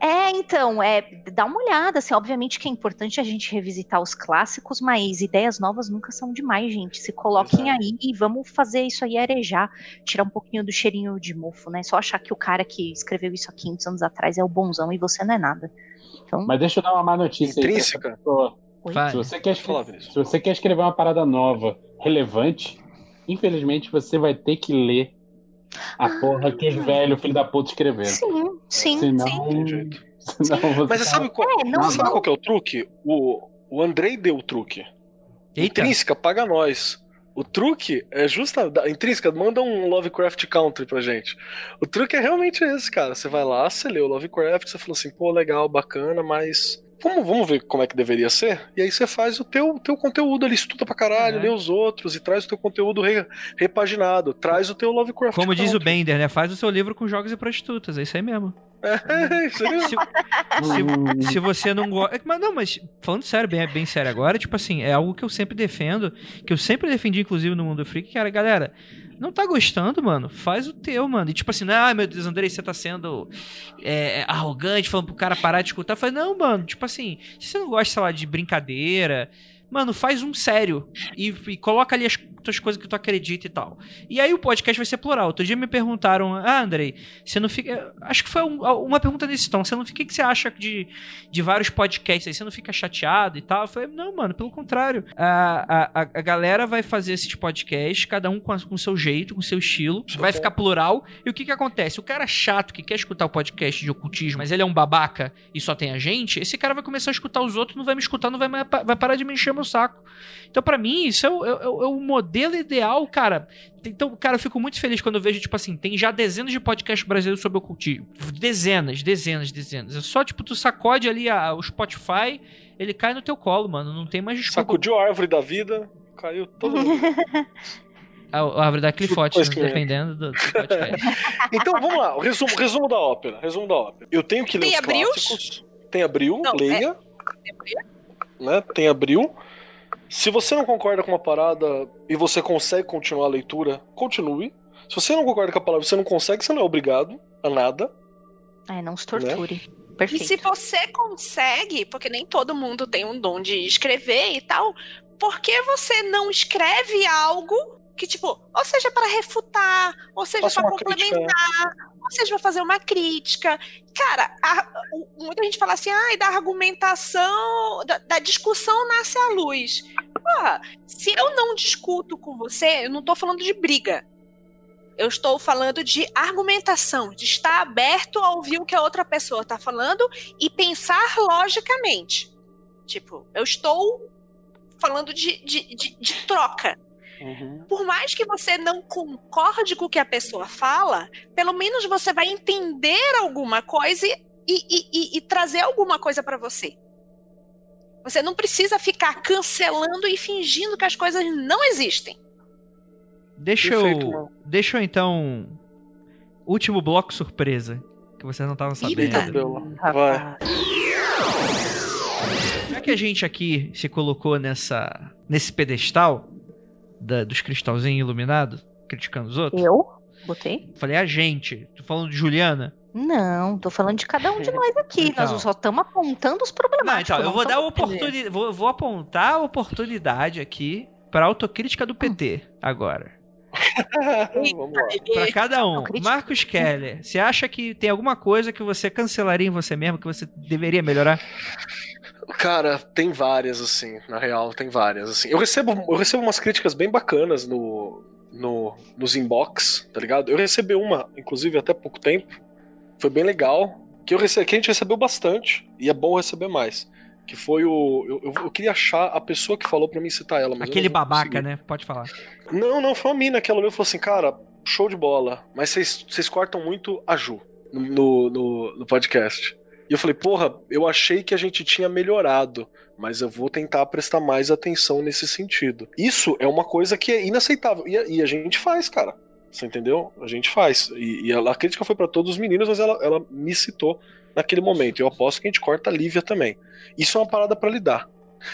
É, então, é, dá uma olhada. Assim, obviamente que é importante a gente revisitar os clássicos, mas ideias novas nunca são demais, gente. Se coloquem aí e vamos fazer isso aí arejar, tirar um pouquinho do cheirinho de mofo, né? Só achar que o cara que escreveu isso há 500 anos atrás é o bonzão e você não é nada. Então, mas deixa eu dar uma má notícia aí. Intrínseca? pessoa. Vai. Se você, quer escrever, se você quer escrever uma parada nova, relevante, infelizmente você vai ter que ler a porra que os velhos, filho da puta, escreveram. sim, sim. Senão, Não tem jeito. senão você Mas você sabe qual, É, não, Não, sabe não. qual que é o truque? O, o Andrei deu o truque. Eita. Intrínseca, paga nós. O truque é justa. da- Intrínseca, manda um Lovecraft Country pra gente. O truque é realmente esse, cara. Você vai lá, você lê o Lovecraft, você fala assim, pô, legal, bacana, mas. Vamos, vamos ver como é que deveria ser? E aí você faz o teu, teu conteúdo ali, estuda pra caralho, É. lê os outros e traz o teu conteúdo re- repaginado. Traz o teu Lovecraft Como diz o Country. Bender, né? Faz o seu livro com jogos e prostitutas. É isso aí mesmo. É. Se, Hum, se você não gosta. Mas não, mas falando sério, bem, bem sério agora, tipo assim, é algo que eu sempre defendo, que eu sempre defendi, inclusive, no Mundo Freak, que era, galera, não tá gostando, mano? Faz o teu, mano. E tipo assim, ah, meu Deus, Andrei, você tá sendo é, arrogante, falando pro cara parar de escutar. Eu falei, não, mano, tipo assim, se você não gosta, sei lá, de brincadeira. Mano, faz um sério e, e coloca ali as tuas coisas que tu acredita e tal. E aí o podcast vai ser plural. Outro dia me perguntaram, ah, Andrei, você não fica. Acho que foi um- uma pergunta desse tom. Você não fica. O que você acha de, de vários podcasts aí? Você não fica chateado e tal? Eu falei, não, mano, pelo contrário. A, a, a galera vai fazer esses podcasts, cada um com, a- com o seu jeito, com o seu estilo. Isso vai é bom. ficar plural. E o que que acontece? O cara chato que quer escutar o podcast de ocultismo, mas ele é um babaca e só tem a gente, esse cara vai começar a escutar os outros, não vai me escutar, não vai, vai parar de me encher meu saco. Então, pra mim, isso é o, é é o modelo ideal, cara. Então, cara, eu fico muito feliz quando eu vejo, tipo assim, tem já dezenas de podcasts brasileiros sobre ocultismo. Dezenas, dezenas, dezenas. É só, tipo, tu sacode ali a- o Spotify, ele cai no teu colo, mano. Não tem mais desculpa. Sacudiu a árvore da vida, caiu todo mundo. A, a árvore da Clifote, né, dependendo do, do podcast. Então vamos lá, o resumo, resumo da ópera. Resumo da ópera. Eu tenho que ler Tem os abrios? clássicos. Tem abril, Não, leia. Né? Tem abril. Se você não concorda com uma parada e você consegue continuar a leitura, continue. Se você não concorda com a palavra, você não consegue, você não é obrigado a nada. É, não se torture. E Perfeito. se você consegue, porque nem todo mundo tem um dom de escrever e tal, por que você não escreve algo que, tipo, ou seja para refutar, ou seja para uma crítica. complementar, ou seja para fazer uma crítica? Cara, a- o- muita gente fala assim, ai, da argumentação, da, da discussão nasce a luz. Porra, se eu não discuto com você, eu não tô falando de briga. Eu estou falando de argumentação, de estar aberto a ouvir o que a outra pessoa está falando e pensar logicamente. Tipo, eu estou falando de, de, de, de troca. Uhum. Por mais que você não concorde com o que a pessoa fala, pelo menos você vai entender alguma coisa e, e, e, e trazer alguma coisa para você. Você não precisa ficar cancelando e fingindo que as coisas não existem. Deixa Perfeito, eu. Deixa eu então. Último bloco surpresa. Que vocês não estavam sabendo. Eita. Vai. Já que a gente aqui se colocou nessa, nesse pedestal da- dos cristalzinhos iluminados, criticando os outros, Eu? Botei? falei a gente. Tô falando de Juliana. Não, tô falando de cada um de nós aqui. Então. Nós só estamos apontando os Não, problemáticos. então, eu vou dar oportunidade. Vou, vou apontar a oportunidade aqui pra autocrítica do PT agora. Vamos lá. Pra cada um. Marcos Keller, você acha que tem alguma coisa que você cancelaria em você mesmo, que você deveria melhorar? Cara, tem várias, assim, na real, tem várias, assim. Eu recebo, eu recebo umas críticas bem bacanas no, no, nos inbox, tá ligado? Eu recebi uma, inclusive, até pouco tempo. Foi bem legal. Que, eu rece... que a gente recebeu bastante, e é bom receber mais. Que foi o. Eu, eu, eu queria achar a pessoa que falou pra mim citar ela. Aquele babaca, conseguir. né? Pode falar. Não, não, foi uma mina que ela olhou e falou assim, cara, show de bola, mas vocês vocês cortam muito a Ju no, no, no podcast. E eu falei, porra, eu achei que a gente tinha melhorado, mas eu vou tentar prestar mais atenção nesse sentido. Isso é uma coisa que é inaceitável. E, a- e a gente faz, cara. Você entendeu? A gente faz. E, e a crítica foi pra todos os meninos, mas ela, ela me citou naquele momento. Eu aposto que a gente corta a Lívia também. Isso é uma parada pra lidar.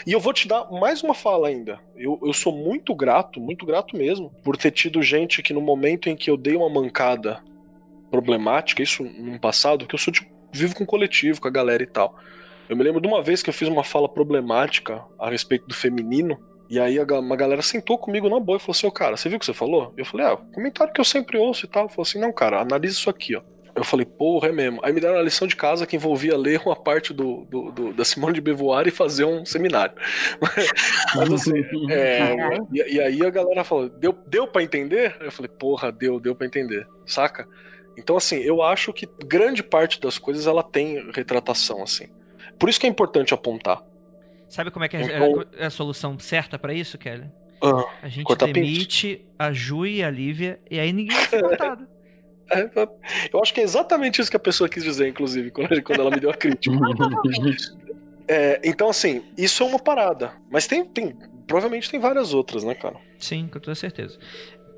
E eu vou te dar mais uma fala ainda. Eu, eu sou muito grato, muito grato mesmo, por ter tido gente que no momento em que eu dei uma mancada problemática, isso no passado, que eu sou tipo, vivo com coletivo, com a galera e tal. Eu me lembro de uma vez que eu fiz uma fala problemática a respeito do feminino, e aí uma galera sentou comigo na boa e falou assim: Ô cara, você viu o que você falou? Eu falei: Ah, comentário que eu sempre ouço e tal. Falou assim: Não, cara, analisa isso aqui, ó. Eu falei, porra, é mesmo. Aí me deram uma lição de casa que envolvia ler uma parte do, do- do- da Simone de Beauvoir e fazer um seminário. Mas assim, é, e, e aí a galera falou, deu, deu para entender? Eu falei, porra, deu, deu para entender, saca? Então, assim, eu acho que grande parte das coisas ela tem retratação, assim. Por isso que é importante apontar. Sabe como é que é, Então- é a solução certa pra isso, Kelly? Ah, A gente demite a Ju e a Lívia e aí ninguém vai ser cortado. é, eu acho que é exatamente isso que a pessoa quis dizer, inclusive, quando, quando ela me deu a crítica. É, então, assim, isso é uma parada. Mas tem, tem. Provavelmente tem várias outras, né, cara? Sim, com toda certeza.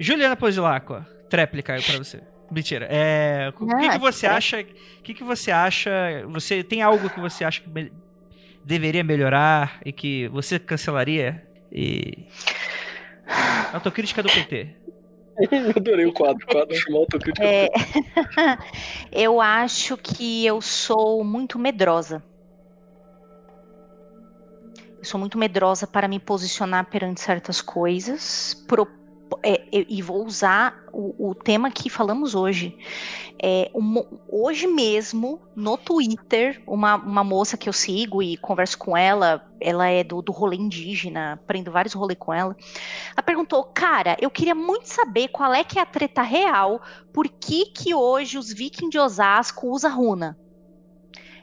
Juliana Pozilacqua, tréplica aí pra você. Mentira. É, o que, que você é. acha? O que, que você acha? Você tem algo que você acha que me- deveria melhorar e que você cancelaria? E autocrítica do PT. Eu adorei o quadro. O quadro chamou autocrítica. É, eu acho que eu sou muito medrosa. Eu sou muito medrosa para me posicionar perante certas coisas. pro- é, e- vou usar o, o tema que falamos hoje. É, um hoje mesmo, no Twitter, uma, uma moça que eu sigo e converso com ela, ela é do, do rolê indígena, aprendo vários rolês com ela. Ela perguntou, cara, eu queria muito saber qual é que é a treta real por que, que hoje os vikings de Osasco usam runa.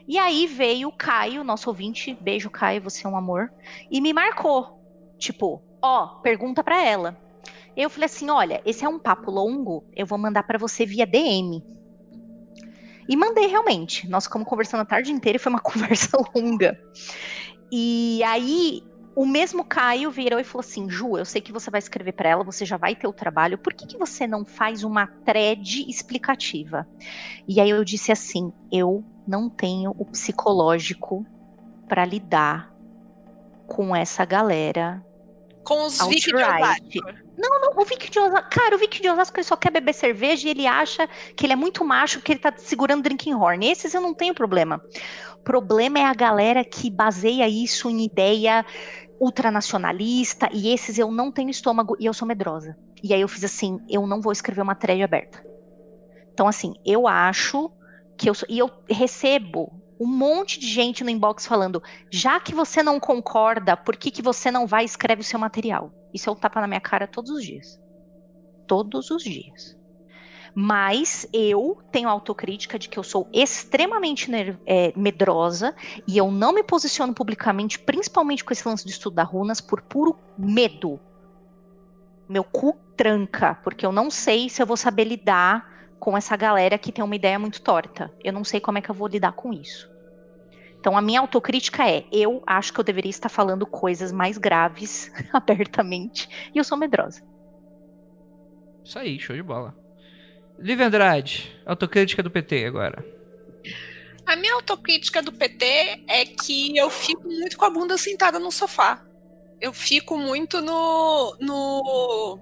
E aí veio o Caio, nosso ouvinte, beijo Caio, você é um amor, e me marcou. Tipo, ó, pergunta pra ela. Eu falei assim, olha, esse é um papo longo, eu vou mandar pra você via DM. E mandei realmente. Nós ficamos conversando a tarde inteira e foi uma conversa longa. E aí o mesmo Caio virou e falou assim: Ju, eu sei que você vai escrever para ela, você já vai ter o trabalho, por que, que você não faz uma thread explicativa? E aí eu disse assim: eu não tenho o psicológico para lidar com essa galera. Com os Vic de Outright. Osasco. Não, não, o Vic de Osasco. Cara, o Vic de Osasco ele só quer beber cerveja e ele acha que ele é muito macho porque ele tá segurando drinking horn. Esses eu não tenho problema. O problema é a galera que baseia isso em ideia ultranacionalista e esses eu não tenho estômago e eu sou medrosa. E aí eu fiz assim, eu não vou escrever uma thread aberta. Então assim, eu acho que eu sou, e eu recebo um monte de gente no inbox falando, já que você não concorda, por que, que você não vai e escreve o seu material? Isso é um tapa na minha cara todos os dias. Todos os dias. Mas eu tenho autocrítica de que eu sou extremamente é, medrosa e eu não me posiciono publicamente, principalmente com esse lance de estudo da runas, por puro medo. Meu cu tranca, porque eu não sei se eu vou saber lidar com essa galera que tem uma ideia muito torta. Eu não sei como é que eu vou lidar com isso. Então a minha autocrítica é: eu acho que eu deveria estar falando coisas mais graves abertamente e eu sou medrosa. Isso aí, show de bola. Lívia Andrade, autocrítica do PT agora. A minha autocrítica do PT é que eu fico muito com a bunda sentada no sofá. Eu fico muito no. no.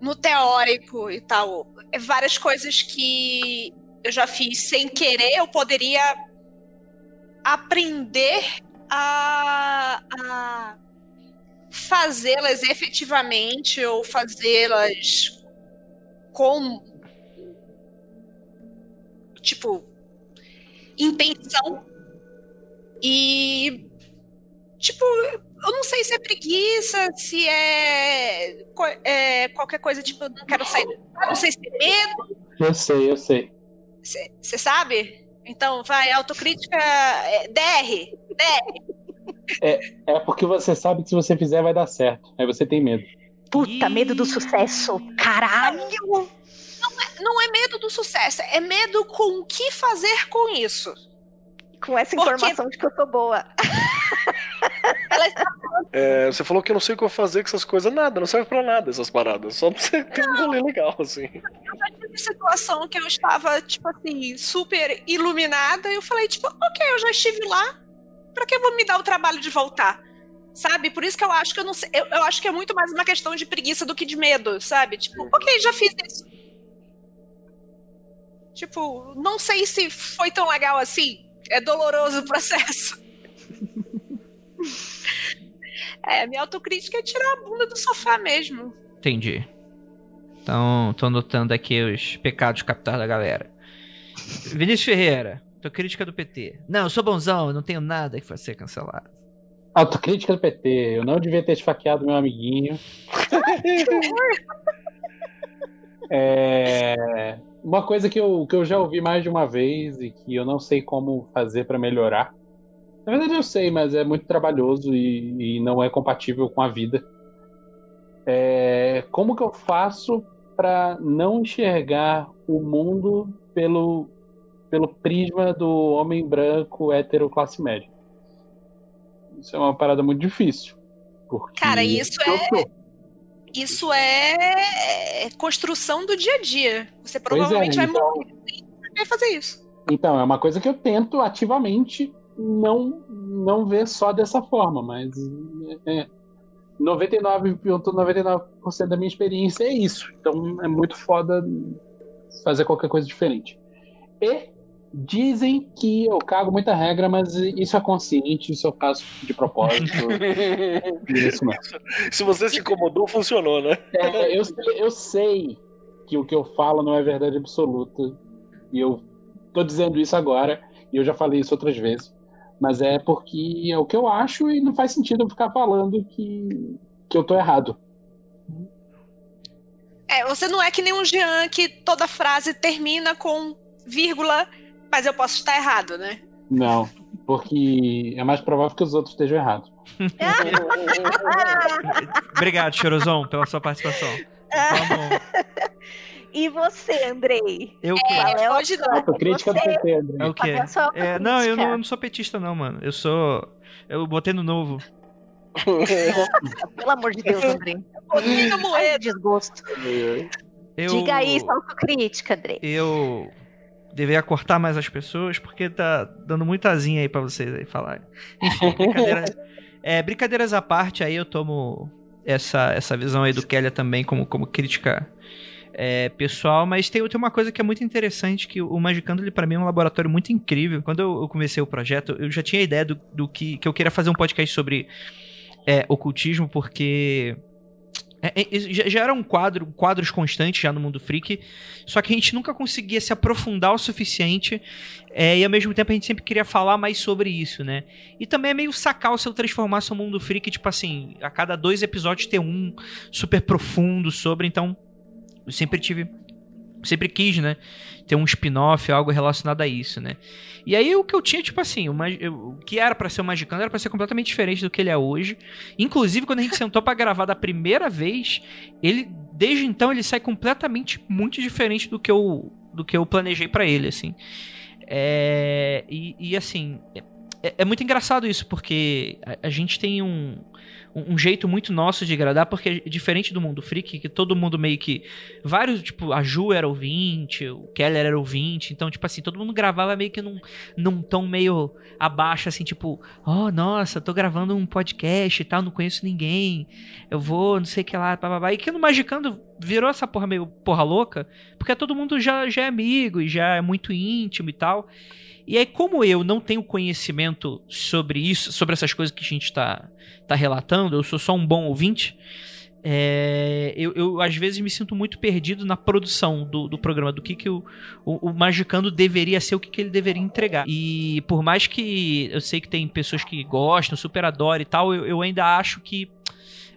no teórico e tal. É várias coisas que eu já fiz sem querer, eu poderia aprender a, a fazê-las efetivamente ou fazê-las com tipo intenção e tipo eu não sei se é preguiça se é, é qualquer coisa tipo eu não quero sair não sei se é medo. Eu sei eu sei. Você sabe então vai autocrítica é, DR DR é, é porque você sabe que se você fizer vai dar certo. Aí você tem medo. Puta, medo do sucesso. Caralho! Não é, não é medo do sucesso, é medo com o que fazer com isso. Com essa informação porque... de que eu tô boa. É, você falou que eu não sei o que eu vou fazer com essas coisas. Nada, não serve pra nada essas paradas. Só pra você ter um rolê legal, assim. Eu já tive situação que eu estava, tipo assim, super iluminada. E eu falei, tipo, ok, eu já estive lá para que eu vou me dar o trabalho de voltar? Sabe? Por isso que eu acho que eu não sei. Eu, eu acho que é muito mais uma questão de preguiça do que de medo, sabe? Tipo, ok, já fiz isso. Tipo, não sei se foi tão legal assim. É doloroso o processo. É, minha autocrítica é tirar a bunda do sofá mesmo. Entendi. Então, tô anotando aqui os pecados capitais da galera. Vinícius Ferreira. Autocrítica do PT. Não, eu sou bonzão, eu não tenho nada que vai ser cancelado. Autocrítica do PT. Eu não devia ter esfaqueado meu amiguinho. é... Uma coisa que eu, que eu já ouvi mais de uma vez e que eu não sei como fazer para melhorar. Na verdade eu sei, mas é muito trabalhoso e, e não é compatível com a vida. É... Como que eu faço para não enxergar o mundo pelo pelo prisma do homem branco hétero classe média. Isso é uma parada muito difícil. Cara, isso é. Isso é... é construção do dia a dia. Você provavelmente é, vai então... morrer sem fazer isso. Então, é uma coisa que eu tento ativamente não, não ver só dessa forma, mas é, 99,99% ,99 da minha experiência é isso. Então é muito foda fazer qualquer coisa diferente. E Dizem que eu cago muita regra, mas isso é consciente, isso eu faço de propósito. isso mesmo. Se você se incomodou, funcionou, né? É, eu, eu sei que o que eu falo não é verdade absoluta. E eu tô dizendo isso agora, e eu já falei isso outras vezes. Mas é porque é o que eu acho e não faz sentido eu ficar falando que, que eu tô errado. É, você não é que nem um Jean que toda frase termina com vírgula mas eu posso estar errado, né? Não, porque é mais provável que os outros estejam errados. Obrigado, Chorozão, pela sua participação. Vamos. E você, Andrei? Eu que? É, pode dar. Crítica do PT, Andrei. É o quê? É, não, eu não, eu não sou petista, não, mano. Eu sou. Eu botei no novo. Pelo amor de Deus, Andrei. Botei no moeda. Desgosto. Eu... Diga aí, autocrítica, Andrei. Eu deveria cortar mais as pessoas, porque tá dando muita asinha aí pra vocês aí falarem. Enfim, brincadeira, é, brincadeiras à parte, aí eu tomo essa, essa visão aí do Keller também como, como crítica é, pessoal, mas tem, tem uma coisa que é muito interessante, que o Magicando, ele para mim é um laboratório muito incrível. Quando eu, eu, comecei o projeto, eu já tinha a ideia do, do que, que eu queria fazer um podcast sobre é, ocultismo, porque é, é, já era um quadro, quadros constantes já no mundo freak, só que a gente nunca conseguia se aprofundar o suficiente é, e ao mesmo tempo a gente sempre queria falar mais sobre isso, né? E também é meio sacar o seu transformar seu mundo freak, tipo assim, a cada dois episódios ter um super profundo sobre, então eu sempre tive sempre quis, né? Ter um spin-off, algo relacionado a isso, né? E aí o que eu tinha, tipo assim, eu, o que era para ser o Magicano era pra ser completamente diferente do que ele é hoje. Inclusive, quando a gente sentou para gravar da primeira vez, ele, desde então, ele sai completamente muito diferente do que eu, do que eu planejei para ele, assim. É, e, e assim, é, é, muito engraçado isso, porque a, a gente tem um, um, jeito muito nosso de agradar, porque é diferente do mundo freak, que todo mundo meio que. Vários, tipo, a Ju era ouvinte, o Keller era ouvinte, então, tipo assim, todo mundo gravava meio que num, num tom meio abaixo, assim, tipo, oh, nossa, tô gravando um podcast e tal, não conheço ninguém, eu vou, não sei o que lá, blá, E que no Magicando virou essa porra meio porra louca, porque todo mundo já, já é amigo e já é muito íntimo e tal. E aí, como eu não tenho conhecimento sobre isso, sobre essas coisas que a gente está tá relatando, eu sou só um bom ouvinte, é, eu, eu, às vezes me sinto muito perdido na produção do, do programa, do que, que o, o, o Magicando deveria ser, o que, que ele deveria entregar. E por mais que eu sei que tem pessoas que gostam, super adoram e tal, eu, eu ainda acho que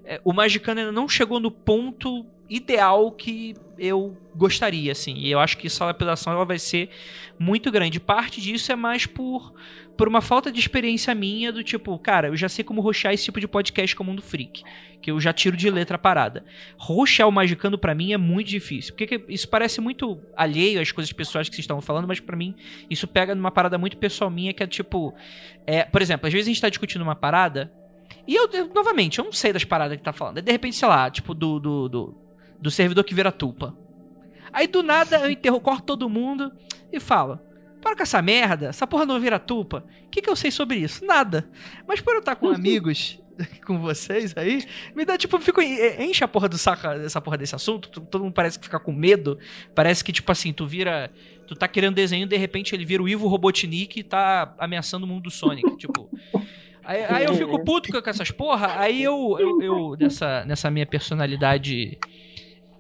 é, o Magicano ainda não chegou no ponto ideal que eu gostaria, assim. E eu acho que essa lapidação ela vai ser muito grande. Parte disso é mais por, por uma falta de experiência minha do tipo, cara, eu já sei como roxar esse tipo de podcast como Mundo Freak, que eu já tiro de letra a parada. Roxar o Magicando para mim é muito difícil, porque isso parece muito alheio às coisas pessoais que vocês estavam falando, mas para mim isso pega numa parada muito pessoal minha que é tipo, é, por exemplo, às vezes a gente tá discutindo uma parada e eu, eu, novamente, eu não sei das paradas que tá falando. De repente, sei lá, tipo, do, do, do do servidor que vira tupa. Aí do nada eu enterro, corto todo mundo e falo: para com essa merda, essa porra não vira tupa. O que, que eu sei sobre isso? Nada. Mas por eu estar com amigos, com vocês aí, me dá tipo, fico, enche a porra do saco, essa porra desse assunto, todo mundo parece que fica com medo, parece que tipo assim, tu vira, tu tá querendo desenho, de repente ele vira o Ivo Robotnik e tá ameaçando o mundo do Sonic, tipo. Aí, aí, eu fico puto com essas porra, aí eu, eu, eu nessa, nessa minha personalidade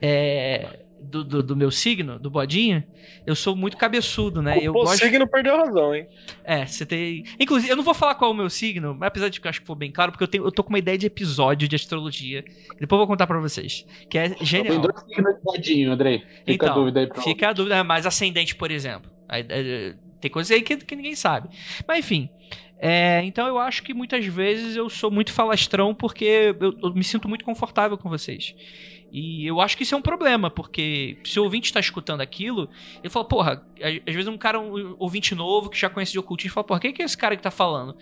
é, do, do, do, meu signo, do bodinho, eu sou muito cabeçudo, né? O gosto... signo perdeu a razão, hein? É, você tem. Inclusive, eu não vou falar qual é o meu signo, mas apesar de que eu acho que foi bem claro, porque eu, tenho, eu tô com uma ideia de episódio de astrologia. Depois eu vou contar pra vocês. Que é genial. Tem dois signos de bodinho, Andrei. Fica então, a dúvida aí pra Fica a dúvida, mais ascendente, por exemplo. Aí, é, tem coisas aí que, que ninguém sabe. Mas enfim. É, então eu acho que muitas vezes eu sou muito falastrão porque eu, eu me sinto muito confortável com vocês. E eu acho que isso é um problema, porque se o ouvinte está escutando aquilo, ele fala, porra, às vezes um cara, um ouvinte novo que já conhece de ocultismo, fala, porra, quem que é esse cara que tá falando?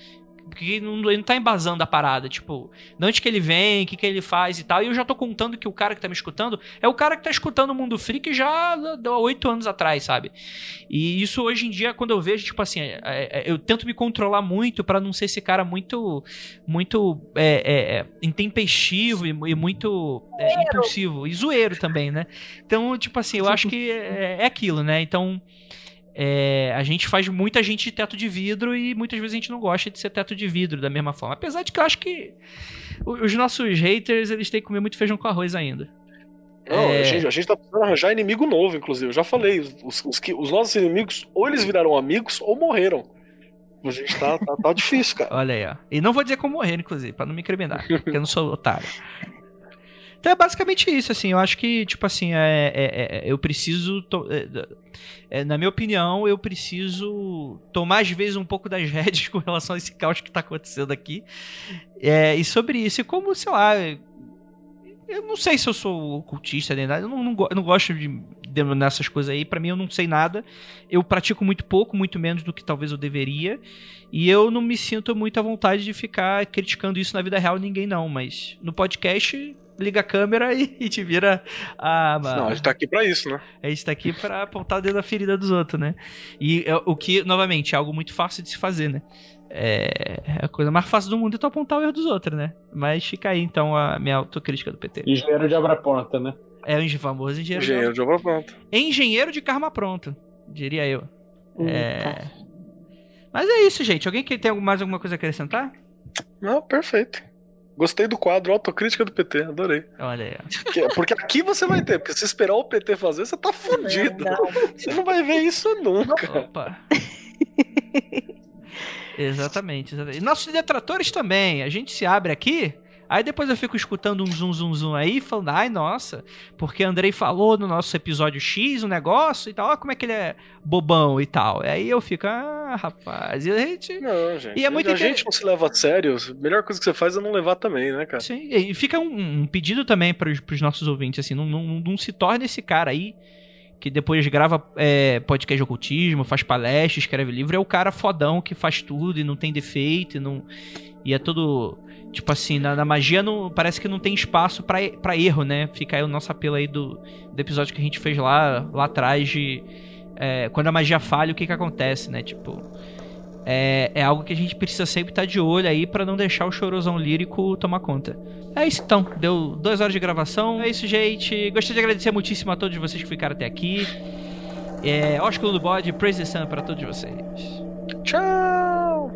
Porque não, ele não tá embasando a parada, tipo, de onde que ele vem, o que que ele faz e tal. E eu já tô contando que o cara que tá me escutando é o cara que tá escutando o Mundo Freak já há oito anos atrás, sabe? E isso hoje em dia, quando eu vejo, tipo assim, é, é, eu tento me controlar muito para não ser esse cara muito, muito é, é, é intempestivo e, e muito é, impulsivo. E zoeiro também, né? Então, tipo assim, eu acho que é, é aquilo, né? Então. É, a gente faz muita gente de teto de vidro e muitas vezes a gente não gosta de ser teto de vidro da mesma forma. Apesar de que eu acho que os nossos haters eles têm que comer muito feijão com arroz ainda. Não, é... a, gente, a gente tá precisando arranjar inimigo novo, inclusive. Eu já falei, os, os, os, os nossos inimigos ou eles viraram amigos ou morreram. A gente tá, tá, tá difícil, cara. Olha aí, ó. E não vou dizer como morrer, inclusive, pra não me incriminar, porque eu não sou otário. Então é basicamente isso, assim. Eu acho que, tipo assim, é, é, é eu preciso. É, é, na minha opinião, eu preciso tomar, às vezes, um pouco das rédeas com relação a esse caos que tá acontecendo aqui. É, e sobre isso, e como, sei lá. Eu não sei se eu sou ocultista nem nada. Eu não, não, eu não gosto de denominar essas coisas aí. Para mim, eu não sei nada. Eu pratico muito pouco, muito menos do que talvez eu deveria. E eu não me sinto muito à vontade de ficar criticando isso na vida real ninguém, não. Mas no podcast liga a câmera e, e te vira a. Não, a gente tá aqui pra isso, né? A gente tá aqui pra apontar o dedo na ferida dos outros, né? E é, o que, novamente, é algo muito fácil de se fazer, né? É, é a coisa mais fácil do mundo é tu apontar o erro dos outros, né? Mas fica aí então a minha autocrítica do PT. Engenheiro de obra pronta, né? É o famoso engenheiro, engenheiro de obra pronta. Engenheiro de karma pronto, diria eu. Hum, é... Mas é isso, gente. Alguém que tem mais alguma coisa a acrescentar? Não, perfeito. Gostei do quadro Autocrítica do PT, adorei. Olha aí. Porque, porque aqui você vai ter, porque se esperar o PT fazer, você tá fudido. Não, Você não vai ver isso nunca. Opa. exatamente, exatamente. E nossos detratores também. A gente se abre aqui Aí depois eu fico escutando um zum zum zum aí, falando, ai nossa, porque Andrei falou no nosso episódio X um negócio e tal, ó como é que ele é bobão e tal. Aí eu fico, ah, rapaz, e a gente. Não, gente. E é muito a gente não se leva a sério. A melhor coisa que você faz é não levar também, né, cara? Sim, e fica um, um pedido também pros, pros nossos ouvintes, assim, não, não, não se torne esse cara aí que depois grava é, podcast de ocultismo, faz palestra, escreve livro, é o cara fodão que faz tudo e não tem defeito e não. E é tudo. Tipo assim, na, na magia não, parece que não tem espaço pra erro, né? Fica aí o nosso apelo aí do, do episódio que a gente fez lá, lá atrás de. é, quando a magia falha, o que que acontece, né? Tipo. É, é algo que a gente precisa sempre estar de olho aí pra não deixar o chorosão lírico tomar conta. É isso então, deu duas horas de gravação. É isso, gente. Gostaria de agradecer muitíssimo a todos vocês que ficaram até aqui. É, ósculo do bode, praise the sun pra todos vocês. Tchau!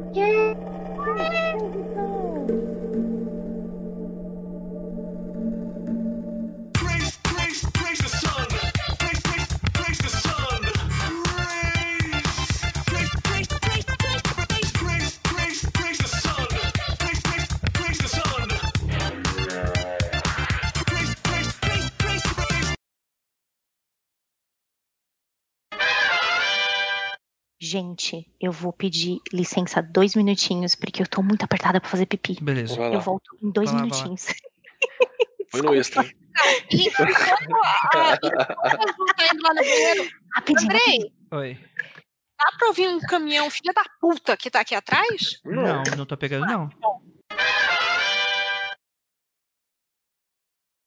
Gente, eu vou pedir licença dois minutinhos, porque eu tô muito apertada pra fazer pipi. Beleza. Vai Eu volto em dois lá, minutinhos. Foi no extra. hein? E enquanto a, Ju tá indo lá no banheiro. Andrei, Oi. dá pra ouvir um caminhão filha da puta que tá aqui atrás? Não, não tô pegando, não.